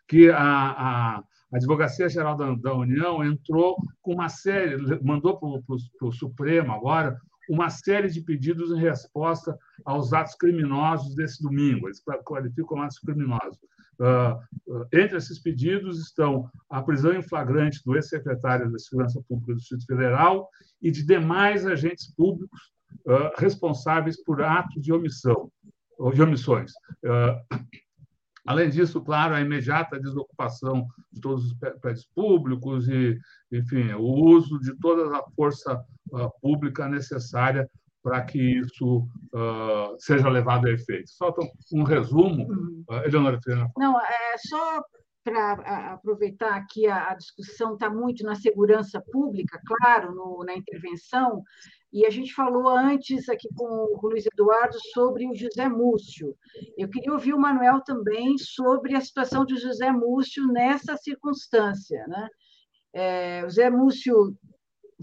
que a, a, a Advocacia Geral da, da, União entrou com uma série, mandou para o Supremo agora uma série de pedidos em resposta aos atos criminosos desse domingo. Eles qualificam atos criminosos. Uh, entre esses pedidos estão a prisão em flagrante do ex-secretário da Segurança Pública do Distrito Federal e de demais agentes públicos uh, responsáveis por atos de omissão, de omissões. Além disso, claro, a imediata desocupação de todos os prédios públicos e, enfim, o uso de toda a força pública necessária para que isso uh, seja levado a efeito. Só um resumo, uh, Eleonora Não, é só para aproveitar aqui a, a discussão está muito na segurança pública, claro, no, na intervenção, e a gente falou antes aqui com o Luiz Eduardo sobre o José Múcio. Eu queria ouvir o Manuel também sobre a situação de José Múcio nessa circunstância. Né? É, o José Múcio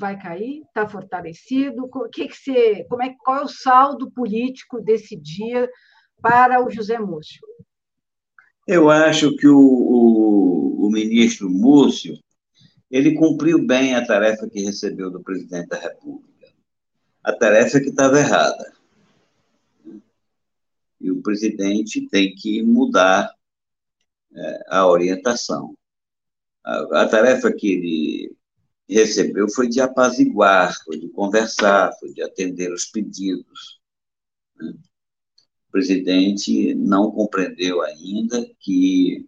vai cair? Está fortalecido? O que que você, como é, qual é o saldo político desse dia para o José Múcio? Eu acho que o, o, o ministro Múcio ele cumpriu bem a tarefa que recebeu do presidente da República. A tarefa que estava errada. E o presidente tem que mudar é, a orientação. A, a, tarefa que ele recebeu foi de apaziguar, foi de conversar, foi de atender os pedidos. Né? O presidente não compreendeu ainda que,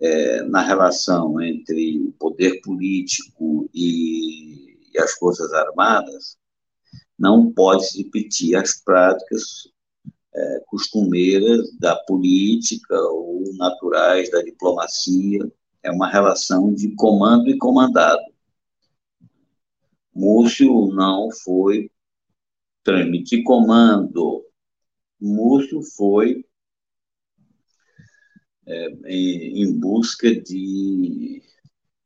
é, na relação entre o poder político e, e as Forças Armadas, não pode se repetir as práticas é, costumeiras da política ou naturais da diplomacia. É uma relação de comando e comandado. Múcio não foi transmitir comando, Múcio foi é, em, em, busca de,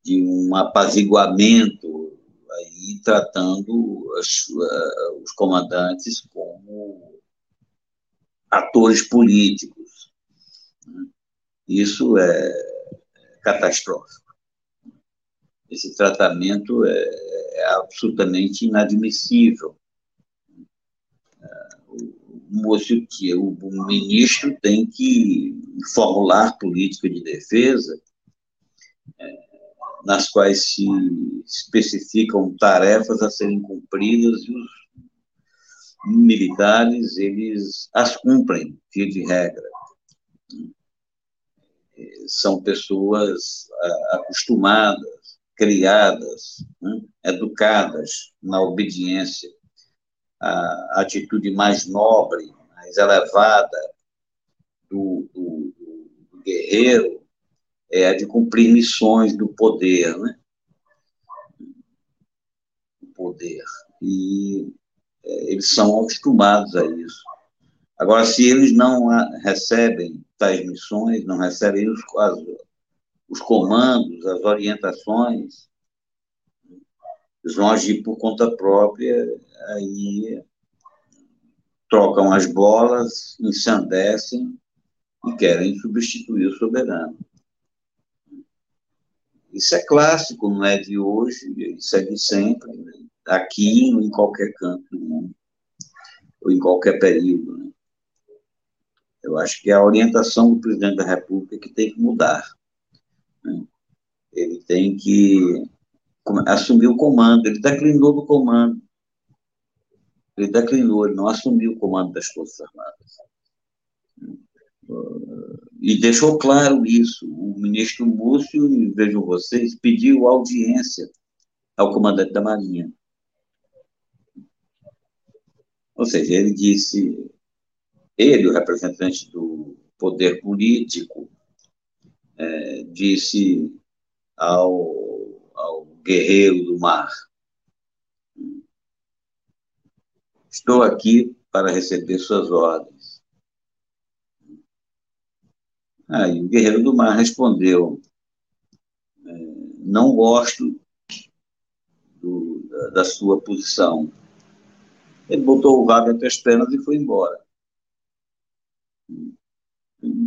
de um apaziguamento, aí tratando as, uh, os comandantes como atores políticos. Isso é catastrófico. Esse tratamento é, é absolutamente inadmissível. Moço que o, o ministro tem que formular política de defesa é, nas quais se especificam tarefas a serem cumpridas e os militares eles as cumprem via de regra. São pessoas acostumadas criadas né, educadas na obediência a atitude mais nobre, mais elevada do, do, do guerreiro é a de cumprir missões do poder, né? O poder. E é, eles são acostumados a isso. Agora, se eles não recebem tais missões, não recebem os, as, os comandos, as orientações, eles vão agir por conta própria, aí trocam as bolas, ensandecem e querem substituir o soberano. Isso é clássico, não é de hoje, isso é de sempre, né? aqui em qualquer canto do mundo, ou em qualquer período. Né? Eu acho que é a orientação do presidente da República que tem que mudar. Ele tem que assumiu o comando, ele declinou do comando. Ele declinou, ele não assumiu o comando das Forças Armadas. E deixou claro isso. O ministro Múcio, vejam vocês, pediu audiência ao comandante da Marinha. Ou seja, ele disse, ele, o representante do poder político, é, disse ao guerreiro do mar. Estou aqui para receber suas ordens. Aí o guerreiro do mar respondeu: é, Não gosto do, da, da, sua posição. Ele botou o rabo entre as pernas e foi embora.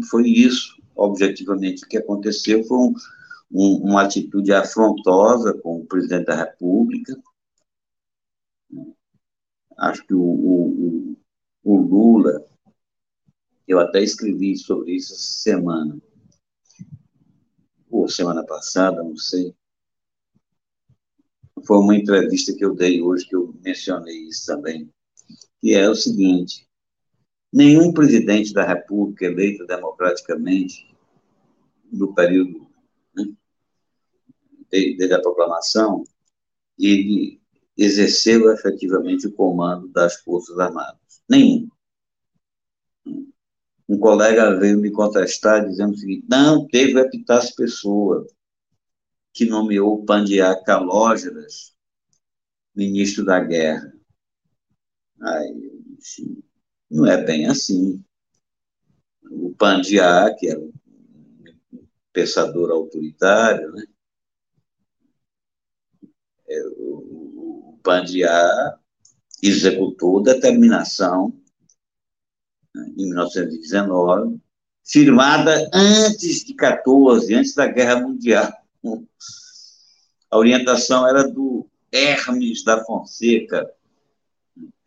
Foi isso, objetivamente, o que aconteceu. Foi um, um, uma atitude afrontosa com o presidente da República. Acho que o, o, o Lula, eu até escrevi sobre isso essa semana, ou semana passada, não sei. Foi uma entrevista que eu dei hoje que eu mencionei isso também, que é o seguinte: nenhum presidente da República eleito democraticamente no período desde a proclamação, ele exerceu efetivamente o comando das Forças Armadas. Nenhum. um colega veio me contestar dizendo o seguinte: não, teve Epitácio Pessoa, que nomeou Pandiá Calógeras ministro da guerra. Aí eu disse: não é bem assim. O Pandiá, que era um pensador autoritário, né? É, o Pandiá executou determinação em 1919, firmada antes de 14, antes da Guerra Mundial. A orientação era do Hermes da Fonseca,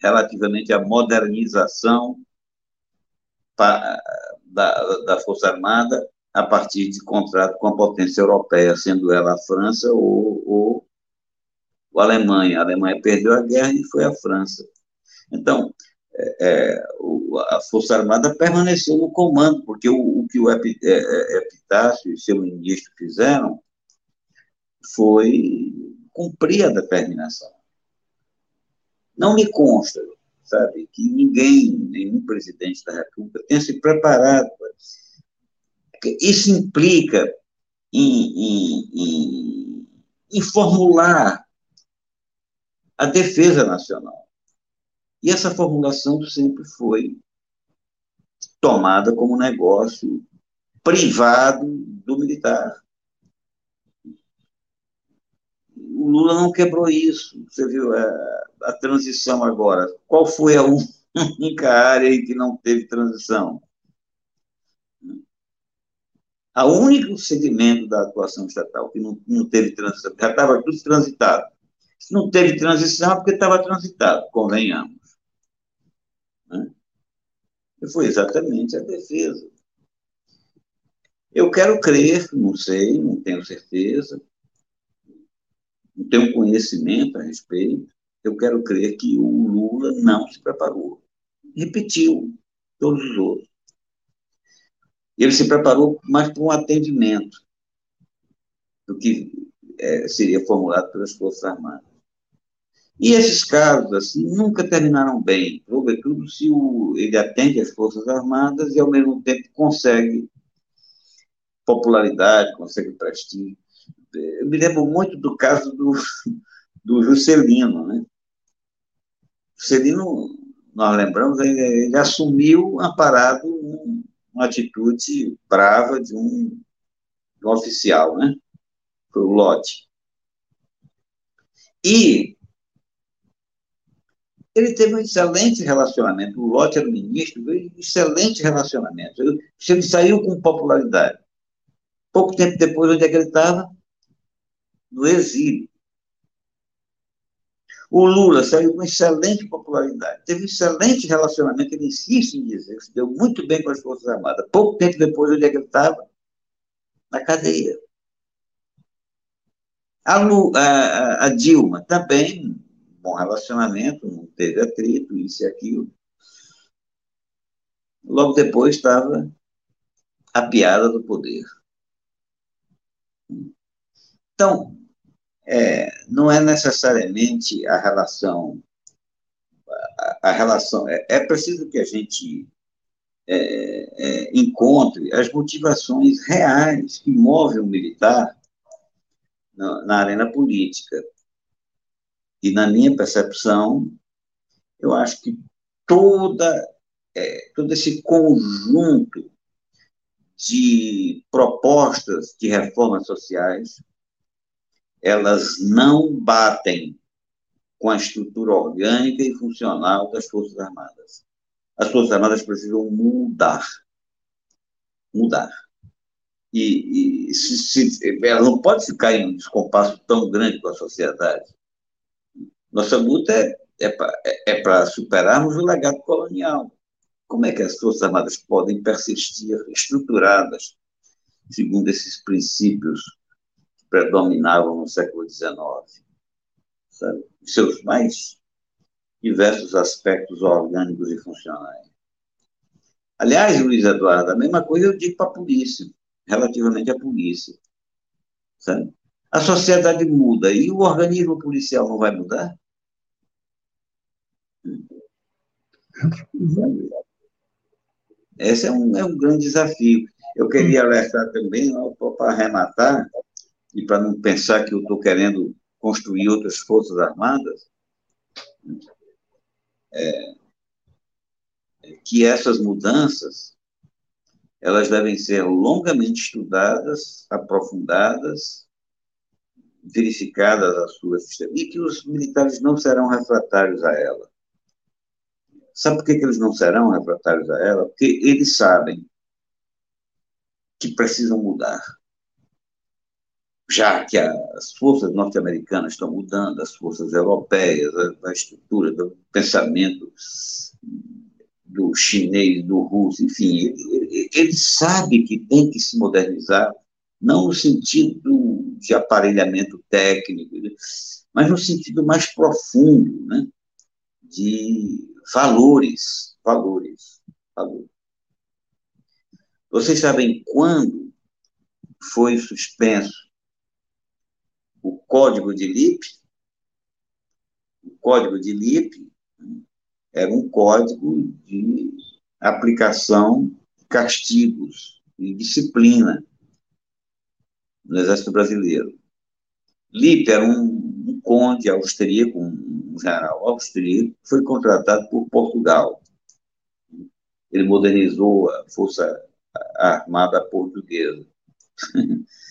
relativamente à modernização da, da Força Armada a partir de contrato com a potência europeia, sendo ela a França ou, ou, ou a Alemanha. A Alemanha perdeu a guerra e foi a França. Então, é, a Força Armada permaneceu no comando, porque o, o que o é, é, Epitácio e seu ministro fizeram foi cumprir a determinação. Não me consta, sabe, que ninguém, nenhum presidente da República tenha se preparado. Isso implica em, em, em, em formular a defesa nacional. E essa formulação sempre foi tomada como negócio privado do militar. O Lula não quebrou isso. Você viu a, a transição agora. Qual foi a única área em que não teve transição? A único segmento da atuação estatal que não, não teve transição, já estava tudo transitado. Se não teve transição, é porque estava transitado, convenhamos. Né? E foi exatamente a defesa. Eu quero crer, não sei, não tenho certeza, não tenho conhecimento a respeito, eu quero crer que o Lula não se preparou. Repetiu todos os outros. Ele se preparou mais para um atendimento do que é, seria formulado pelas Forças Armadas. E esses casos, assim, nunca terminaram bem, sobretudo se o, ele atende às Forças Armadas e, ao mesmo tempo, consegue popularidade, consegue prestígio. Eu me lembro muito do caso do, do Juscelino, né? Juscelino, nós lembramos, ele, ele assumiu amparado um, uma atitude brava de um, de um oficial, né? Foi o Lote. E ele teve um excelente relacionamento. O Lotte era o ministro, um excelente relacionamento. Ele saiu com popularidade. Pouco tempo depois, onde é que ele estava? No exílio. O Lula saiu com excelente popularidade, teve um excelente relacionamento, ele insiste em dizer, se deu muito bem com as Forças Armadas. Pouco tempo depois, onde é que ele estava? Na cadeia. A, Lu, a, a Dilma também bom relacionamento, não teve atrito, isso e aquilo. Logo depois estava a piada do poder. Então, é, não é necessariamente a relação. A, a relação é, é, preciso que a gente é, é encontre as motivações reais que movem o militar na, na arena política. E na minha percepção, eu acho que toda, é, todo esse conjunto de propostas de reformas sociais, elas não batem com a estrutura orgânica e funcional das Forças Armadas. As Forças Armadas precisam mudar. Mudar. E, e se, se, ela não pode ficar em um descompasso tão grande com a sociedade. Nossa luta é, é para é, é superarmos o legado colonial. Como é que as Forças Armadas podem persistir estruturadas segundo esses princípios predominavam no século XIX? Sabe? Seus mais diversos aspectos orgânicos e funcionais. Aliás, Luiz Eduardo, a mesma coisa eu digo para a polícia, relativamente à polícia. Sabe? A sociedade muda e o organismo policial não vai mudar? Esse é um, é um grande desafio. Eu queria alertar também, para arrematar, e para não pensar que eu estou querendo construir outras forças armadas, é, que essas mudanças elas devem ser longamente estudadas, aprofundadas, verificadas a sua e que os militares não serão refratários a ela. Sabe por que, que eles não serão refratários a ela? Porque eles sabem que precisam mudar. Já que as forças norte-americanas estão mudando, as forças europeias, a, a estrutura do pensamento do chinês, do russo, enfim, ele, ele, sabe que tem que se modernizar, não no sentido de aparelhamento técnico, mas no sentido mais profundo, né, de valores, valores, valores. Vocês sabem quando foi suspenso o código de LIP? O código de LIP era um código de aplicação de castigos e disciplina no Exército Brasileiro. Lippe era um, um conde austríaco, um, general austríaco, foi contratado por Portugal. Ele modernizou a Força Armada Portuguesa.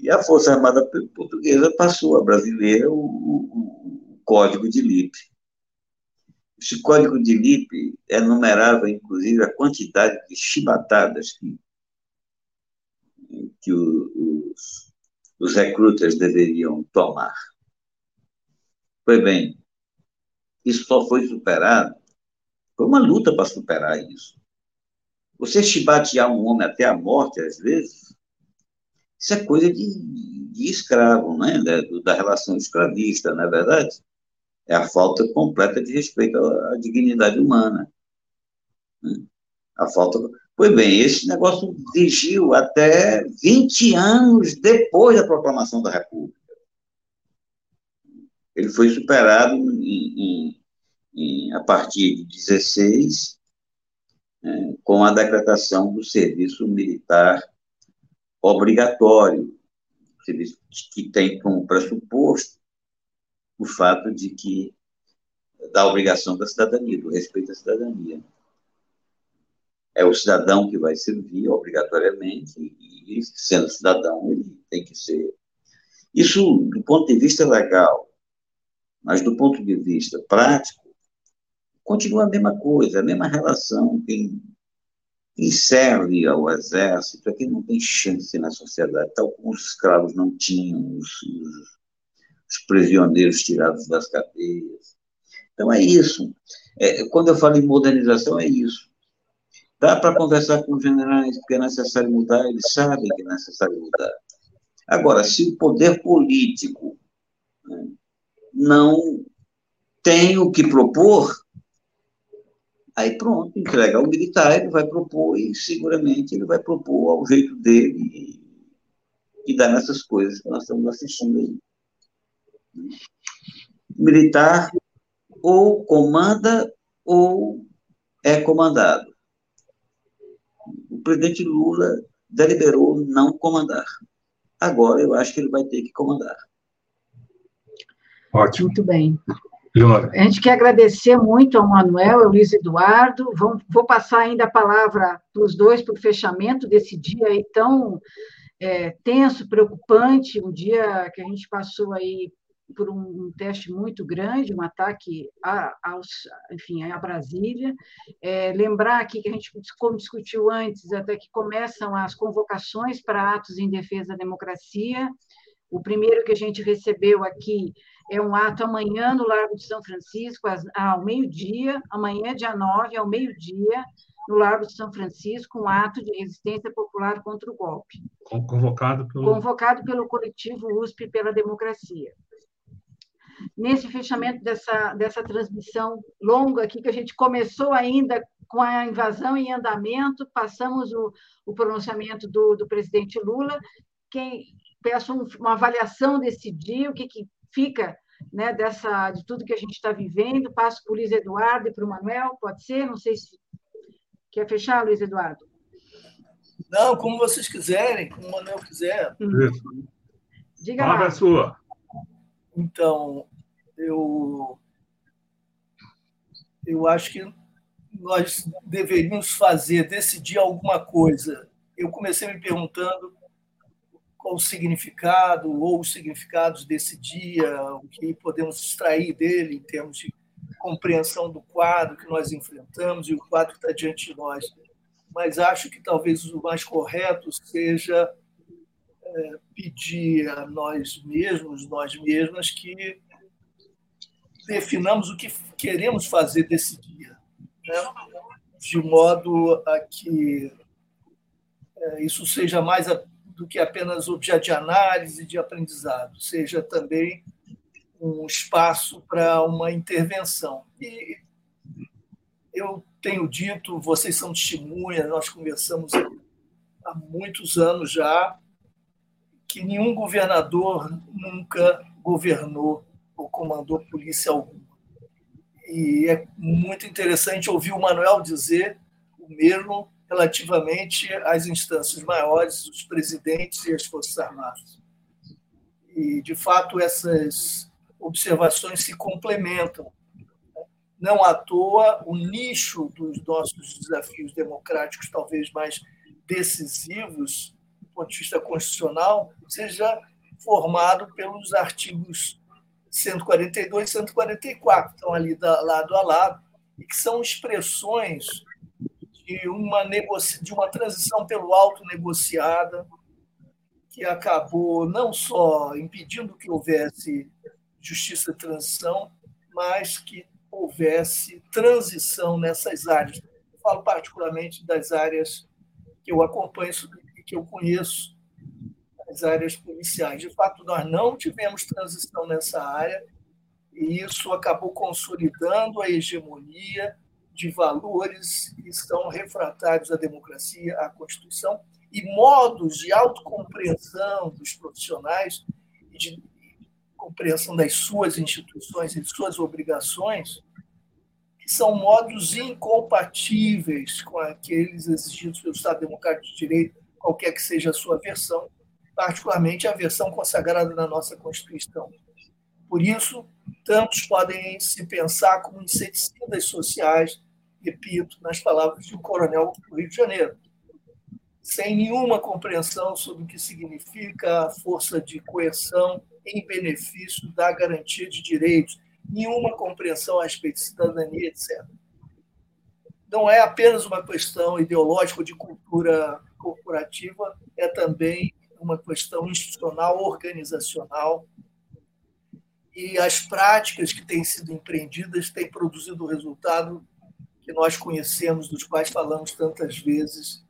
e a Força Armada Portuguesa passou a brasileira o, o, o Código de Lippe. Esse código de Lippe enumerava, inclusive, a quantidade de chibatadas que, que os, os recrutas deveriam tomar. Pois bem, isso só foi superado, foi uma luta para superar isso. Você chibatear um homem até a morte, às vezes, isso é coisa de, de escravo, né? da, da relação escravista, não é verdade? é a falta completa de respeito à, dignidade humana. Né? A falta. Pois bem, esse negócio vigiu até 20 anos depois da proclamação da República. Ele foi superado em, em, em, a partir de 16, né, com a decretação do serviço militar obrigatório, que tem como pressuposto o fato de que da obrigação da cidadania, do respeito à cidadania. É o cidadão que vai servir obrigatoriamente, e sendo cidadão, ele tem que ser. Isso, do ponto de vista legal, mas do ponto de vista prático, continua a mesma coisa, a mesma relação. Quem, serve ao exército é quem não tem chance na sociedade, tal como os escravos não tinham, os, os os prisioneiros tirados das cadeias. Então, é isso. É, quando eu falo em modernização, é isso. Dá para conversar com os generais, porque é necessário mudar, eles sabem que é necessário mudar. Agora, se o poder político né, não tem o que propor, aí pronto, entrega ao militar, ele vai propor e seguramente ele vai propor ao jeito dele e, e dar nessas coisas que nós estamos assistindo aí militar ou comanda ou é comandado. O presidente Lula deliberou não comandar. Agora eu acho que ele vai ter que comandar. Ótimo. Muito bem. Leonora. A gente quer agradecer muito ao Manuel, ao Luiz Eduardo. Vou passar ainda a palavra para os dois para o fechamento desse dia aí tão é, tenso, preocupante, um dia que a gente passou aí por um, teste muito grande, um ataque a, aos, enfim, a Brasília. É, lembrar aqui que a gente, como discutiu antes, até que começam as convocações para atos em defesa da democracia. O primeiro que a gente recebeu aqui é um ato amanhã no Largo de São Francisco, ao meio-dia, amanhã, dia 9, ao meio-dia, no Largo de São Francisco, um ato de resistência popular contra o golpe. Convocado pelo... Convocado pelo coletivo USP pela Democracia nesse fechamento dessa, dessa transmissão longa aqui, que a gente começou ainda com a invasão em andamento, passamos o, o pronunciamento do, do presidente Lula. Quem, peço um, uma avaliação desse dia, o que, que fica né, dessa, de tudo que a gente está vivendo. Passo para o Luiz Eduardo e para o Manuel, pode ser? Não sei se Quer fechar, Luiz Eduardo? Não, como vocês quiserem, como o Manuel quiser. Isso. Diga Palavra lá. é sua. Então, eu, eu acho que nós deveríamos fazer, decidir alguma coisa. Eu comecei me perguntando o significado ou os significados desse dia, o que podemos extrair dele em termos de compreensão do quadro que nós enfrentamos e o quadro que está diante de nós. Mas acho que talvez o mais correto seja é, pedir a nós mesmos, nós mesmas, que definamos o que queremos fazer desse dia, né? de modo a que é, isso seja mais do que apenas objeto de análise de aprendizado, seja também um espaço para uma intervenção. E eu tenho dito, vocês são testemunhas, nós conversamos há muitos anos já, que nenhum governador nunca governou ou comandou polícia alguma. E é muito interessante ouvir o Manuel dizer o mesmo relativamente às instâncias maiores, os presidentes e as Forças Armadas. E, de fato, essas observações se complementam. Não à toa, o nicho dos nossos desafios democráticos, talvez mais decisivos do ponto de vista constitucional, seja formado pelos artigos 142 e 144, que estão ali lado a lado, e que são expressões de uma, de uma transição pelo alto negociada, que acabou não só impedindo que houvesse justiça de transição, mas que houvesse transição nessas áreas. Eu falo particularmente das áreas que eu acompanho e que eu conheço, as áreas policiais. De fato, nós não tivemos transição nessa área e isso acabou consolidando a hegemonia de valores que estão refratários à democracia, à Constituição, e modos de autocompreensão dos profissionais de compreensão das suas instituições e de suas obrigações, que são modos incompatíveis com aqueles exigidos pelo Estado Democrático de Direito, qualquer que seja a sua versão, particularmente a versão consagrada na nossa Constituição. Por isso, tantos podem se pensar como inseticidas sociais, repito, nas palavras de um coronel do Rio de Janeiro, sem nenhuma compreensão sobre o que significa a força de coerção em benefício da garantia de direitos, nenhuma compreensão a respeito de cidadania, etc. Não é apenas uma questão ideológica de cultura corporativa, é também uma questão institucional, organizacional. E as práticas que têm sido empreendidas têm produzido resultado que nós conhecemos, dos quais falamos tantas vezes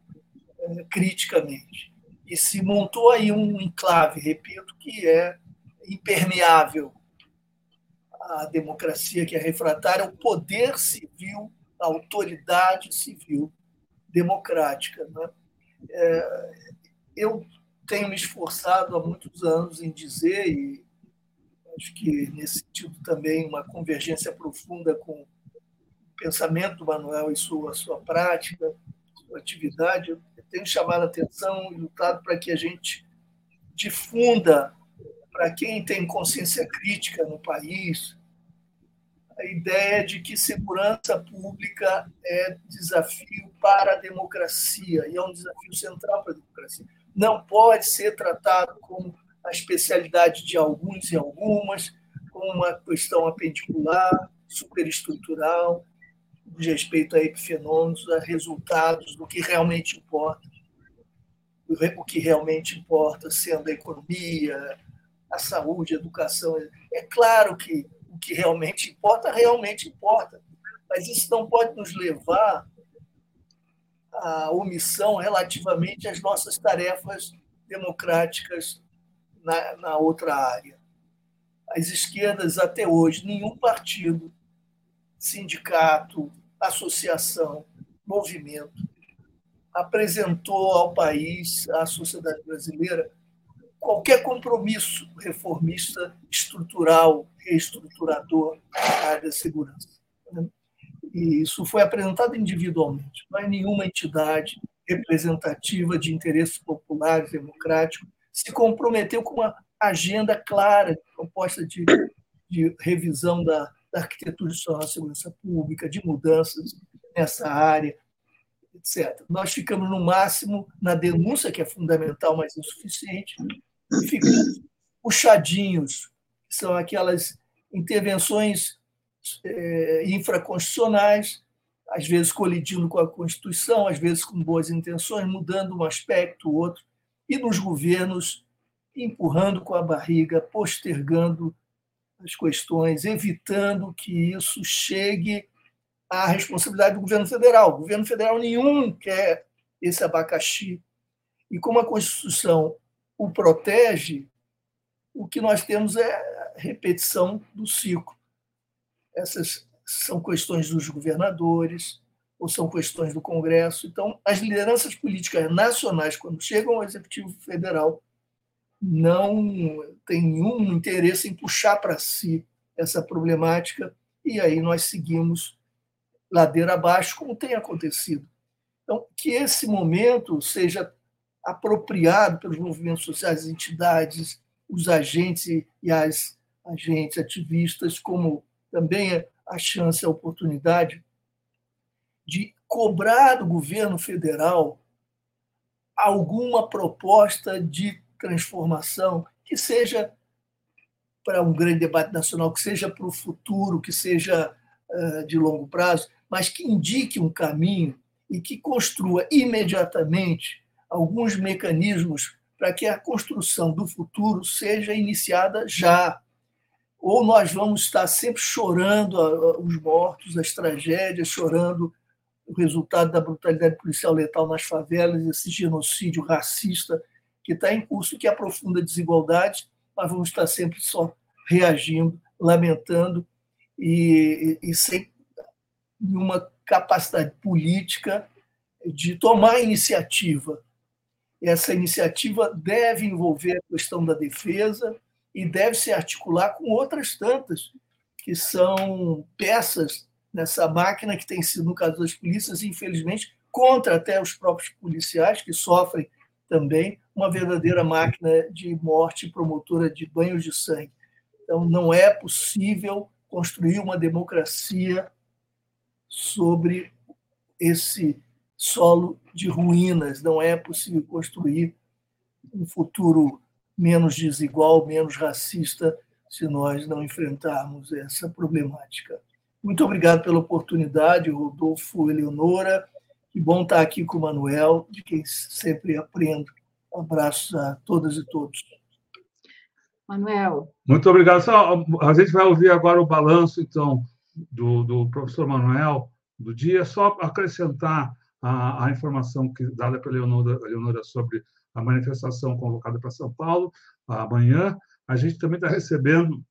criticamente. E se montou aí um enclave, repito, que é impermeável à democracia, que é refratária ao poder civil, à autoridade civil democrática. Né? É, eu tenho me esforçado há muitos anos em dizer, e acho que nesse sentido também uma convergência profunda com pensamento do Manuel e sua, sua prática, sua atividade, eu tenho chamado a atenção e lutado para que a gente difunda para quem tem consciência crítica no país a ideia de que segurança pública é desafio para a democracia e é um desafio central para a democracia. Não pode ser tratado como a especialidade de alguns e algumas, como uma questão apendicular, superestrutural, de respeito a epifenômenos, a resultados do que realmente importa. O que realmente importa, sendo a economia, a saúde, a educação. É claro que o que realmente importa, realmente importa. Mas isso não pode nos levar à omissão relativamente às nossas tarefas democráticas na, na outra área. As esquerdas, até hoje, nenhum partido, sindicato, associação, movimento, apresentou ao país, à sociedade brasileira, qualquer compromisso reformista, estrutural, reestruturador na área da segurança. E isso foi apresentado individualmente. Não é nenhuma entidade representativa de interesses populares, democráticos, se comprometeu com uma agenda clara, proposta de, de revisão da, da arquitetura da segurança pública, de mudanças nessa área, etc. Nós ficamos, no máximo, na denúncia, que é fundamental, mas insuficiente, e ficamos puxadinhos, que são aquelas intervenções é, infraconstitucionais, às vezes colidindo com a Constituição, às vezes com boas intenções, mudando um aspecto, outro, e nos governos empurrando com a barriga, postergando as questões, evitando que isso chegue à responsabilidade do governo federal. O governo federal nenhum quer esse abacaxi. E como a Constituição o protege, o que nós temos é repetição do ciclo. Essas são questões dos governadores ou são questões do Congresso. Então, as lideranças políticas nacionais, quando chegam ao Executivo Federal, não têm nenhum interesse em puxar para si essa problemática, e aí nós seguimos ladeira abaixo, como tem acontecido. Então, que esse momento seja apropriado pelos movimentos sociais, as entidades, os agentes e as agentes ativistas, como também a chance, a oportunidade de cobrar do governo federal alguma proposta de transformação que seja para um grande debate nacional, que seja para o futuro, que seja uh, de longo prazo, mas que indique um caminho e que construa imediatamente alguns mecanismos para que a construção do futuro seja iniciada já. Ou nós vamos estar sempre chorando os mortos, as tragédias, chorando o resultado da brutalidade policial letal nas favelas, esse genocídio racista que está em curso, que aprofunda a desigualdade, mas vamos estar sempre só reagindo, lamentando e, e, e sem nenhuma capacidade política de tomar iniciativa. Essa iniciativa deve envolver a questão da defesa e deve se articular com outras tantas que são peças nessa máquina que tem sido, no caso das polícias, infelizmente, contra até os próprios policiais, que sofrem também uma verdadeira máquina de morte promotora de banhos de sangue. Então, não é possível construir uma democracia sobre esse solo de ruínas. Não é possível construir um futuro menos desigual, menos racista, se nós não enfrentarmos essa problemática. Muito obrigado pela oportunidade, Rodolfo, Eleonora. Que bom estar aqui com o Manuel, de quem sempre aprendo. Abraços a todas e todos. Manuel. Muito obrigado. Só, a gente vai ouvir agora o balanço, então, do, do professor Manuel do dia, só acrescentar a, a informação que, dada pela Leonora, Leonora sobre a manifestação convocada para São Paulo amanhã. A gente também está recebendo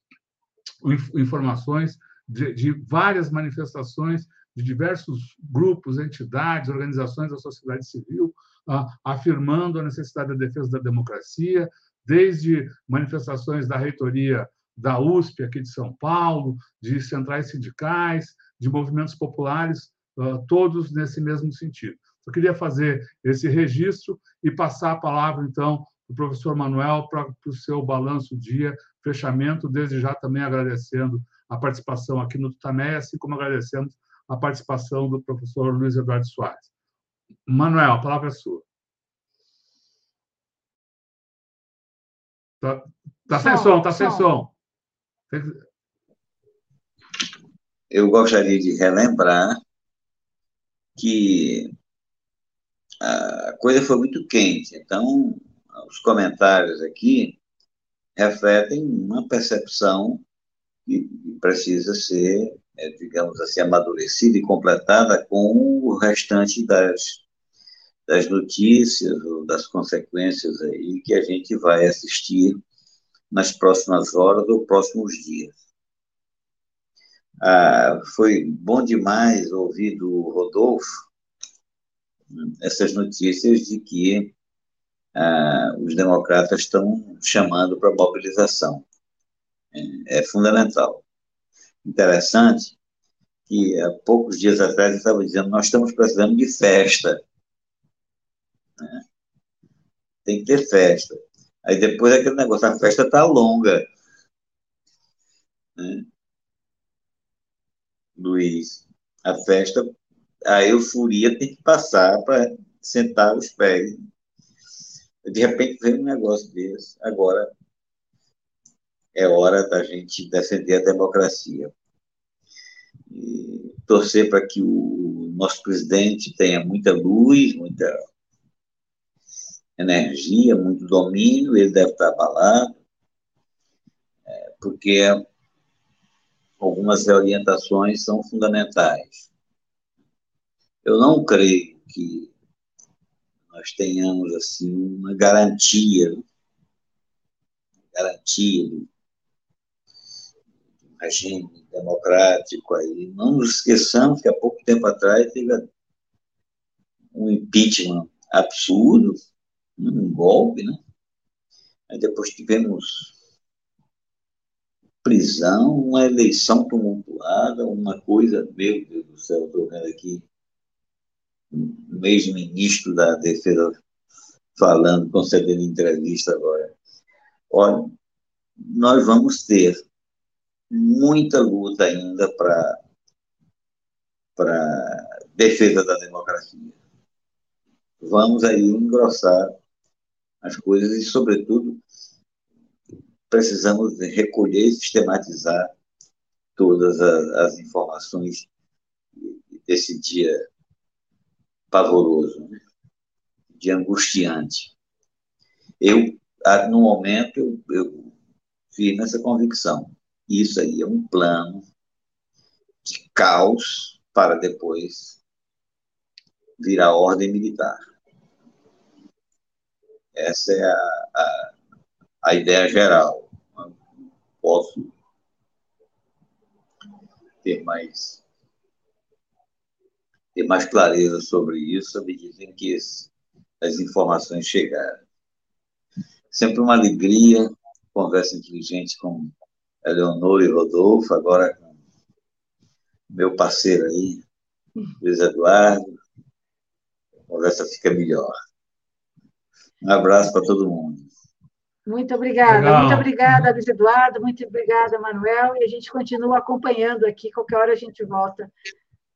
informações de, de, várias manifestações de diversos grupos, entidades, organizações da sociedade civil, afirmando a necessidade da defesa da democracia, desde manifestações da reitoria da USP aqui de São Paulo, de centrais sindicais, de movimentos populares todos nesse mesmo sentido. Eu queria fazer esse registro e passar a palavra, então, para o professor Manuel para o seu balanço dia, fechamento, desde já também agradecendo a participação aqui no Tutamé, assim como agradecendo a participação do professor Luiz Eduardo Soares. Manuel, a palavra é sua. Está tá sem som, está sem som. Eu gostaria de relembrar que a coisa foi muito quente. Então, os comentários aqui refletem uma percepção que precisa ser, é, digamos assim, amadurecida e completada com o restante das, das notícias ou das consequências aí que a gente vai assistir nas próximas horas ou próximos dias. Ah, foi bom demais ouvir do Rodolfo essas notícias de que ah, os democratas estão chamando para mobilização. É, é fundamental. Interessante que há poucos dias atrás eu estava dizendo, nós estamos precisando de festa. Né? Tem que ter festa. Aí depois aquele negócio, a festa está longa. Né? Luiz, a festa, a euforia tem que passar para sentar os pés. De repente vem um negócio desse. Agora é hora da gente defender a democracia. E torcer para que o nosso presidente tenha muita luz, muita energia, muito domínio, ele deve estar abalado, é, porque algumas orientações são fundamentais. Eu não creio que nós tenhamos assim uma garantia, garantia de um regime democrático aí. Não nos esqueçamos que há pouco tempo atrás teve um impeachment absurdo, um golpe, né? Aí depois tivemos prisão, uma eleição tumultuada, uma coisa, meu Deus do céu, estou vendo aqui o ex-ministro da Defesa falando, concedendo entrevista agora. Olha, nós vamos ter muita luta ainda para para defesa da democracia. Vamos aí engrossar as coisas e, sobretudo, precisamos recolher e sistematizar todas as, as informações desse dia pavoroso, né? de angustiante. Eu, no momento, eu, vi nessa convicção. Isso aí é um plano de caos para depois virar ordem militar. Essa é a, a, a ideia geral. posso ter mais ter mais clareza sobre isso à medida em que as informações chegarem. Sempre uma alegria, conversa inteligente com Eleonora e Rodolfo, agora com meu parceiro aí, Luiz Eduardo. A conversa fica melhor. Um abraço para todo mundo. Muito obrigada, Legal. muito obrigada, Luiz Eduardo, muito obrigada, Manuel, e a gente continua acompanhando aqui, qualquer hora a gente volta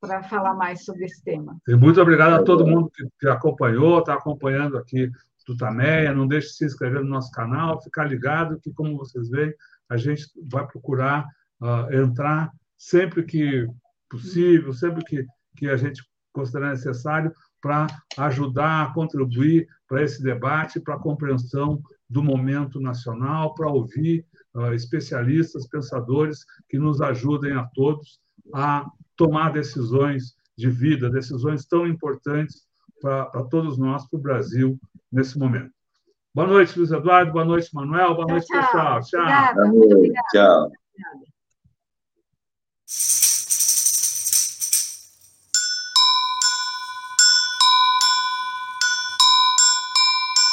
para falar mais sobre esse tema. E muito obrigado a todo mundo que, que acompanhou, está acompanhando aqui do Tameia, não deixe de se inscrever no nosso canal, ficar ligado que, como vocês veem, a gente vai procurar uh, entrar sempre que possível, sempre que, que a gente considerar necessário, para ajudar a contribuir para esse debate, para a compreensão do momento nacional, para ouvir uh, especialistas, pensadores que nos ajudem a todos a tomar decisões de vida, decisões tão importantes para todos nós, para o Brasil, nesse momento. Boa noite, Luiz Eduardo. Boa noite, Manuel. Boa noite, tchau, pessoal. Tchau. Obrigada, muito obrigada. Tchau.